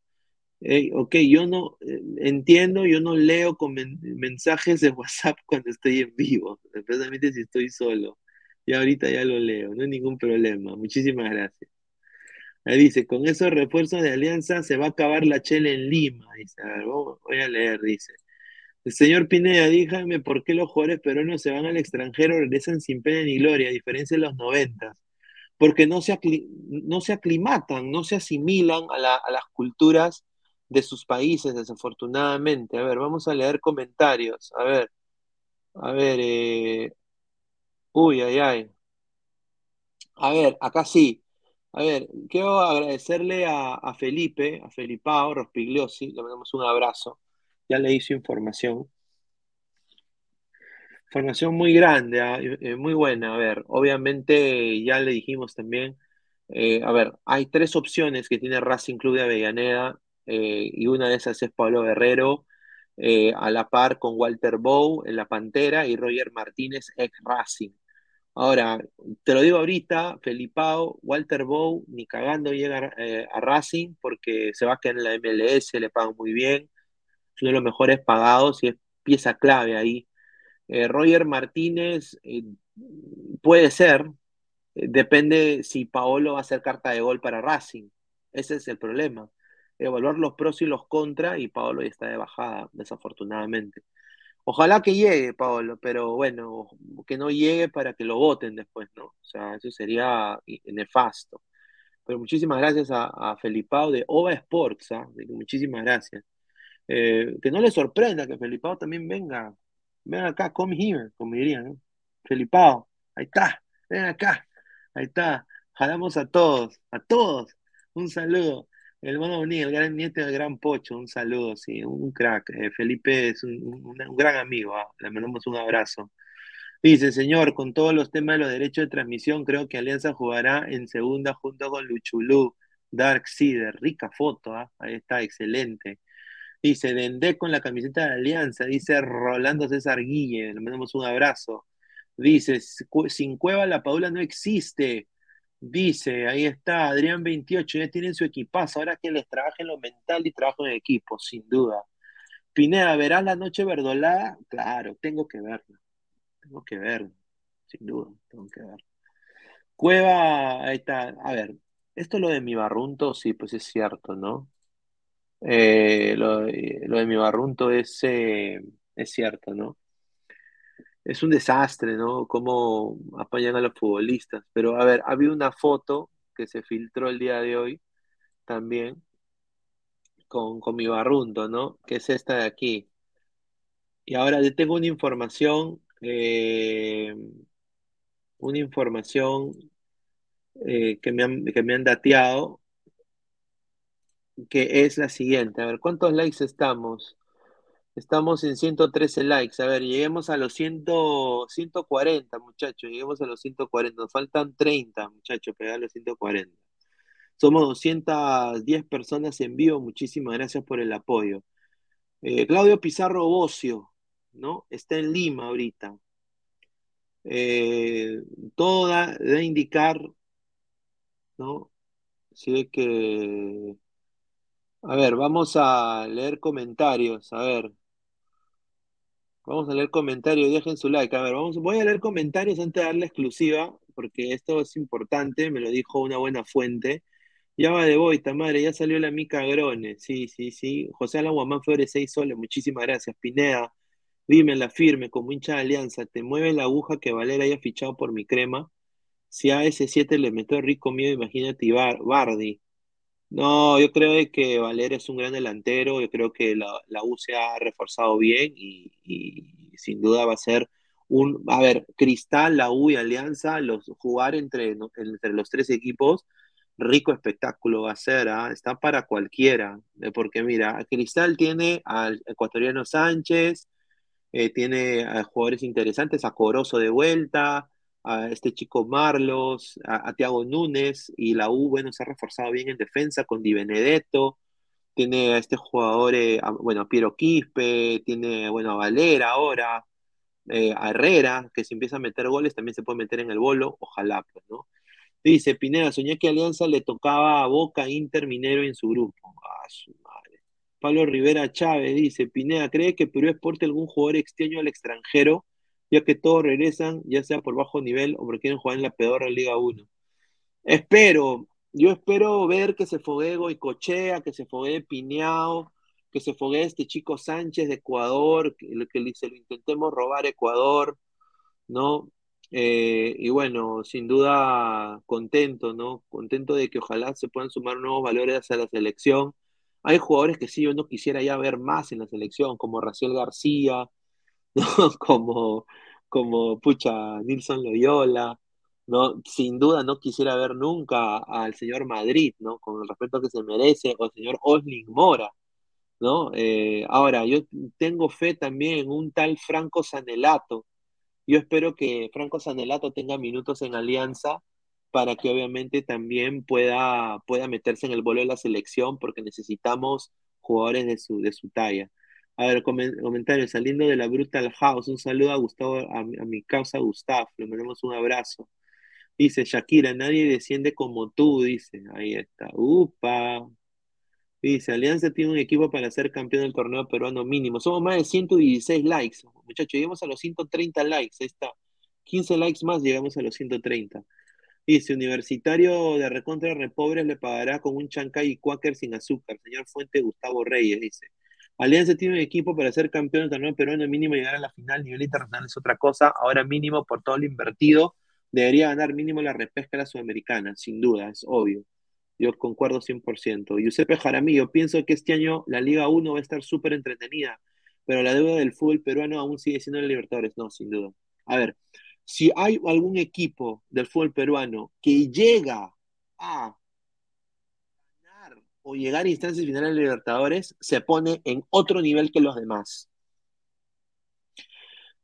Ey, ok, yo no eh, entiendo, yo no leo con men- mensajes de WhatsApp cuando estoy en vivo, especialmente si estoy solo. Y ahorita ya lo leo, no hay ningún problema. Muchísimas gracias. Ahí dice, con esos refuerzos de Alianza se va a acabar la chela en Lima. Dice, a ver, voy a leer, dice. El señor Pineda, dígame por qué los jugadores peruanos se van al extranjero, regresan sin pena ni gloria, a diferencia de los noventas. Porque no se, no se aclimatan, no se asimilan a, la- a las culturas de sus países, desafortunadamente. A ver, vamos a leer comentarios. A ver, a ver, eh, uy, ay, ay. A ver, acá sí. A ver, quiero agradecerle a, a Felipe, a Felipao Rospigliosi, le mandamos un abrazo. Ya le hice información. Información muy grande, ah, eh, muy buena. A ver, obviamente ya le dijimos también, eh, a ver, hay tres opciones que tiene Racing Club de Avellaneda eh, y una de esas es Pablo Guerrero, eh, a la par con Walter Bow en la Pantera y Roger Martínez, ex Racing. Ahora, te lo digo ahorita, Felipao, Walter Bow, ni cagando llega eh, a Racing porque se va a quedar en la MLS, le pagan muy bien, es uno de los mejores pagados y es pieza clave ahí. Roger Martínez puede ser, depende si Paolo va a hacer carta de gol para Racing. Ese es el problema. Evaluar los pros y los contras y Paolo ya está de bajada, desafortunadamente. Ojalá que llegue, Paolo, pero bueno, que no llegue para que lo voten después, ¿no? O sea, eso sería nefasto. Pero muchísimas gracias a, a Felipao de Ova Sports, que Muchísimas gracias. Eh, que no le sorprenda que Felipao también venga. Ven acá, come here, como dirían, ¿no? Felipao, ahí está, ven acá, ahí está. Jalamos a todos, a todos. Un saludo. El hermano Bonilla, el gran nieto del gran Pocho, un saludo, sí, un crack. Eh, Felipe es un, gran amigo, ah, Le mandamos un abrazo. Dice, señor, con todos los temas de los derechos de transmisión, creo que Alianza jugará en segunda junto con Luchulú, Dark Seeder. Rica foto, ¿ah? Ahí está, excelente. Dice, Dendé con la camiseta de Alianza. Dice Rolando César Guille, le mandamos un abrazo. Dice, "Cu- sin Cueva la Padula no existe. Dice, ahí está, Adrián 28, ya tienen su equipazo. Ahora que les trabajen lo mental y trabajo en equipo, sin duda. Pineda, ¿verás la noche verdolada? Claro, tengo que verla. Tengo que verla, sin duda, tengo que verla. Cueva, ahí está. A ver, esto lo de mi barrunto, sí, pues es cierto, ¿no? Eh, lo, de- lo de mi barrunto es, eh, es cierto, ¿no? Es un desastre, ¿no? Cómo apañan a los futbolistas. Pero, a ver, había una foto que se filtró el día de hoy también con, con mi barrunto, ¿no? Que es esta de aquí. Y ahora le tengo una información, eh, una información eh, que me que me han dateado, que es la siguiente. A ver, ¿cuántos likes estamos? Estamos en 113 likes. A ver, lleguemos a los 100, 140, muchachos. Lleguemos a los 140. Nos faltan 30, muchachos, pegar los 140. Somos 210 personas en vivo. Muchísimas gracias por el apoyo. Eh, Claudio Pizarro Bocio, ¿no? Está en Lima ahorita. Eh, todo da, indicar, ¿no? Sí ve que... A ver, vamos a leer comentarios. A ver. Vamos a leer comentarios, dejen su like. A ver, vamos, voy a leer comentarios antes de darle exclusiva, porque esto es importante, me lo dijo una buena fuente. Ya va de boita, madre, ya salió la Mica Grone. Sí, sí, sí. José Alan Guamán Flores, 6 soles, muchísimas gracias. Pineda, dime la firme, como hincha de alianza, ¿te mueve la aguja que Valera haya fichado por mi crema? Si a ese 7 le metió rico miedo, imagínate Ibar- Bardi. No, yo creo que Valera es un gran delantero, yo creo que la, la U se ha reforzado bien y, y sin duda va a ser un, a ver, Cristal, la U y Alianza, los jugar entre, entre los tres equipos, rico espectáculo va a ser, ¿ah? Está para cualquiera, eh, porque mira, Cristal tiene al ecuatoriano Sánchez, eh, tiene a jugadores interesantes, a Corozo de vuelta, a este chico Marlos, a, a Núñez, y la U, bueno, se ha reforzado bien en defensa con Di Benedetto, tiene a este jugador, eh, a- bueno, a Piero Quispe, tiene, bueno, a Valera ahora, eh, a Herrera, que si empieza a meter goles también se puede meter en el bolo, ojalá, pues, ¿no? Dice Pineda, soñé que Alianza le tocaba a Boca, Inter, Minero en su grupo. Ah, su madre. Pablo Rivera Chávez dice, Pineda, ¿cree que Perú exporte algún jugador extraño al extranjero, ya que todos regresan, ya sea por bajo nivel o porque quieren jugar en la peor Liga 1? Espero, yo espero ver que se foguee Goicochea, que se foguee Piñao, que se foguee este chico Sánchez de Ecuador, que, que se lo intentemos robar Ecuador, ¿no? Eh, y bueno, sin duda contento, ¿no? Contento de que ojalá se puedan sumar nuevos valores a la selección. Hay jugadores que sí, yo no quisiera ya ver más en la selección, como Raciel García, ¿no? Como, como, pucha, Nilson Loyola, ¿no? Sin duda no quisiera ver nunca al señor Madrid, ¿no? Con el respeto que se merece, o al señor Osling Mora, ¿no? Eh, ahora, yo tengo fe también en un tal Franco Sanelato. Yo espero que Franco Sanelato tenga minutos en Alianza para que obviamente también pueda, pueda meterse en el vuelo de la selección porque necesitamos jugadores de su, de su talla. A ver, comen- comentarios, saliendo de la Brutal House, un saludo a Gustavo, a mi causa Gustavo, le mandamos un abrazo. Dice Shakira, nadie desciende como tú, dice. Ahí está. Upa. Dice, Alianza tiene un equipo para ser campeón del torneo peruano mínimo. Somos más de 116 likes. Muchachos, llegamos a los 130 likes. Ahí está. 15 likes más, llegamos a los 130. Dice, Universitario de Recontra Repobres le pagará con un chancay y cuáquer sin azúcar. Señor Fuente Gustavo Reyes, dice. Alianza tiene un equipo para ser campeón del torneo peruano mínimo llegar a la final. Nivel internacional es otra cosa. Ahora mínimo, por todo lo invertido, debería ganar mínimo la repesca a la sudamericana. Sin duda, es obvio. Yo concuerdo 100%. Giuseppe Jaramillo, pienso que este año la Liga 1 va a estar súper entretenida, pero la deuda del fútbol peruano aún sigue siendo la Libertadores. No, sin duda. A ver, si hay algún equipo del fútbol peruano que llega a llegar a instancias finales de Libertadores, se pone en otro nivel que los demás.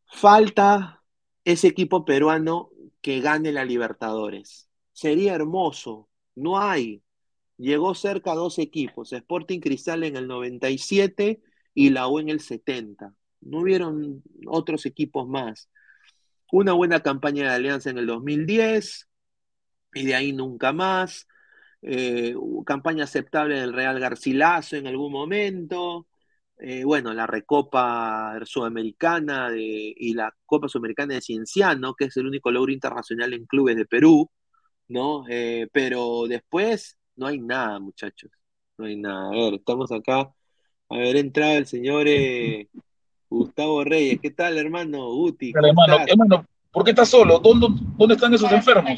Falta ese equipo peruano que gane la Libertadores. Sería hermoso. No hay. Llegó cerca dos equipos, Sporting Cristal en el 97 y la U en el 70. No hubieron otros equipos más. Una buena campaña de alianza en el 2010 y de ahí nunca más. Eh, campaña aceptable del Real Garcilaso en algún momento. Eh, bueno, la Recopa Sudamericana de, y la Copa Sudamericana de Cienciano, que es el único logro internacional en clubes de Perú, ¿no? Eh, pero después no hay nada, muchachos. No hay nada. A ver, estamos acá. A ver, entrado el señor eh, Gustavo Reyes. ¿Qué tal, hermano? Guti, ¿cómo hermano, hermano, ¿por qué estás solo? ¿Dónde, dónde están esos enfermos?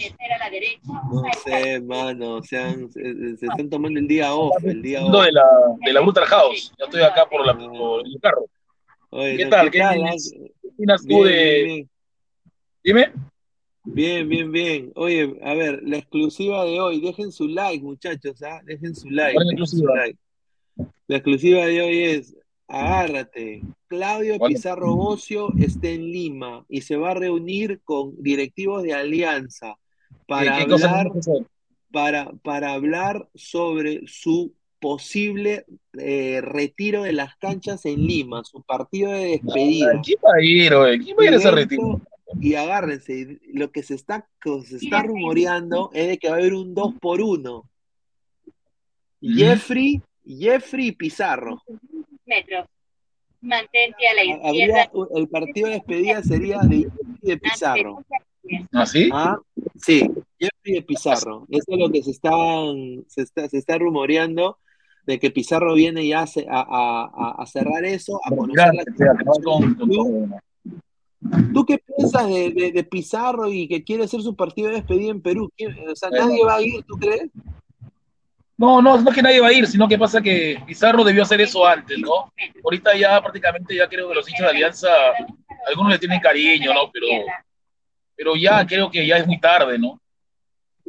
No sé, hermano. Se, han- se- se están tomando el día off. El día off. de la, de la Brutal House. Yo estoy acá por, la, por el carro. Oye, ¿Qué no, tal? ¿qué ¿Qué tal? ah? opinas tú de-. Dime. Bien, bien, bien. Oye, a ver, la exclusiva de hoy, dejen su like, muchachos, ¿ah? Dejen su like, ¿Cuál es la dejen su exclusiva? like. La exclusiva de hoy es, agárrate, Claudio ¿Cuál? Pizarro Bocio está en Lima y se va a reunir con directivos de Alianza para ¿Qué- qué cosa hablar, para, para hablar sobre su posible eh, retiro de las canchas en Lima, su partido de despedida. ¿Quién va a ir, oye? ¿Quién va a ir a ese Y retiro? Y agárrense, lo que se está, que se está rumoreando es de que va a haber un 2 por 1 Jeffrey, Jeffrey y Pizarro. metros. Mantente a la Habría, izquierda. el partido de despedida sería de Jeffrey y de Pizarro. ¿Ah, sí? Ah, sí, Jeffrey de Pizarro. Eso es lo que se están, se está, se está rumoreando de que Pizarro viene ya a, a, a- a cerrar eso, a conocer la. ¿Tú qué piensas de, de- de Pizarro y que quiere hacer su partido de despedida en Perú? ¿Quién- O sea, nadie va a ir, ¿tú crees? No, no, no es que nadie va a ir, sino que pasa que Pizarro debió hacer eso antes, ¿no? Ahorita ya prácticamente ya creo que los hinchas de Alianza, algunos le tienen cariño, ¿no? Pero, pero ya creo que ya es muy tarde, ¿no?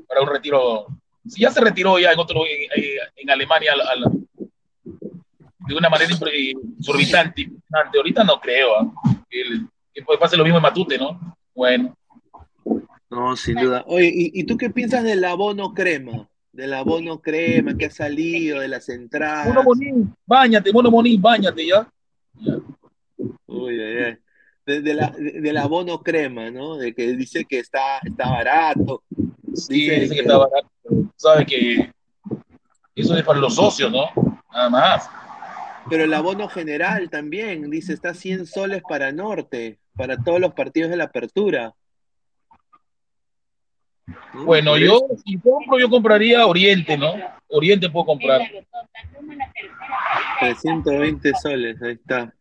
Para un retiro. Si ya se retiró ya en otro, en, en- Alemania al- al- de una manera exorbitante, ahorita no creo, ¿ah? que, que pase lo mismo en Matute, ¿no? Bueno. No, sin duda. Oye, ¿y, y tú qué piensas del abono crema? Del abono crema que ha salido, de las entradas. Mono Monín, bañate, Mono Monín, bañate ya. Uy, ay, ay. De, de la, de- del abono crema, ¿no? De que dice que está, está barato. Sí, dice que está barato, sabes que eso es para los socios, ¿no? Nada más. Pero el abono general también, dice, está 100 soles para Norte, para todos los partidos de la apertura. ¿No? Bueno, yo, si compro, yo compraría Oriente, ¿no? Oriente puedo comprar. 320 soles, ahí está.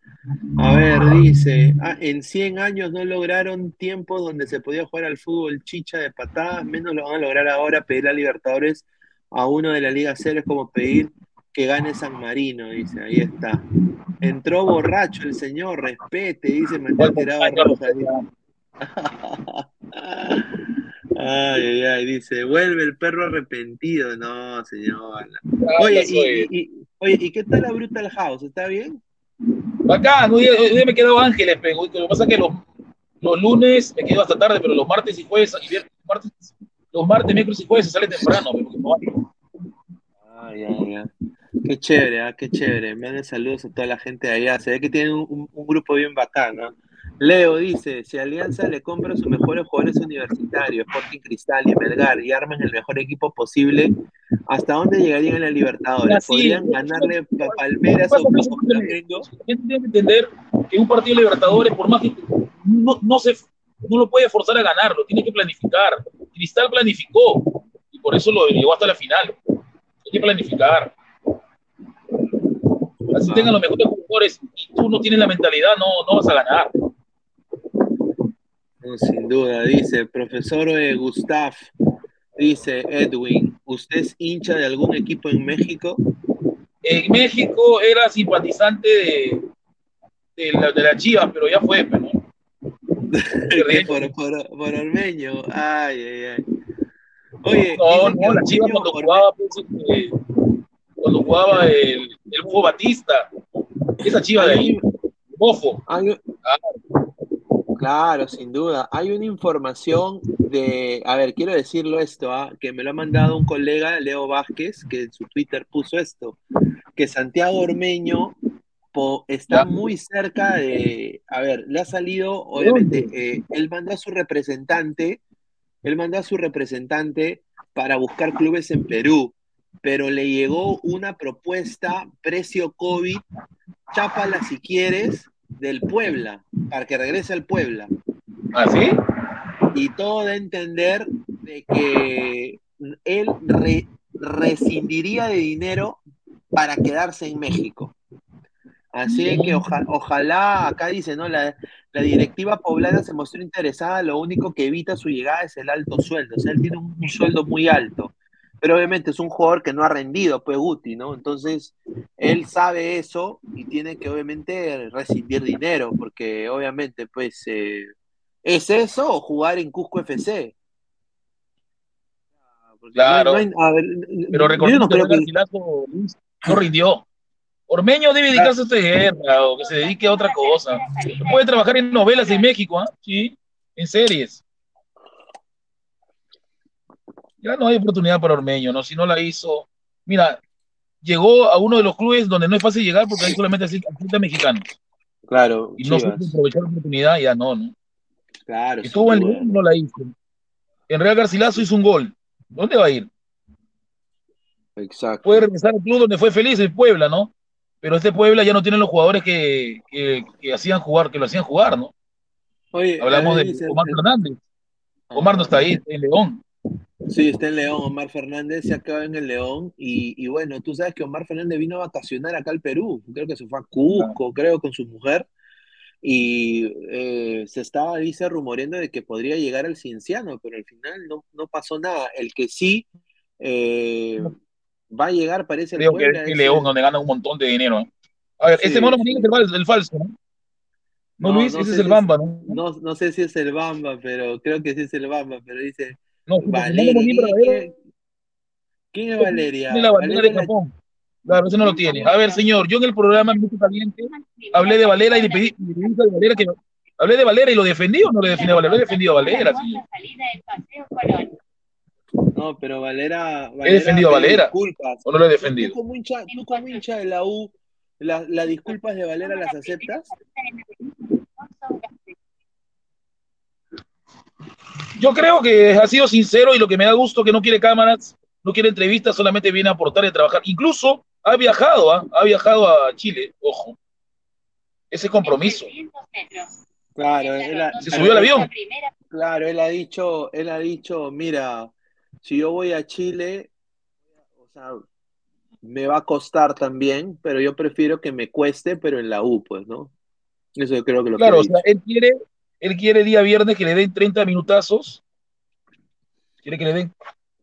A ver, dice, ah, en 100 años no lograron tiempos donde se podía jugar al fútbol chicha de patadas, menos lo van a lograr ahora, pedir a Libertadores a uno de la Liga Cero es como pedir que gane San Marino, dice, ahí está. Entró borracho el señor, respete, dice, Tirado dice. Ay, ay, ay, dice, vuelve el perro arrepentido. No, señor. Oye, y, y- y- oye, ¿y qué tal la Brutal House? ¿Está bien? Bacán, hoy, hoy día me quedo Ángeles, pero lo que pasa es que los, los lunes me quedo hasta tarde, pero los martes y jueves, y viernes, martes, los martes, miércoles y jueves se sale temprano, pero no hay. Ay, ay, ay. Qué chévere, ah, qué chévere. Manden saludos a toda la gente de allá. Se ve que tienen un, un- grupo bien bacán, ¿ah? Leo dice, si Alianza le compra sus mejores jugadores universitarios, Sporting Cristal y Melgar, y arman el mejor equipo posible, ¿hasta dónde llegarían en la Libertadores? ¿Podrían ganarle a Palmeras o, Flamengo? tiene que entender que un partido de Libertadores, por más que no, no, se, no lo puede forzar a ganarlo, tiene que planificar. Cristal planificó y por eso lo llevó hasta la final. Hay que planificar. Así tengan los mejores jugadores y tú no tienes la mentalidad, no, no vas a ganar. Sin duda, dice, profesor eh, Gustav, dice Edwin, ¿usted es hincha de algún equipo en México? En México era simpatizante de, de, la, de la Chivas, pero ya fue, ¿no? por, por, por Ormeño, ay, ay, ay. Oye, No, no, la Chivas cuando jugaba, este, cuando jugaba el, el Hugo Batista, esa Chiva de ahí, Bofo. Claro, sin duda. Hay una información de, a ver, quiero decirlo esto, ah, que me lo ha mandado un colega, Leo Vázquez, que en su Twitter puso esto, que Santiago Ormeño po- está muy cerca de, a ver, le ha salido, obviamente, eh, él mandó a su representante, él mandó a su representante para buscar clubes en Perú, pero le llegó una propuesta precio COVID, chápala si quieres, del Puebla, para que regrese al Puebla. ¿Ah, sí? Y todo a entender de que él re- rescindiría de dinero para quedarse en México. Así que oja- ojalá, acá dice, ¿no? La, la directiva poblana se mostró interesada, lo único que evita su llegada es el alto sueldo. O sea, él tiene un, un sueldo muy alto. Pero obviamente es un jugador que no ha rendido, pues Guti, ¿no? Entonces, él sabe eso y tiene que obviamente rescindir dinero, porque obviamente, pues, eh, ¿es eso o jugar en Cusco FC? Porque Claro. no hay- no hay- a ver, Pero recordemos no que que- no rindió. Ormeño debe dedicarse a esta guerra o que se dedique a otra cosa. Puede trabajar en novelas en México, ¿ah? Sí, en series. Ya no hay oportunidad para Ormeño, ¿no? Si no la hizo. Mira, llegó a uno de los clubes donde no es fácil llegar porque hay solamente atletas mexicanos. Claro, Y no supo aprovechar la oportunidad, ya no, ¿no? Claro, Estuvo en. León, no la hizo. En Real Garcilaso hizo un gol. ¿Dónde va a ir? Exacto. Puede regresar al club donde fue feliz, en Puebla, ¿no? Pero este Puebla ya no tiene los jugadores que, que, que hacían jugar, que lo hacían jugar, ¿no? Oye, Hablamos de Omar Fernández. Omar no está ahí, está en León. Sí, está en León, Omar Fernández se acaba en el León y, y bueno, tú sabes que Omar Fernández vino a vacacionar acá al Perú, creo que se fue a Cusco, creo, con su mujer y eh, se estaba, dice, rumoreando de que podría llegar al Cienciano, pero al final no, no pasó nada. El que sí eh, va a llegar parece el Creo que es en León, el- donde gana un montón de dinero. ¿no? A ver, Sí, este mono sí. Monín es el, fal- el falso, ¿no? No, Luis, ese es el si Bamba, ¿no? No, no sé si es el Bamba, pero creo que sí es el Bamba, pero dice No, Valeria. Monín ¿Quién, es Valeria? tiene la bandera Valeria de la- Japón. Claro, ese no lo tiene. A ver, señor, yo en el programa Minuto Caliente hablé de Valera y le pedí, le pedí a Valera que hablé de Valera y lo defendí o no le defendí a Valera, lo a Valera. No, pero Valera, He defendido a Valera. disculpas. ¿O no lo he defendido? Tú como hincha, tú como hincha de la U, la- las disculpas de Valera las aceptas? Yo creo que ha sido sincero y lo que me da gusto que no quiere cámaras, no quiere entrevistas, solamente viene a aportar y a trabajar. Incluso ha viajado, ¿ah? ha viajado a Chile, ojo. Ese compromiso. Claro, él ha- Se subió al avión. Claro, él ha dicho, él ha dicho, mira, si yo voy a Chile, o sea, me va a costar también, pero yo prefiero que me cueste, pero en la U, pues, ¿no? Eso yo creo que lo que Claro, o sea, él quiere, él quiere día viernes que le den 30 minutazos. Quiere que le den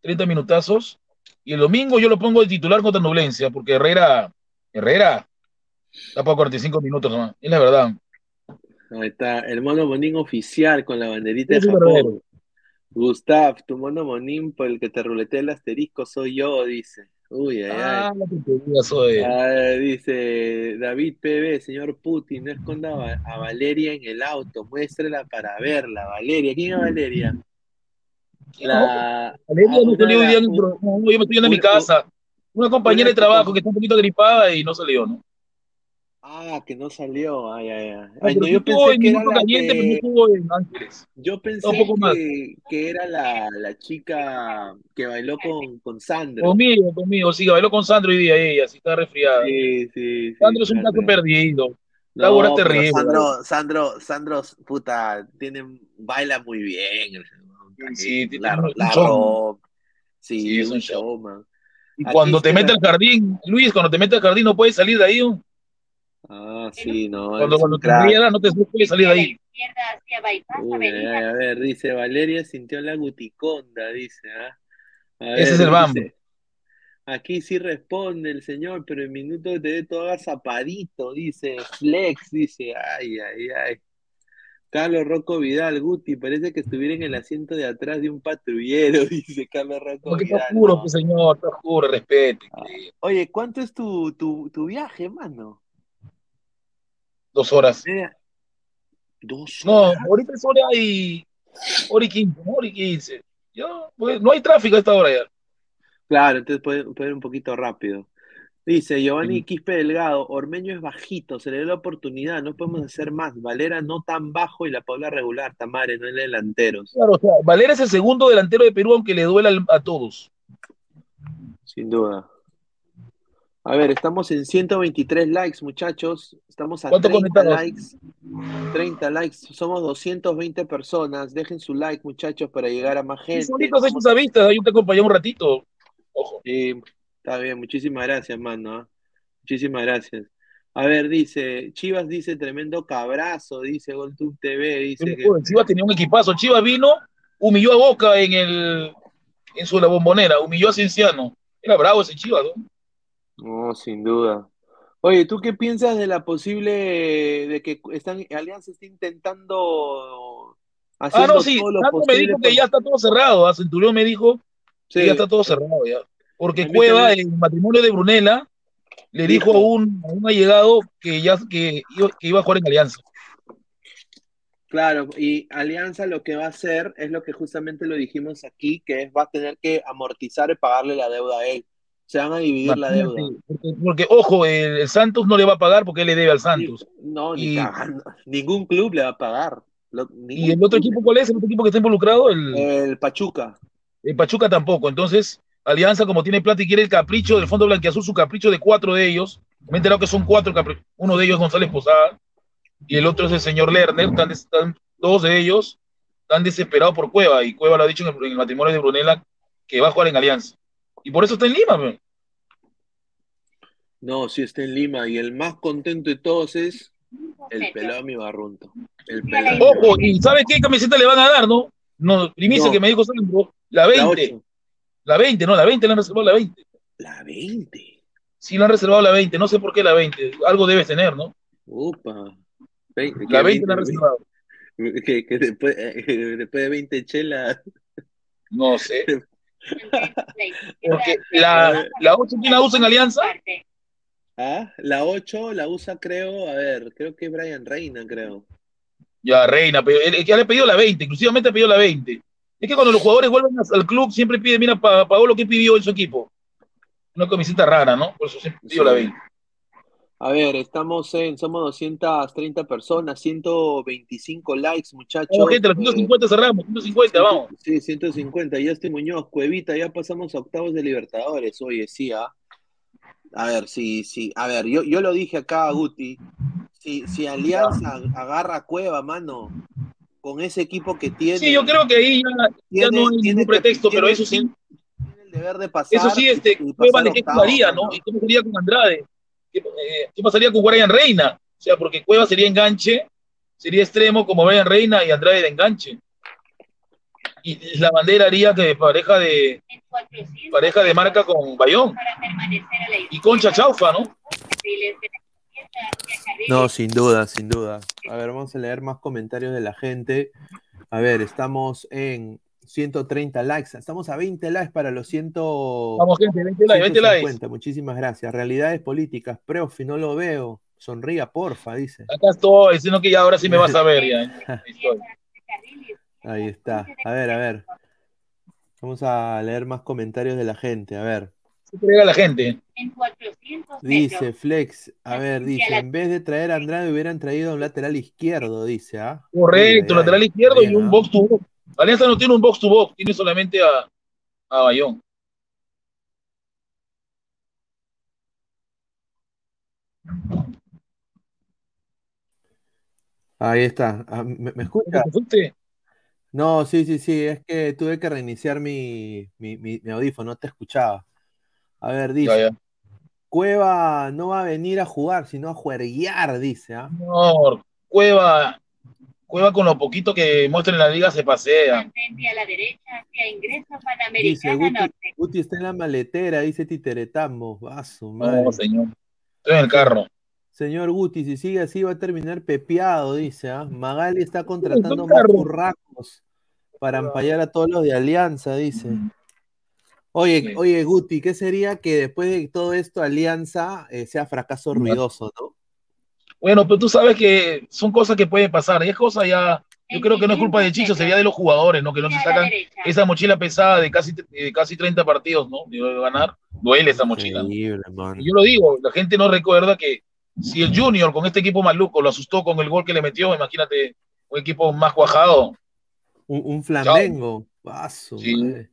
30 minutazos. Y el domingo yo lo pongo de titular contra Nublencia, porque Herrera, Herrera, está para 45 minutos nomás. Es la verdad. Ahí está, el mono monín oficial con la banderita de Japón. verdadero. Gustav, tu mono monín por el que te ruletea el asterisco soy yo, dice. Uy, ay, ay. Ah, soy. Ah, dice David PB, señor Putin, no esconda a, Va- a Valeria en el auto, muéstrela para verla. Valeria, ¿quién es Valeria? La, Valeria ah, no salió hoy día yo me estoy yendo a mi casa. Una compañera de trabajo que está un poquito gripada y no salió, ¿no? Ah, que no salió. Ay, ay, ay. Ah, Ay, no, sí yo pensé en que era la Caliente, pero no que. estuvo en Ángeles. Yo pensé un poco más. que, que era la, la chica que bailó con, con Sandro. Conmigo, conmigo, sí, bailó con Sandro hoy día ella, sí está resfriada. Sí, sí, sí. Sandro es un caso perdido. La No, terrible. Sandro, Sandro, Sandro, puta, tiene, baila muy bien. Sí, tiene la, la. Sí, Sí, es un show. showman. Y Aquí cuando te está mete al jardín, Luis, cuando te mete al jardín no puedes salir de ahí. ¿no? Ah, sí, no. Cuando, cuando te riega, no te puedes salir de ahí. A ver, dice Valeria sintió la guticonda, dice, ¿ah? A Ese es el bambo. Aquí sí responde el señor, pero en minuto que te dé todo agazapadito, dice, flex, dice, ay, ay, ay. Carlos Rocco Vidal, Guti, parece que estuviera en el asiento de atrás de un patrullero, dice Carlos Rocco Porque está Vidal. oscuro, no. pues, señor, está oscuro, respete. Oye, ¿cuánto es tu, tu, tu viaje, mano? Dos horas. Dos No, horas. ahorita es hora y hora y quince, ¿no? hora y quince. Ya, pues, no hay tráfico a esta hora ya. Claro, entonces puede, puede ir un poquito rápido. Dice Giovanni Quispe Delgado, Ormeño es bajito, se le dio la oportunidad, no podemos hacer más. Valera no tan bajo y la Paula regular, Tamare, no es delanteros. Claro, o sea, Valera es el segundo delantero de Perú, aunque le duela a todos. Sin duda. A ver, estamos en 123 likes, muchachos. Estamos a ¿Cuántos 30 conectados? likes. 30 likes. Somos 220 personas. Dejen su like, muchachos, para llegar a más gente. solitos hechos esa vista, yo te acompañé un ratito. Ojo. Sí, está bien. Muchísimas gracias, mano. ¿ah? Muchísimas gracias. A ver, dice, Chivas dice tremendo cabrazo, dice GolTube TV, dice que Chivas tenía un equipazo. Chivas vino, humilló a Boca en el en su la bombonera, humilló a Cienciano. Era bravo ese Chivas, ¿no? No, sin duda. Oye, ¿tú qué piensas de la posible de que están Alianza está intentando Ah, haciendo no, sí. todo lo me dijo que ya está todo cerrado. ¿ah? Centurión me dijo que ya está todo cerrado ya. Porque Cueva, también. el matrimonio de Brunella, le dijo a un, a un allegado que ya que iba, que iba a jugar en Alianza. Claro, y Alianza lo que va a hacer es lo que justamente lo dijimos aquí, que es va a tener que amortizar y pagarle la deuda a él. Se van a dividir la deuda. Porque, porque, ojo, el, el Santos no le va a pagar porque él le debe al Santos. No, ni Y- cagando. Ningún club le va a pagar. Lo- ¿Y el otro equipo cuál es? ¿El otro equipo que está involucrado? El, El Pachuca. el Pachuca tampoco. Entonces, Alianza, como tiene plata y quiere el capricho del Fondo Blanquiazul, su capricho de cuatro de ellos. Me he enterado que son cuatro capri- Uno de ellos González Posada y el otro es el señor Lerner. Están, están- dos de ellos están desesperados por Cueva y Cueva lo ha dicho en el, en el matrimonio de Brunella que va a jugar en Alianza. Y por eso está en Lima. No, sí está en Lima. Y el más contento de todos es el pelado mi barrunto. El pelado. Ojo, ¿y sabes qué camiseta le van a dar, no? No, primicia No. que me dijo Sandro, la La 20. ocho. La 20, no, la 20 le han reservado la 20. La 20. Sí, le han reservado la 20, no sé por qué la 20. Algo debes tener, ¿no? Upa. Veinte- La que 20 le han reservado. Que, que después, eh, después de 20 chelas. No sé. Porque la, la 8, ¿quién la usa en Alianza? Ah, la 8 la usa, creo, a ver, creo que es Brian Reina, creo. Ya, Reina, ya le ha pedido la 20, inclusivamente ha pedido la 20. Es que cuando los jugadores vuelven al club siempre piden, mira, pa, Paolo, ¿qué pidió en su equipo? Una camiseta rara, ¿no? Por eso siempre pidió la 20. A ver, estamos en, somos 230 personas, 125 likes, muchachos. Vamos, gente, los Eh, 150 cerramos, 150, vamos. Sí, 150. Ya estoy Muñoz, Cuevita, ya pasamos a octavos de Libertadores. Oye, sí, ¿ah? A ver, sí, sí. A ver, yo, yo lo dije acá a Guti. Si, si Alianza agarra Cueva, mano, con ese equipo que tiene. Sí, yo creo que ahí ya, ya Tiene- no hay tiene ningún pretexto, pero tiene- eso sí, el deber de pasar. eso sí, este, Cueva de qué jugaría. ¿no? ¿Y cómo sería con Andrade? ¿Qué, eh, pasaría con Brian Reina? O sea, porque Cueva sería enganche, sería extremo como Brian Reina y Andrade de enganche. Y la bandera haría que pareja de pareja de marca con Bayón y Concha Chaufa, ¿no? No, sin duda, sin duda. A ver, vamos a leer más comentarios de la gente. A ver, estamos en 130 likes. Estamos a 20 likes para los 100. Vamos, gente, 20 likes, 20 likes. 150. Muchísimas gracias. Realidades políticas. Profi, no lo veo. Sonría, porfa, dice. Acá estoy, sino que ya ahora sí me vas a ver ya. ¿eh? Ahí está. A ver, a ver. Vamos a leer más comentarios de la gente. A ver. ¿Qué la gente? Dice Flex, a ver, dice, en vez de traer a Andrade hubieran traído a un lateral izquierdo, dice, ¿ah? Correcto, lateral izquierdo y un box to box. Alianza no tiene un box to box, tiene solamente a, a Bayón. Ahí está. Ah, ¿Me, me escucha? ¿Te fuiste? No, sí, sí, sí, es que tuve que reiniciar mi, mi, mi- mi audífono, no te escuchaba. A ver, dice, Ya, ya. Cueva no va a venir a jugar, sino a juerguear, dice, ¿ah? No, Cueva, Cueva con lo poquito que muestra en la liga se pasea. Mantente a la derecha hacia ingreso Dice, Panamericana Guti, Norte. Guti está en la maletera, dice Titeretamo. Va su madre. No, señor. Estoy en el carro. Señor Guti, si sigue así va a terminar pepeado, dice, ¿ah? Magali está contratando más carro. curracos para ampallar a todos los de Alianza, dice. Oye, oye, Guti, ¿qué sería que después de todo esto Alianza eh, sea fracaso ruidoso, no? Bueno, pero tú sabes que son cosas que pueden pasar. Y es cosa ya, yo creo que no es culpa de Chicho, sería de los jugadores, ¿no? Que no se sacan esa mochila pesada de casi, de casi 30 partidos, ¿no? De ganar. Duele esa mochila. Y yo lo digo, la gente no recuerda que si el Junior con este equipo maluco lo asustó con el gol que le metió, imagínate un equipo más cuajado. Un, un Flamengo. Paso, madre.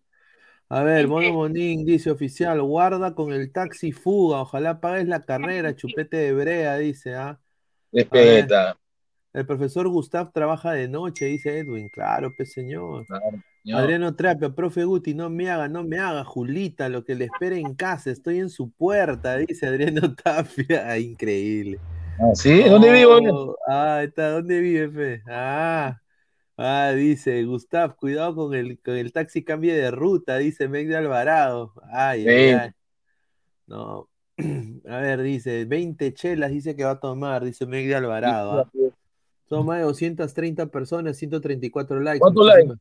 A ver, Mono Monín dice oficial, guarda con el taxi fuga, ojalá pagues la carrera, chupete de brea, dice, ¿ah? Respeta. El profesor Gustav trabaja de noche, dice Edwin, claro, pues señor. señor. Adriano Trapia, profe Guti, no me haga, no me haga, Julita, lo que le espera en casa, estoy en su puerta, dice Adriano Tapia. Ah, increíble. Ah, ¿sí? ¿Dónde vivo? Oh, Ah, está, ¿dónde vive, fe? Ah, ah, dice Gustav, cuidado con el, con el taxi cambie de ruta, dice Meg de Alvarado. Ay, ay, Sí. ay. No. A ver, dice, 20 chelas dice que va a tomar, dice Meg de Alvarado. ¿ah? Son más de 230 personas, 134 likes. ¿Cuántos likes?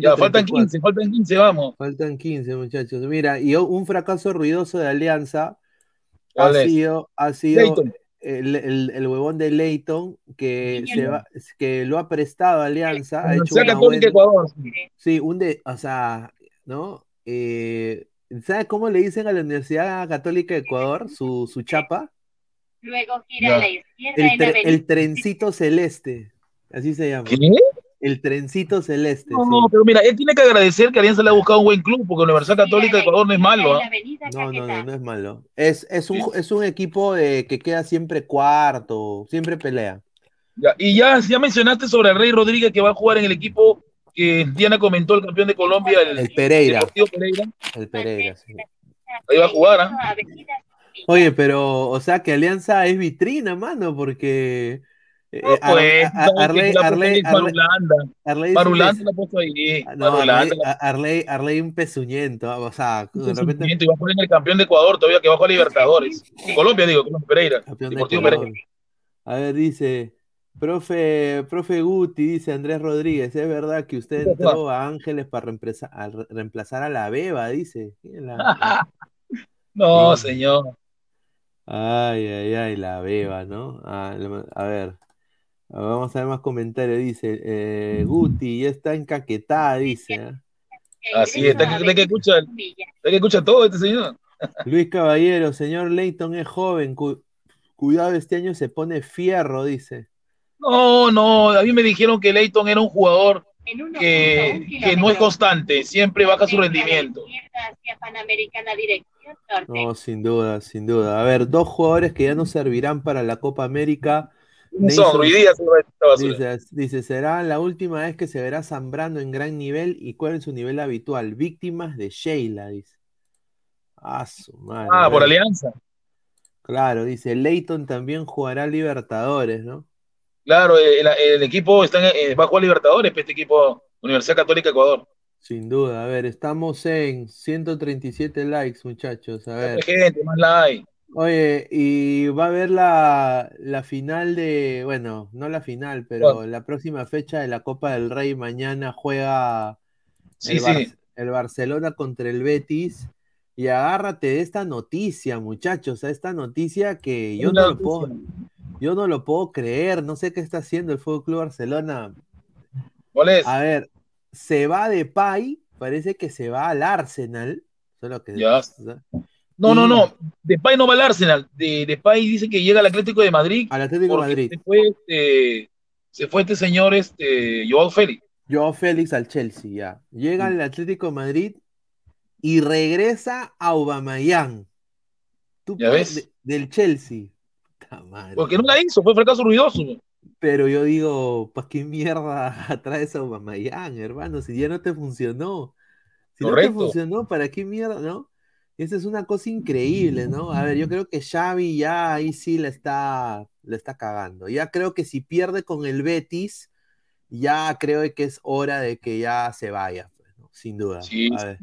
Ya, faltan 134. 15, faltan 15, vamos. Faltan 15, muchachos. Mira, y un fracaso ruidoso de Alianza ha sido, ha sido el, el- el huevón de Leighton que, se va, que lo ha prestado a Alianza. Ha hecho Católica buena- Ecuador. Sí, un de, o sea, ¿no? Eh, ¿Sabes cómo le dicen a la Universidad Católica de Ecuador su, su chapa? Luego gira a la izquierda El, tre- el trencito celeste, así se llama. ¿Qué? El trencito celeste, No, sí. pero mira, él tiene que agradecer que Alianza le ha buscado un buen club, porque la Universidad Católica de Ecuador no es malo. ¿ah? No, no, no, no es malo. Es, es, un, es un equipo de, que queda siempre cuarto, siempre pelea. Ya, y ya, ya mencionaste sobre el Rey Rodríguez que va a jugar en el equipo que Diana comentó, el campeón de Colombia, el, El Pereira. Deportivo Pereira. El Pereira, sí. Ahí va a jugar, ¿ah? Oye, pero, o sea, que Alianza es vitrina, mano, porque. eh, No, pues, a- a- ¿sabes Arley, Arley, Arley- Marulanda. Arley es un Marulanda pez- la puso ahí. No, Marulanda Arley, Arley, un pezuñento, o sea, de repente y va a poner el campeón de Ecuador todavía que va a Libertadores. Colombia, digo, Colombia Pereira. campeón de. Pereira. A ver, dice, profe, profe Guti, dice Andrés Rodríguez, es verdad que usted entró a Ángeles para reemplazar a, re- reemplazar a la Beba, dice. ¿Quién es la- No, Sí. señor. Ay, ay, ay, la beba, ¿no? Ah, a ver, vamos a ver más comentarios. Dice, eh, Guti ya está encaquetada, dice. ¿ah? Así es, está que, que escucha, que escucha todo este señor. Luis Caballero, señor Leighton es joven, cu- cuidado, este año se pone fierro, dice. No, no, a mí me dijeron que Leighton era un jugador que, que no es constante, siempre baja su rendimiento. No, sin duda, sin duda. A ver, dos jugadores que ya no servirán para la Copa América. ¿Quiénes son? Nason- Ruiz Díaz y esta basura. Dice, dice, será la última vez que se verá Zambrano en gran nivel y cuál es su nivel habitual. Víctimas de Sheila, dice. Ah, su madre. Ah, por. Alianza. Claro, dice, Leighton también jugará Libertadores, ¿no? Claro, el, el equipo está en- eh, va a jugar Libertadores, este equipo Universidad Católica Ecuador. Sin duda. A ver, estamos en 137 likes, muchachos. A ver. Gente, más like. Oye, y va a haber la, la final de, bueno, no la final, pero la próxima fecha de la Copa del Rey. Mañana juega Sí, el, Bar- sí. el Barcelona contra el Betis. Y agárrate de esta noticia, muchachos, a esta noticia que yo no lo noticia. puedo, yo no lo puedo creer, no sé qué está haciendo el Fútbol Club Barcelona. ¿Cuál es? A ver, se va de Pay, parece que se va al Arsenal. Solo que, sea, No, no, no. Depay no va al Arsenal. De, Depay dice que llega al Atlético de Madrid. Al Atlético de Madrid. Se fue, este, se fue este señor, este, Joao Félix. Joao Félix al Chelsea, ya. Llega al Atlético de Madrid y regresa a Aubameyang. ¿Tú ¿Ya ves? de- del Chelsea. Madre. Porque no la hizo, fue fracaso ruidoso. Pero yo digo, ¿para qué mierda traes a Aubameyang, hermano? Si ya no te funcionó. Si no Correcto. te funcionó, ¿para qué mierda, no? Esa es una cosa increíble, ¿no? A ver, yo creo que Xavi ya ahí sí le está, le está cagando. Ya creo que si pierde con el Betis, ya creo que es hora de que ya se vaya, pues, ¿no? sin duda. Sí. A ver.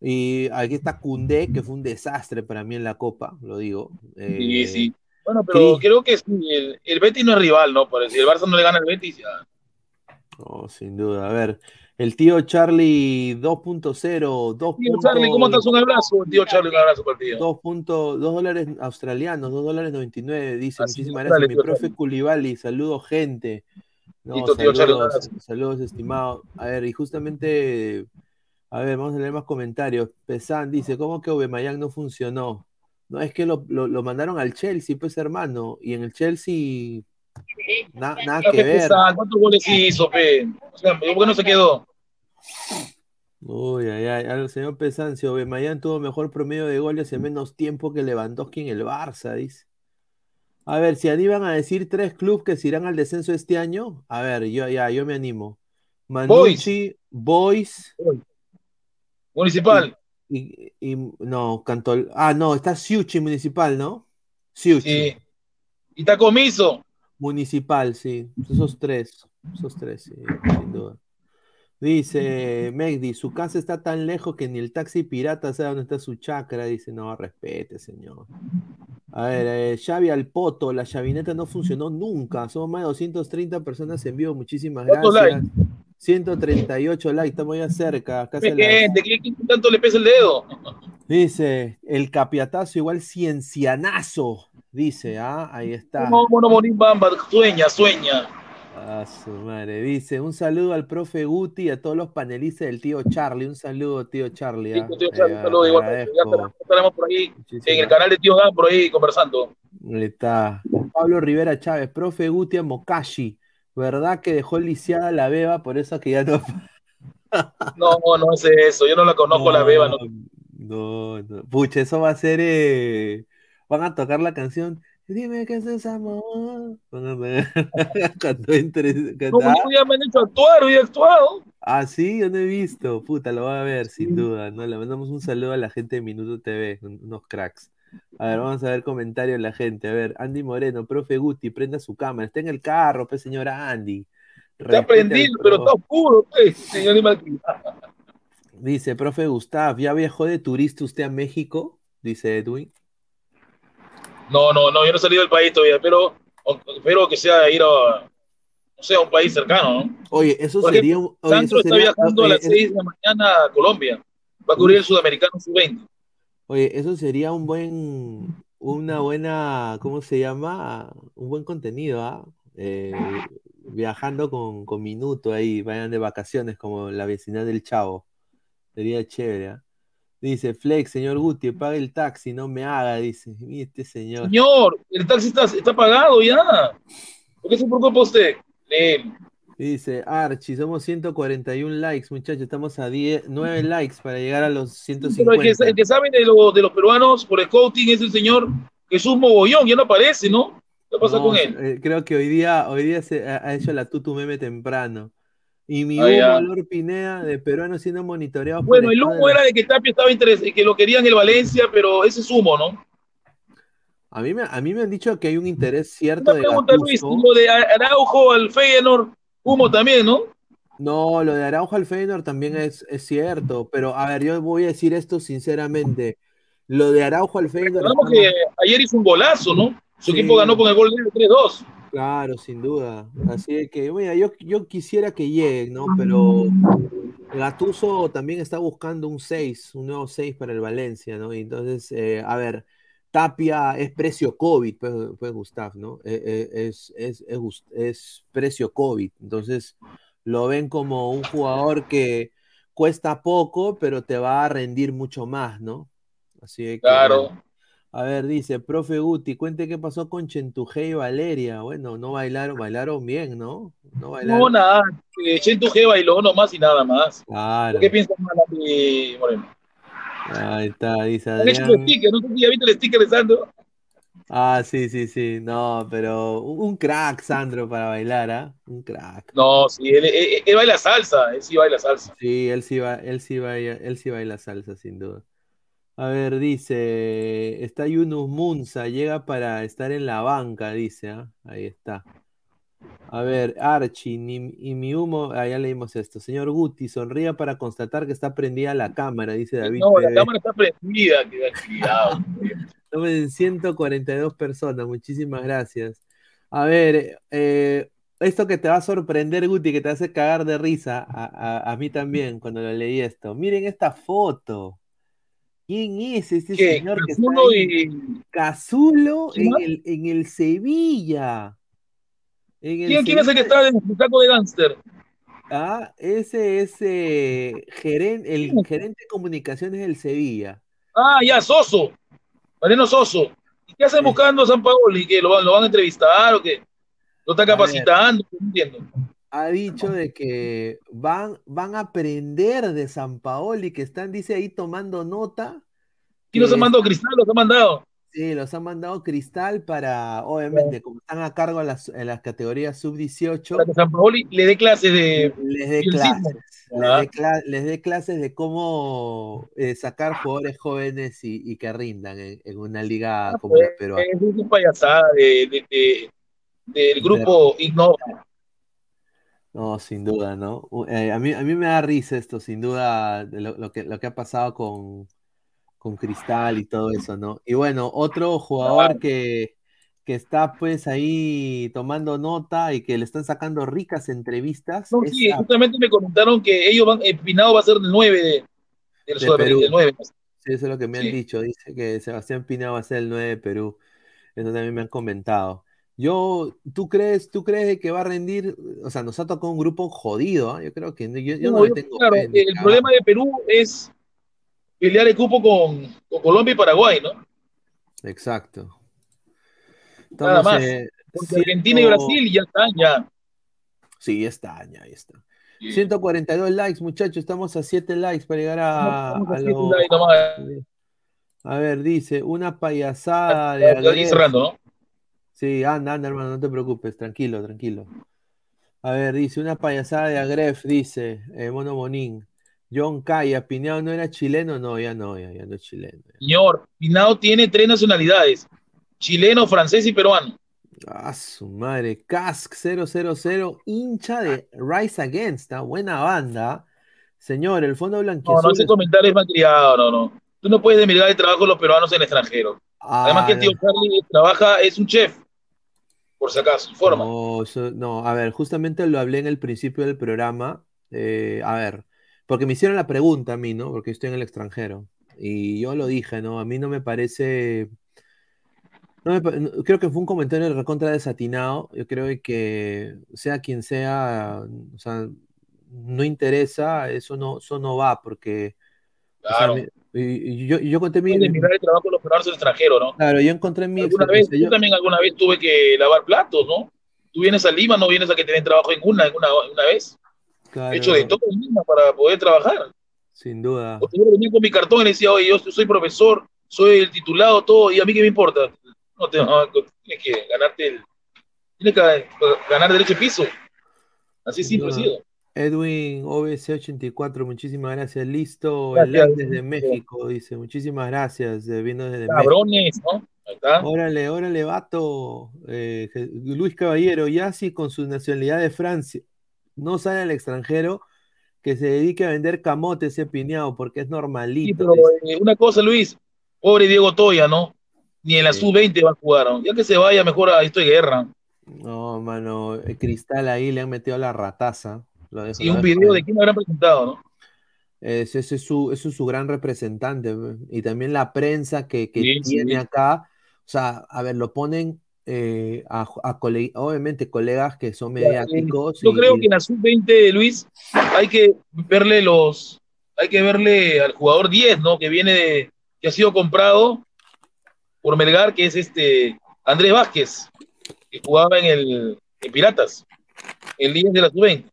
Y aquí está Cundé, que fue un desastre para mí en la Copa, lo digo. Sí, Eh, sí. Bueno, pero creo que sí, el, el Betis no es rival, ¿no? Por si el Barça no le gana al Betis, ya. Oh, sin duda. A ver, el tío Charlie 2.0, 2. Tío Charlie, ¿cómo estás? Un abrazo, tío Charlie, un abrazo para tío. 2, punto- dos dólares australianos, 2 dólares 99, dice. Así Muchísimas gracias, mi profe. Culibali. Saludos, gente. No, Listo, tío Charlie, un saludos, estimado. A ver, y justamente, a ver, vamos a leer más comentarios. Pesan dice, ¿cómo que Aubameyang no funcionó? No, es que lo, lo- lo mandaron al Chelsea, pues, hermano. Y en el Chelsea, na- nada que ver. ¿Cuántos goles hizo, pe? O sea, ¿por qué no se quedó? Uy, ay, ay, al señor Pesancio, Aubameyang tuvo mejor promedio de goles en menos tiempo que Lewandowski en el Barça, dice. A ver, si iban a decir tres clubes que se irán al descenso este año, a ver, yo ya, yo me animo. Manucci, Boys, Municipal. Y, y- no, Cantol, ah, no, está Siuchi Municipal, ¿no? Siuchi. Sí. Y está comiso. Municipal, sí, esos tres, esos tres, sí, sin duda. Dice Megdi, su casa está tan lejos que ni el taxi pirata sabe dónde está su chacra. Dice, no, respete, señor. A ver, eh, Xavi al poto, la chavineta no funcionó nunca. Somos más de 230 personas en vivo, muchísimas ¿Cuántos gracias. 138 likes, estamos ya cerca. Casi las- gente, ¿qué, qué tanto le pesa el dedo? Dice, el capiatazo igual ciencianazo. Dice, ah, ahí está. No, Mono Morín Bamba, sueña, sueña. A su madre. Dice, un saludo al profe Guti y a todos los panelistas del tío Charlie. Un saludo, tío Charlie. ah. Tío Charlie, un saludo igual. Ya estaremos- por ahí en el canal de Tío Dan, por ahí conversando. Ahí está. Pablo Rivera Chávez, profe Guti a Mokashi. ¿Verdad que dejó lisiada la beba? Por eso que ya no. No, no es eso. Yo no la conozco, la beba. No. No, no. Pucha, eso va a ser. eh, Van a tocar la canción. Dime que eso es amor. Van a Cuando entre. No, ah, conmigo ya me han hecho actuar, hoy he actuado. Ah, sí, yo no he visto. Puta, lo voy a ver, sin duda. ¿no? Le mandamos un saludo a la gente de Minuto TV, un- unos cracks. A ver, vamos a ver comentarios de la gente. A ver, Andy Moreno, profe Guti, prenda su cámara. Está en el carro, pues, señora Andy. Está prendido, pero está oscuro, pues, señor. Dice, profe Gustav, ¿ya viajó de turista usted a México? Dice Edwin. No, no, no, yo no he salido del país todavía, pero espero que sea ir a, no sé, a un país cercano, ¿no? Oye, eso sería oye, Sandro eso está sería- viajando a oye, las es- 6 de la mañana a Colombia. Va a cubrir el sudamericano sub-20. Oye, eso sería un buen, una buena, ¿cómo se llama? Un buen contenido, ¿ah? Eh, viajando con, con Minuto ahí, vayan de vacaciones como la vecindad del Chavo. Sería chévere, ¿ah? Dice, Flex, señor Guti, pague el taxi, no me haga, dice. Mira este señor. Señor, el taxi está, está pagado ya. ¿Por qué se preocupa usted? Dice, Archie, somos 141 likes, muchachos, estamos a 10, 9 likes para llegar a los pero el que, 150. el que sabe de, lo- de los peruanos por el coaching es el señor Jesús Mogollón, ya no aparece, ¿no? ¿Qué pasa No, con él? eh, creo que hoy día, hoy día se ha, ha hecho la tutu meme temprano. Y mi Ah, Hugo ya. Lor Pineda de peruanos siendo monitoreados por Bueno, el humo era de que Tapia estaba interesado, que lo querían el Valencia, pero ese es humo, ¿no? A mí, me, a mí me han dicho que hay un interés cierto Una de pregunta, Luis, lo de Araujo al Feyenoord, humo también, ¿no? No, lo de Araujo al Feyenoord también es, es cierto, pero a ver, yo voy a decir esto sinceramente. Lo de Araujo al Feyenoord Recordamos que ayer hizo un golazo, ¿no? Su Sí. equipo ganó con el gol de 3-2. Claro, sin duda. Así que, mira, yo, yo quisiera que lleguen, ¿no? Pero Gattuso también está buscando un 6, un nuevo 6 para el Valencia, ¿no? Y entonces, eh, a ver, Tapia es precio COVID, pues, pues Gustav, ¿no? Eh, eh, es, es, es, es precio COVID. Entonces, lo ven como un jugador que cuesta poco, pero te va a rendir mucho más, ¿no? Así que, Claro. A ver, dice, profe Guti, cuente qué pasó con Chentujé y Valeria. Bueno, no bailaron, bailaron bien, ¿no? No bailaron. No, nada. Que Chentu G bailó nomás y nada más. Claro. ¿Qué piensas, Moreno? Ahí está, dice Han hecho un Adrián. sticker, no sé si ya viste el sticker de Sandro. Ah, sí, sí, sí. No, pero un crack, Sandro, para bailar, ¿ah? Un crack. No, sí, él, él- él baila salsa, él sí baila salsa. Sí, él sí va, él sí baila, él sí baila salsa, sin duda. A ver, dice, está Yunus Munza, llega para estar en la banca, dice, ¿ah? Ahí está. A ver, Archie, ni- y mi humo, ah, ya leímos esto. Señor Guti, sonría para constatar que está prendida la cámara, dice David No, la cámara está prendida, cuidado. Estamos en 142 personas, muchísimas gracias. A ver, eh, esto que te va a sorprender, Guti, que te hace cagar de risa, a, a- a mí también cuando lo leí esto. Miren esta foto. ¿Quién es este ¿Qué? señor que está Cazulo y- Cazulo en el Sevilla. ¿Quién, quién es el que está en el saco de gánster? Ah, ese es eh, geren- el gerente de comunicaciones del Sevilla. Ah, ya, Soso. Mariano Soso. ¿Y qué hacen buscando a San Paoli? ¿Que lo, van- lo van a entrevistar o qué? ¿Lo está capacitando? No entiendo. ha dicho de que van, van a aprender de San Paoli, que están, dice ahí, tomando nota. ¿Quién los ha mandado? Cristal los ha mandado. Sí, los han mandado Cristal para, obviamente, como están a cargo en las, en las categorías sub-18, Para que San Paoli le dé clases de. les dé clases. Les Ah. dé, cla- les dé clases de cómo eh, sacar jugadores jóvenes y, y que rindan en, en una liga como la peruana. Es una payasada de, de- de- del grupo Ignova. No, sin duda, ¿no? Eh, a mí, a mí me da risa esto, sin duda, de lo, lo que, lo que ha pasado con, con Cristal y todo eso, ¿no? Y bueno, otro jugador que, que está pues ahí tomando nota y que le están sacando ricas entrevistas No, sí, a- justamente me comentaron que ellos van, eh, Pinado va a ser el 9 de, del De Perú. el 9. Sí, eso es lo que me han Sí. dicho. Dice que Sebastián Pina va a ser el 9 de Perú. Eso también me han comentado. Yo, ¿tú crees, tú crees que va a rendir? O sea, nos ha tocado un grupo jodido, ¿ah? Yo creo que yo, yo no, No, le yo- tengo claro, el cagando. problema de Perú es pelear el cupo con, con Colombia y Paraguay, ¿no? Exacto. Nada Estamos, más. eh, Porque Argentina y Brasil ya están, ya. Sí, ya está, ya ahí está. 142 likes, muchachos. Estamos a 7 likes para llegar a, a a likes ver, dice, una payasada de Ya, ya, ya cerrando, ¿no? Sí, anda, anda, hermano, no te preocupes, tranquilo, tranquilo. A ver, dice, una payasada de Agref, dice, eh, Mono Bonín. John Caya, Pineado no era chileno, no, ya no, ya, ya no es chileno. Señor, Pinao tiene tres nacionalidades: chileno, francés y peruano. Ah, su madre, Cask 000, hincha de Rise Against, ¿ah? buena banda. Señor, el Fondo No, Blanquiazul. no, ese comentario es malcriado, no, no. Tú no puedes demirar el trabajo de los peruanos en el extranjero. Además que el tío Ah, Charlie trabaja, es un chef, por si acaso, forma. No, eso- no, a ver, justamente lo hablé en el principio del programa. eh, a ver, porque me hicieron la pregunta a mí, ¿no? Porque estoy en el extranjero. Y yo lo dije, ¿no? A mí no me parece. no me creo que fue un comentario recontra desatinado. Yo creo que sea quien sea, o sea, no interesa, eso no, eso no va, porque. o sea, Claro. y- y yo, y yo conté mi. Puedes demirar el trabajo de los peruanos en el extranjero, ¿no? Claro, yo encontré mi Alguna vez, yo yo- también alguna vez tuve que lavar platos, ¿no? Tú vienes a Lima, no vienes a que te den trabajo en una, en una, una vez. Claro, He hecho de todo para poder trabajar. Sin duda. O seguro venía con mi cartón y le decía, oye, yo soy profesor, soy el titulado, todo, y a mí qué me importa. No te, no, tienes que ganarte el, tienes que ganar derecho de piso. Así simple ha sido. Edwin OBC84, muchísimas gracias. Listo, Gracias, el desde. México, dice. Muchísimas gracias, eh, vino desde México. Cabrones, ¿no? Está. Órale, órale, vato. Eh, Luis Caballero, ya si con su nacionalidad de Francia no sale al extranjero, que se dedique a vender camote ese piñado, porque es Sí, normalito. pero eh, una cosa, Luis, pobre Diego Toya, ¿no? Ni en la Sí. sub-20 va a jugar, ¿no? Ya que se vaya mejor a esto de guerra. No, mano, el cristal ahí le han metido la rataza. Lo Y un video de quién habrán presentado, ¿no? Ese, ese es su, ese es su gran representante. Y también la prensa que, que sí. tiene acá. O sea, a ver, lo ponen eh, a, obviamente colegas que son mediáticos. Yo y- creo que en la sub-20, Luis, hay que verle los, hay que verle al jugador 10, ¿no? Que viene de, que ha sido comprado por Melgar, que es este Andrés Vázquez, que jugaba en el en Piratas, el 10 de la sub-20.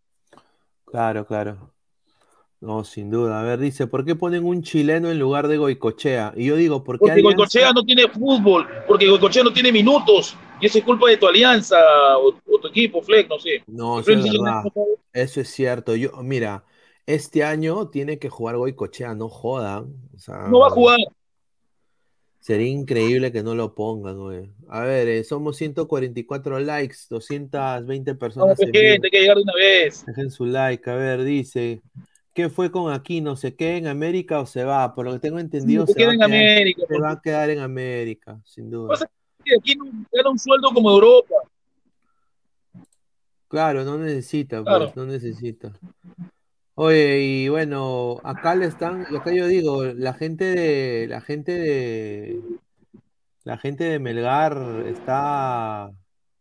Claro, claro. No, sin duda. A ver, dice, ¿por qué ponen un chileno en lugar de Goicochea? Y yo digo, ¿por qué Porque Alianza- Goicochea no tiene fútbol, porque Goicochea no tiene minutos, y eso es culpa de tu alianza o, o tu equipo, Fleck, no sé. No, eso es verdad. no. Eso es cierto. Yo, mira, este año tiene que jugar Goicochea, no jodan. O sea, No va a jugar. Sería increíble que no lo pongan, güey. A ver, eh, somos 144 likes, 220 No, personas gente, hay que llegar de una vez. Dejen su like. A ver, dice, ¿qué fue con Aquino? ¿Se queda en América o se va? Por lo que tengo entendido, se se, va queda a en quedar, América, se va a quedar en América, sin duda. Pasa que aquí no gana un sueldo como Europa. Claro, no necesita, Claro. pues, no necesita. Oye, y bueno, acá le están, y acá yo digo, la gente de, la gente de, la gente de Melgar está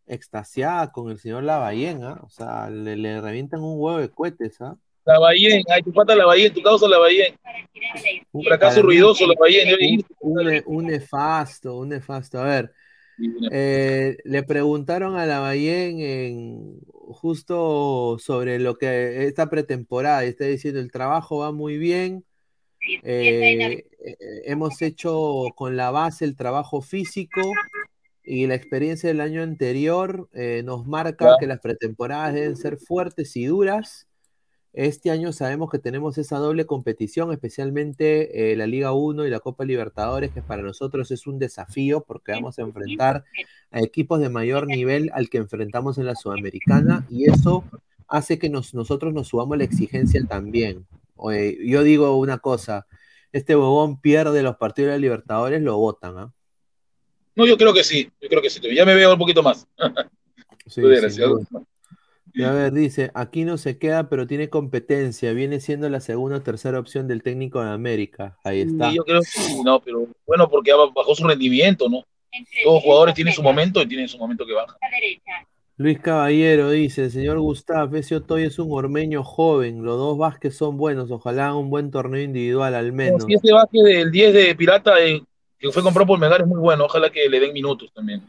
extasiada con el señor Lavallén, ¿ah? O sea, le, le revientan un huevo de cohetes, ¿ah? La Bahía, ay, tu pata la Bahía, tu causa la Bahía. Un fracaso ruidoso la Bahía. Un, un ne- un nefasto, un nefasto. A ver, eh, le preguntaron a Lavallén en justo sobre lo que esta pretemporada, y está diciendo el trabajo va muy bien. eh, hemos hecho con la base el trabajo físico y la experiencia del año anterior eh, nos marca que las pretemporadas deben ser fuertes y duras. Este año sabemos que tenemos esa doble competición, especialmente eh, la Liga 1 y la Copa Libertadores, que para nosotros es un desafío porque vamos a enfrentar a equipos de mayor nivel al que enfrentamos en la Sudamericana y eso hace que nos- nosotros nos subamos la exigencia también. Oye, yo digo una cosa, este bobón pierde los partidos de la Libertadores, lo votan, ¿ah? No, yo creo que sí, yo creo que sí. Ya me veo un poquito más. Sí, duda. Y a ver, dice, aquí no se queda, pero tiene competencia. Viene siendo la segunda o tercera opción del técnico de América. Ahí está. Sí, yo creo que sí, no, pero bueno, porque bajó su rendimiento, ¿no? Todos los jugadores tienen su momento y tienen su momento que baja. Luis Caballero dice, señor Gustav, ese Otoy es un ormeño joven. Los dos Vázquez son buenos. Ojalá un buen torneo individual al menos. Si ese Vázquez del 10 de Pirata eh, que fue comprado por Melgar es muy bueno, ojalá que le den minutos también.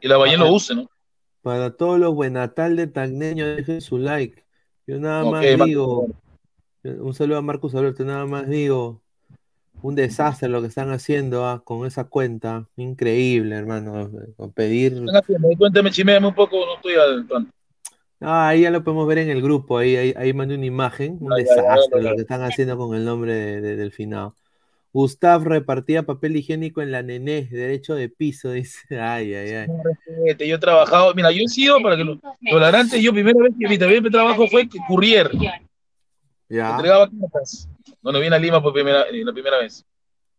Y la Bahía lo use, ¿no? Para todos los buenatal de Tagneño, dejen su like. Yo nada más digo, un saludo a Marcos Alberto, nada más digo, un desastre lo que están haciendo ah, con esa cuenta. Increíble, hermano. Con pedir. Cuéntame, chiméame un poco, no estoy al tanto. Ah, ahí ya lo podemos ver en el grupo, ahí, ahí, ahí mandé una imagen, un desastre lo que están haciendo con el nombre de- de- del finado. Gustav repartía papel higiénico en la nené, derecho de piso, dice. Ay, ay, ay. Yo he trabajado, mira, yo he sido, para que lo, lo harán, yo primera vez que mi también mi trabajo fue courier, Ya. entregaba cartas. Cuando vine a Lima por primera, eh, la primera vez.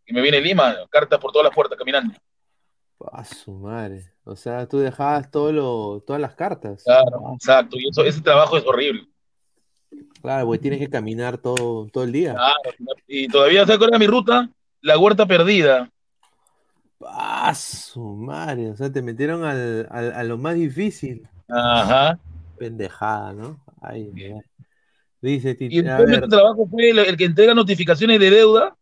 Y me vine a Lima, cartas por todas las puertas caminando. A su madre. O sea, tú dejabas todo lo, todas las cartas. Claro, exacto. Y eso, ese trabajo es horrible. Claro, porque tienes que caminar todo, todo el día. Claro, y todavía se acuerda mi ruta, la huerta perdida. A su madre. O sea, te metieron al, al- a lo más difícil. Ajá. Pendejada, ¿no? Ay. Dice Titi, Y ver, mi trabajo fue el, el que entrega notificaciones de deuda.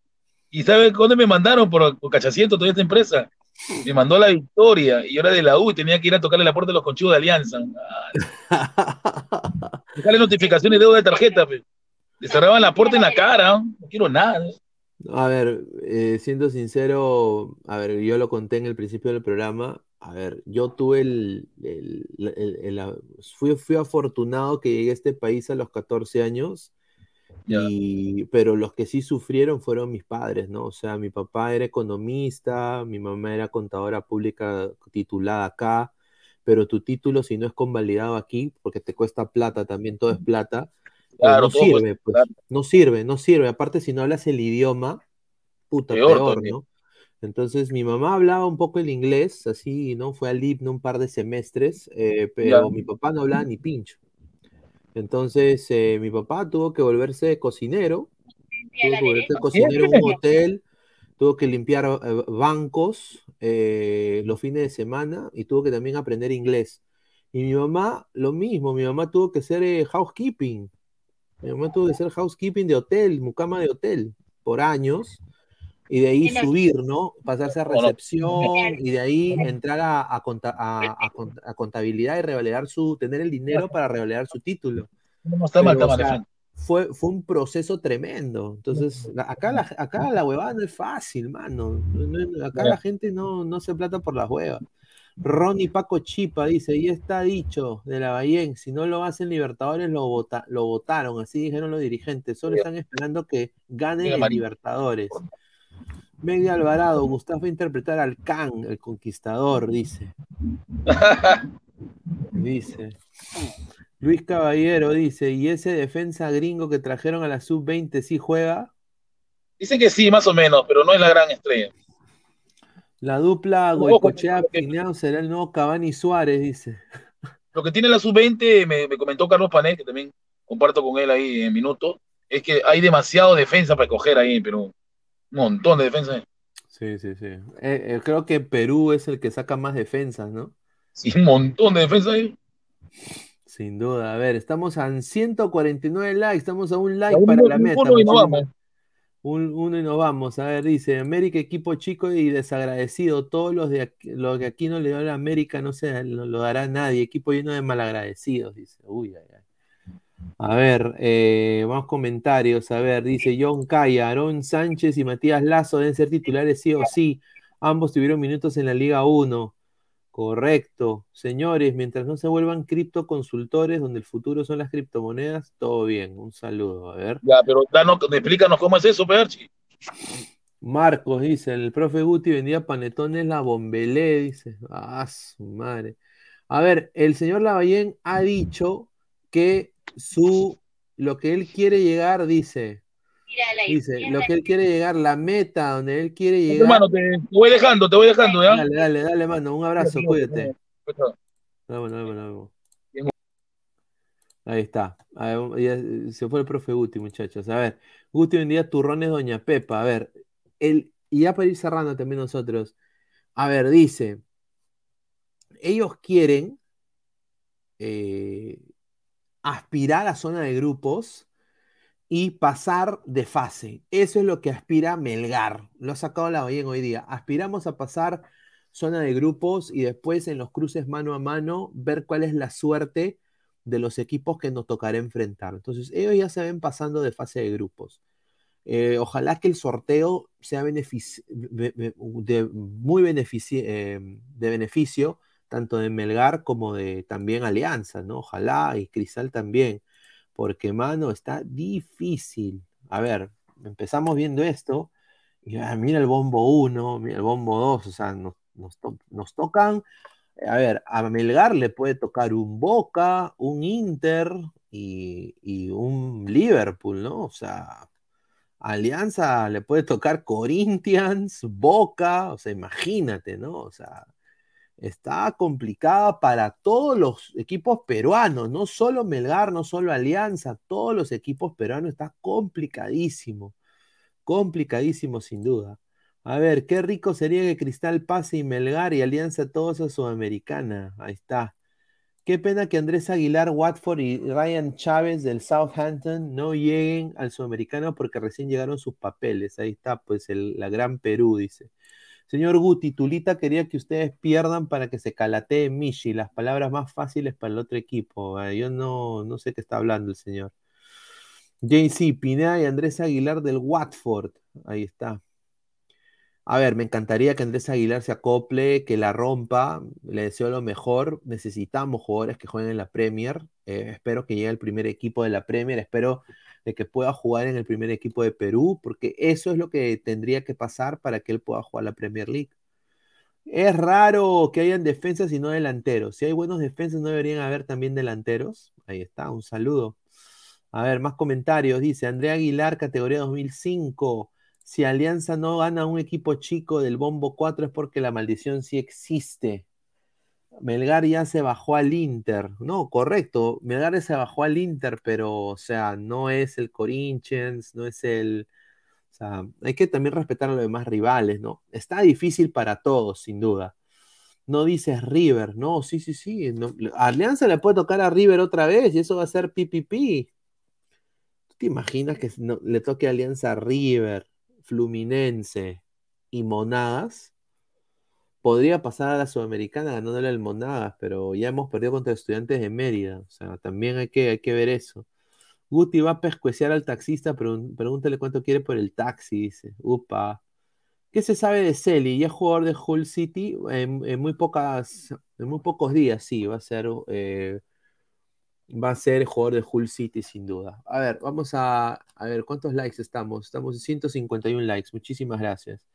¿Y sabe dónde me mandaron? Por, por cachaciento toda esta empresa. Me mandó la Victoria y yo era de la U y tenía que ir a tocarle la puerta de los conchivos de Alianza. Dejarle notificaciones de deuda de tarjeta. pe. Le cerraban la puerta en la cara. No quiero nada. A ver, eh, siendo sincero, a ver, yo lo conté en el principio del programa. A ver, yo tuve el, el- el- el- fui, fui afortunado que llegué a este país a los 14 años, y, pero los que sí sufrieron fueron mis padres, ¿no? O sea, mi papá era economista, mi mamá era contadora pública titulada acá, pero tu título, si no es convalidado aquí, porque te cuesta plata, también todo es plata, pues Claro, no sirve, pues, plata. no sirve, no sirve. Aparte, si no hablas el idioma, puta, Peor. ¿no? Entonces, mi mamá hablaba un poco el inglés, así, ¿no? Fue al IPN un par de semestres, eh, pero mi papá no hablaba ni pincho. Entonces, eh, mi papá tuvo que volverse cocinero, tuvo que volverse cocinero en un hotel, tuvo que limpiar eh, bancos eh, los fines de semana y tuvo que también aprender inglés. Y mi mamá, lo mismo, mi mamá tuvo que ser eh, housekeeping. Mi mamá tuvo que ser housekeeping de hotel, mucama de hotel, por años. Y de ahí subir, ¿no? Pasarse a recepción y de ahí entrar a, a conta- a- a cont- a contabilidad y revalidar su, tener el dinero para revalidar su título. No está mal, Pero, está o mal. sea, Efraín. fue, fue un proceso tremendo. Entonces, la- acá la, acá la huevada no es fácil, mano. No- no- acá la gente no, no se plata por las huevas. Ronnie Paco Chipa dice, y está dicho de la Bahía, si no lo hacen Libertadores, lo, vota- lo votaron, así dijeron los dirigentes, solo están esperando que ganen Mira, el. Libertadores. Media Alvarado, Gustavo va a interpretar al Khan, el conquistador, dice. Dice. Luis Caballero dice, ¿y ese defensa gringo que trajeron a la sub-20 sí juega? Dicen que sí, más o menos, pero no es la gran estrella. La dupla Goicochea Pineo será el nuevo Cavani Suárez, dice. Lo que tiene la sub-20, me, me comentó Carlos Panet, que también comparto con él ahí en minutos, es que hay demasiado defensa para escoger ahí en Perú. Montón de defensa. Sí, sí, sí. Eh, eh, creo que Perú es el que saca más defensas, ¿no? Sí, un montón de defensa ahí. Sin duda. A ver, estamos a 149 likes, estamos a un like A para uno- la meta. uno y muchachos. vamos. Un, uno y nos vamos. A ver, dice, América equipo chico y desagradecido. Todos los de aquí, los que aquí no le dio a la América no se lo, lo dará nadie. Equipo lleno de malagradecidos, dice. Uy, ay, ay. A ver, eh, vamos comentarios. A ver, dice John Calla, Aarón Sánchez y Matías Lazo deben ser titulares sí o sí. Ambos tuvieron minutos en la Liga 1. Correcto. Señores, mientras no se vuelvan criptoconsultores, donde el futuro son las criptomonedas, todo bien. Un saludo. A ver. Ya, pero danos, explícanos cómo es eso, Perchi. Marcos dice, el profe Guti vendía panetones la bombelé, dice. Ah, su madre. A ver, el señor Lavallén ha dicho que su lo que él quiere llegar, dice, dice, lo que él quiere llegar, la meta donde él quiere llegar. Hermano, te, te voy dejando, te voy dejando, ¿ya? Dale, dale, dale, mano, un abrazo, Cuídate, cuídate. cuídate. Nos vemos, nos vemos, nos vemos. Ahí está. A ver, ya se fue el profe Guti, muchachos. A ver, Guti vendía turrones Doña Pepa. A ver, el, y ya para ir cerrando también nosotros. A ver, dice, ellos quieren eh, aspirar a zona de grupos y pasar de fase. Eso es lo que aspira Melgar. Lo ha sacado la bien hoy día. Aspiramos a pasar zona de grupos y después en los cruces mano a mano ver cuál es la suerte de los equipos que nos tocará enfrentar. Entonces, ellos ya se ven pasando de fase de grupos. Eh, ojalá que el sorteo sea muy benefici- eh, de beneficio tanto de Melgar como de también Alianza, ¿no? Ojalá y Cristal también, porque, mano, está difícil. A ver, empezamos viendo esto, y ah, mira el bombo 1, mira el bombo 2, o sea, nos, nos to- nos tocan, a ver, a Melgar le puede tocar un Boca, un Inter y, y un Liverpool, ¿no? O sea, Alianza le puede tocar Corinthians, Boca, o sea, imagínate, ¿no? O sea, está complicada para todos los equipos peruanos, no solo Melgar, no solo Alianza, todos los equipos peruanos está complicadísimo, complicadísimo sin duda. A ver, qué rico sería que Cristal pase y Melgar y Alianza todos a Sudamericana. Ahí está. Qué pena que Andrés Aguilar, Watford y Ryan Chávez del Southampton no lleguen al Sudamericano porque recién llegaron sus papeles. Ahí está, pues el- la Gran Perú, dice. Señor Guti, Tulita quería que ustedes pierdan para que se calatee Michi, las palabras más fáciles para el otro equipo. Ah, Yo no, no sé qué está hablando el señor. JC, Pineda y Andrés Aguilar del Watford. Ahí está. A ver, me encantaría que Andrés Aguilar se acople, que la rompa. Le deseo lo mejor. Necesitamos jugadores que jueguen en la Premier. Eh, espero que llegue al primer equipo de la Premier. Espero de que pueda jugar en el primer equipo de Perú, porque eso es lo que tendría que pasar para que él pueda jugar la Premier League. Es raro que hayan defensas y no delanteros. Si hay buenos defensas, no deberían haber también delanteros. Ahí está, un saludo. A ver, más comentarios. Dice Andrea Aguilar, categoría 2005. Si Alianza no gana un equipo chico del Bombo 4 es porque la maldición sí existe. Melgar ya se bajó al Inter. No, correcto. Melgar se bajó al Inter, pero, o sea, no es el Corinthians, no es el. O sea, hay que también respetar a los demás rivales, ¿no? Está difícil para todos, sin duda. No dices River, no, sí, sí, sí. Alianza le puede tocar a River otra vez y eso va a ser pipipi. ¿Tú te imaginas que no- le toque Alianza a River, Fluminense y Monagas? Podría pasar a la Sudamericana ganándole al Monagas, pero ya hemos perdido contra estudiantes de Mérida. O sea, también hay que, hay que ver eso. Guti va a pescueciar al taxista, pregun- pregúntale cuánto quiere por el taxi, dice. Upa. ¿Qué se sabe de Celi? Ya es jugador de Hull City en, muy pocas, en muy pocos días, sí, va a ser, eh, va a ser jugador de Hull City sin duda. A ver, vamos a, a ver cuántos likes estamos. Estamos en 151 likes. Muchísimas gracias.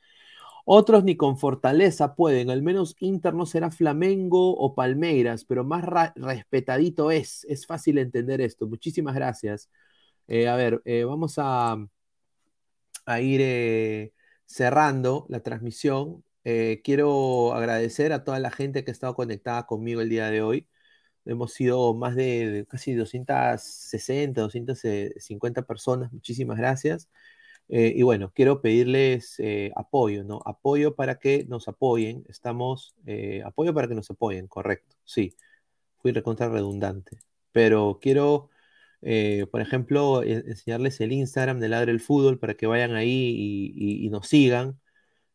Otros ni con fortaleza pueden, al menos Inter no será Flamengo o Palmeiras, pero más respetadito es. Es fácil entender esto. Muchísimas gracias. Eh, a ver, eh, vamos a, ir eh, cerrando la transmisión. Quiero agradecer a toda la gente que ha estado conectada conmigo el día de hoy. Hemos sido más de casi 260, 250 personas. Muchísimas gracias. Eh, y bueno, quiero pedirles eh, apoyo, ¿no? Apoyo para que nos apoyen. Estamos, eh, apoyo para que nos apoyen, correcto. Sí, fui recontra redundante. Pero quiero, por ejemplo, e- enseñarles el Instagram de Ladre el Fútbol para que vayan ahí y nos sigan.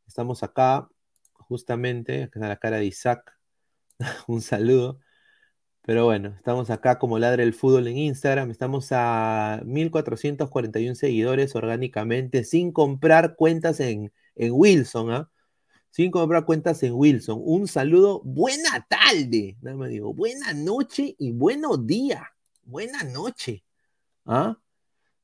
Estamos acá, justamente, acá está la cara de Isaac. Un saludo. Pero bueno, estamos acá como Ladre el Fútbol en Instagram. Estamos a 1441 seguidores orgánicamente, sin comprar cuentas en, en Wilson, ¿ah? Sin comprar cuentas en Wilson. Un saludo, buena tarde. Nada más digo, buena noche y buenos días. Buena noche. ¿Ah?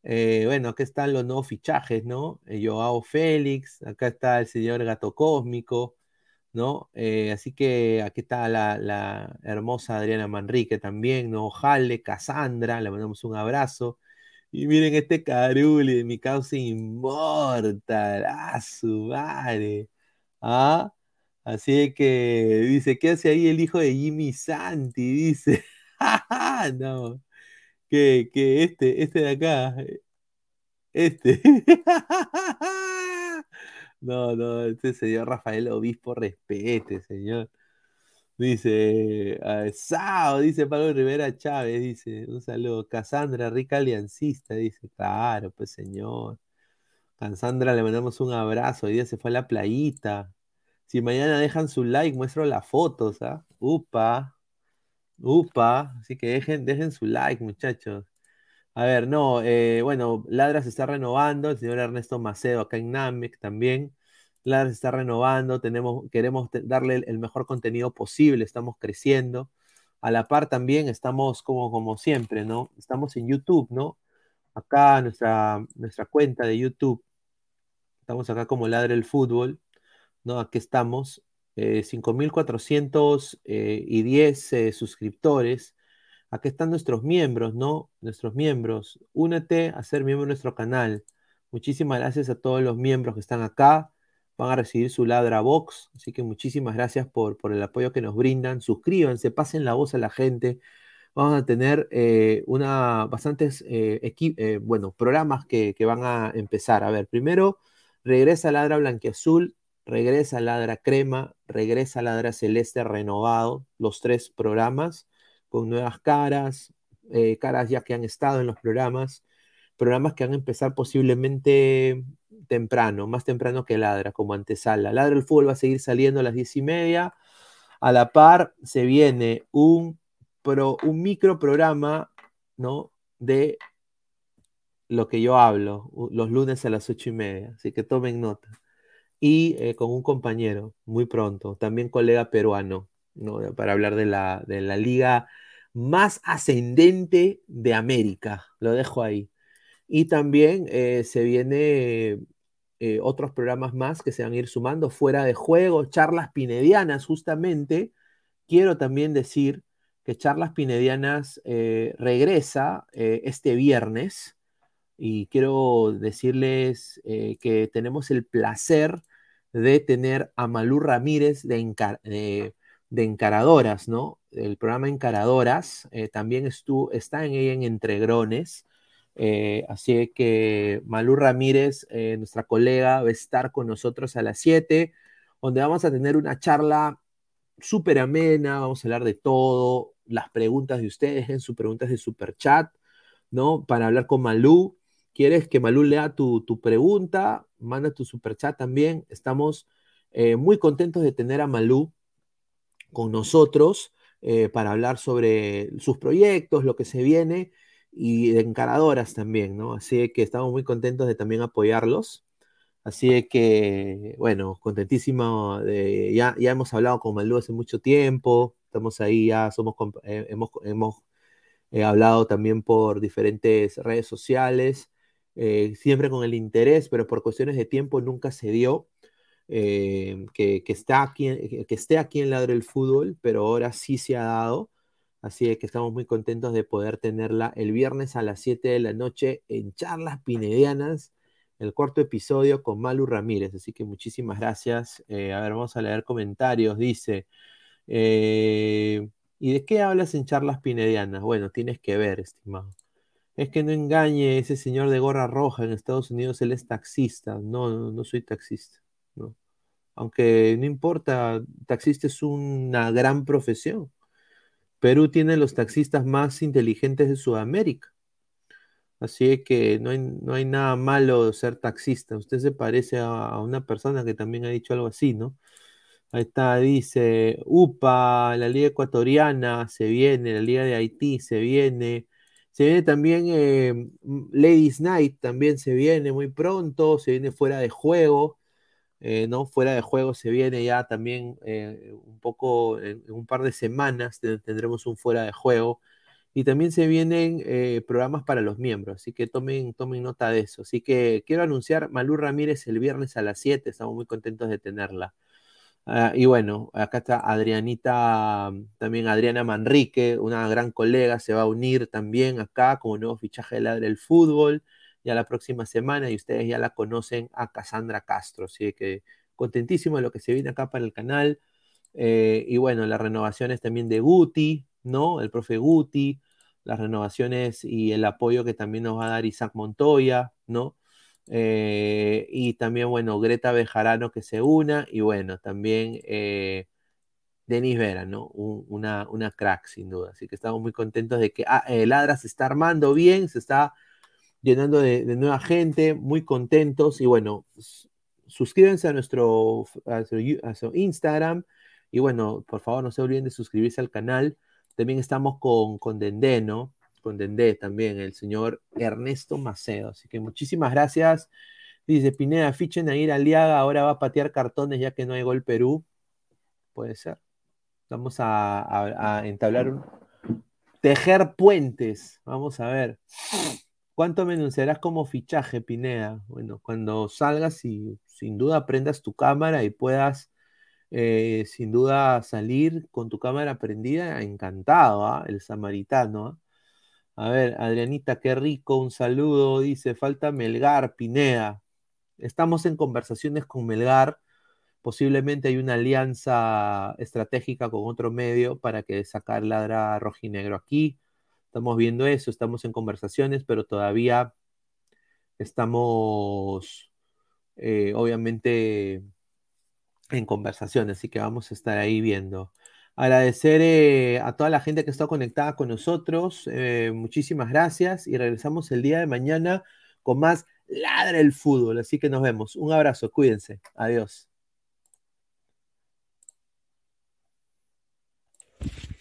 Eh, bueno, acá están los nuevos fichajes, ¿no? Eh, Joao Félix, acá está el señor Gato Cósmico, ¿no? Eh, así que aquí está la, hermosa Adriana Manrique también, ¿no? Jale, Cassandra, le mandamos un abrazo. Y miren este Caruli mi causa inmortal, ¡ah, su madre! ¿Ah? Así que dice, ¿qué hace ahí el hijo de Jimmy Santi? Dice, no. que, que este, este de acá, este. No, no, este señor Rafael Obispo, respete, señor. Dice, ah, Sao, dice Pablo Rivera Chávez, dice, un saludo. Cassandra, rica aliancista, dice, claro, pues señor. Cassandra, le mandamos un abrazo, hoy día se fue a la playita. Si mañana dejan su like, muestro las fotos, ¿ah? Upa, upa, así que dejen, dejen su like, muchachos. A ver, no, eh, bueno, Ladra se está renovando, el señor Ernesto Macedo acá en Namek también. Ladra se está renovando, tenemos, queremos darle el, mejor contenido posible, estamos creciendo. A la par también estamos como, como siempre, ¿no? Estamos en YouTube, ¿no? Acá nuestra, nuestra cuenta de YouTube, estamos acá como Ladra el Fútbol, ¿no? Aquí estamos, eh, 5.410 eh, suscriptores. Aquí están nuestros miembros, ¿no? Nuestros miembros. Únete a ser miembro de nuestro canal. Muchísimas gracias a todos los miembros que están acá. Van a recibir su ladra box. Así que muchísimas gracias por, por el apoyo que nos brindan. Suscríbanse, pasen la voz a la gente. Vamos a tener eh, una, bastantes eh, eh, bueno, programas que, que van a empezar. A ver, primero, regresa Ladra Blanquiazul, regresa Ladra Crema, regresa Ladra Celeste renovado, los tres programas con nuevas caras, eh, caras ya que han estado en los programas, programas que van a empezar posiblemente temprano, más temprano que Ladra, como antesala. Ladra el fútbol va a seguir saliendo a las diez y media. A la par se viene un, micro programa, ¿no? De lo que yo hablo, los lunes a las ocho y media. Así que tomen nota. Y eh, con un compañero, muy pronto, también colega peruano, ¿no? Para hablar de la, de la liga más ascendente de América. Lo dejo ahí. Y también eh, se viene eh, otros programas más que se van a ir sumando fuera de juego, charlas pinedianas, justamente. Quiero también decir que Charlas Pinedianas eh, regresa este viernes y quiero decirles que tenemos el placer de tener a Malú Ramírez de, de- de Encaradoras, ¿no? El programa Encaradoras eh, también estuvo, está en ella en Entregrones. Eh, así que Malú Ramírez, eh, nuestra colega, va a estar con nosotros a las 7, donde vamos a tener una charla súper amena, vamos a hablar de todo, las preguntas de ustedes, en sus preguntas de super chat, ¿no? Para hablar con Malú. ¿Quieres que Malú lea tu, tu pregunta? Manda tu super chat también. Estamos muy contentos de tener a Malú con nosotros eh, para hablar sobre sus proyectos, lo que se viene y de encaradoras también, ¿no? Así que estamos muy contentos de también apoyarlos. Así que, bueno, contentísimo. De, ya, ya hemos hablado con Malú hace mucho tiempo. Estamos ahí, ya somos, eh, hemos, hemos eh, hablado también por diferentes redes sociales, eh, siempre con el interés, pero por cuestiones de tiempo nunca se dio. Eh, que, está aquí, en- que esté aquí en Ladre el Fútbol, pero ahora sí se ha dado. Así que estamos muy contentos de poder tenerla el viernes a las 7 de la noche en Charlas Pinedianas, el cuarto episodio con Malu Ramírez. Así que muchísimas gracias. Eh, a ver, vamos a leer comentarios. Dice, eh, ¿y de qué hablas en Charlas Pinedianas? Bueno, tienes que ver, estimado. Es que no engañe ese señor de gorra roja en Estados Unidos, él es taxista. No, no, no soy taxista. No. Aunque no importa, taxista es una gran profesión. Perú tiene los taxistas más inteligentes de Sudamérica. Así que no hay, no hay nada malo ser taxista. Usted se parece a, a una persona que también ha dicho algo así, ¿no? Ahí está, dice, UPA, la Liga Ecuatoriana se viene, la Liga de Haití se viene. Se viene también eh, Ladies Night, también se viene muy pronto, se viene fuera de juego. Eh, ¿no? Fuera de juego se viene ya también eh, un poco, en, en un par de semanas te- tendremos un fuera de juego. Y también se vienen eh, programas para los miembros, así que tomen, tomen nota de eso. Así que quiero anunciar Malú Ramírez el viernes a las 7, estamos muy contentos de tenerla. Ah, y bueno, acá está Adrianita, también Adriana Manrique, una gran colega, se va a unir también acá como nuevo fichaje de Ladre el Fútbol ya la próxima semana y ustedes ya la conocen a Cassandra Castro, así que contentísimo de lo que se viene acá para el canal. Eh, y bueno, las renovaciones también de Guti, ¿no? El profe Guti, las renovaciones y el apoyo que también nos va a dar Isaac Montoya, ¿no? Eh, y también, bueno, Greta Bejarano que se una, y bueno, también eh, Denis Vera, ¿no? Un- una, una crack, sin duda. Así que estamos muy contentos de que ah, eh, Ladra se está armando bien, se está llenando de, nueva gente, muy contentos, y bueno, suscríbanse a nuestro, a nuestro Instagram, y bueno, por favor, no se olviden de suscribirse al canal. También estamos con, con Dendé, ¿no? Con Dendé también, el señor Ernesto Macedo. Así que muchísimas gracias. Dice Pineda, fichen a ir Aliaga, ahora va a patear cartones ya que no hay gol Perú. Puede ser. Vamos a entablar un... Tejer puentes. Vamos a ver. ¿Cuánto me anunciarás como fichaje, Pineda? Bueno, cuando salgas y sin duda prendas tu cámara y puedas eh, sin duda salir con tu cámara prendida, encantado, ¿ah? El samaritano. ¿ah? A ver, Adrianita, qué rico, un saludo. Dice, falta Melgar, Pineda. Estamos en conversaciones con Melgar. Posiblemente hay una alianza estratégica con otro medio para que sacar ladra rojinegro aquí. Estamos viendo eso, estamos en conversaciones, pero todavía estamos, eh, obviamente, en conversación, así que vamos a estar ahí viendo. Agradecer eh, a toda la gente que está conectada con nosotros, eh, muchísimas gracias y regresamos el día de mañana con más Ladra el Fútbol, así que nos vemos. Un abrazo, cuídense, adiós.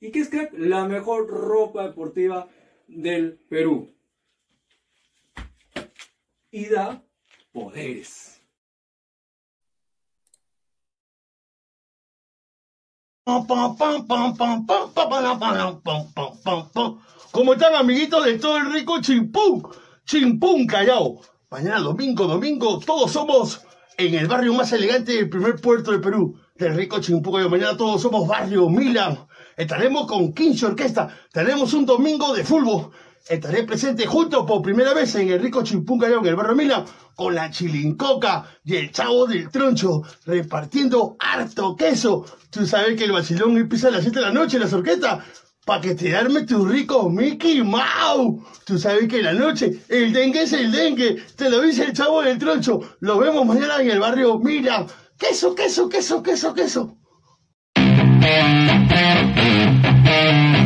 ¿Y qué es crack? La mejor ropa deportiva del Perú. Y da poderes. ¿Cómo están, amiguitos de todo el rico Chimpún? Chimpún Callao. Mañana domingo, domingo, todos somos en el barrio más elegante del primer puerto de Perú, del rico Chimpún Callao. Mañana todos somos barrio Milan. Estaremos con 15 Orquesta. Tenemos un domingo de fútbol. Estaré presente junto por primera vez en el rico Chimpún Callao, en el barrio Milan, con la chilincoca y el chavo del troncho, repartiendo harto queso. Tú sabes que el vacilón empieza a las 7 de la noche en las orquestas. Pa' que te arme tu rico Mickey Mouse. Tú sabes que en la noche el dengue es el dengue. Te lo dice el chavo del troncho. Lo vemos mañana en el barrio Milan. Queso, queso, queso, queso, queso. Thank you.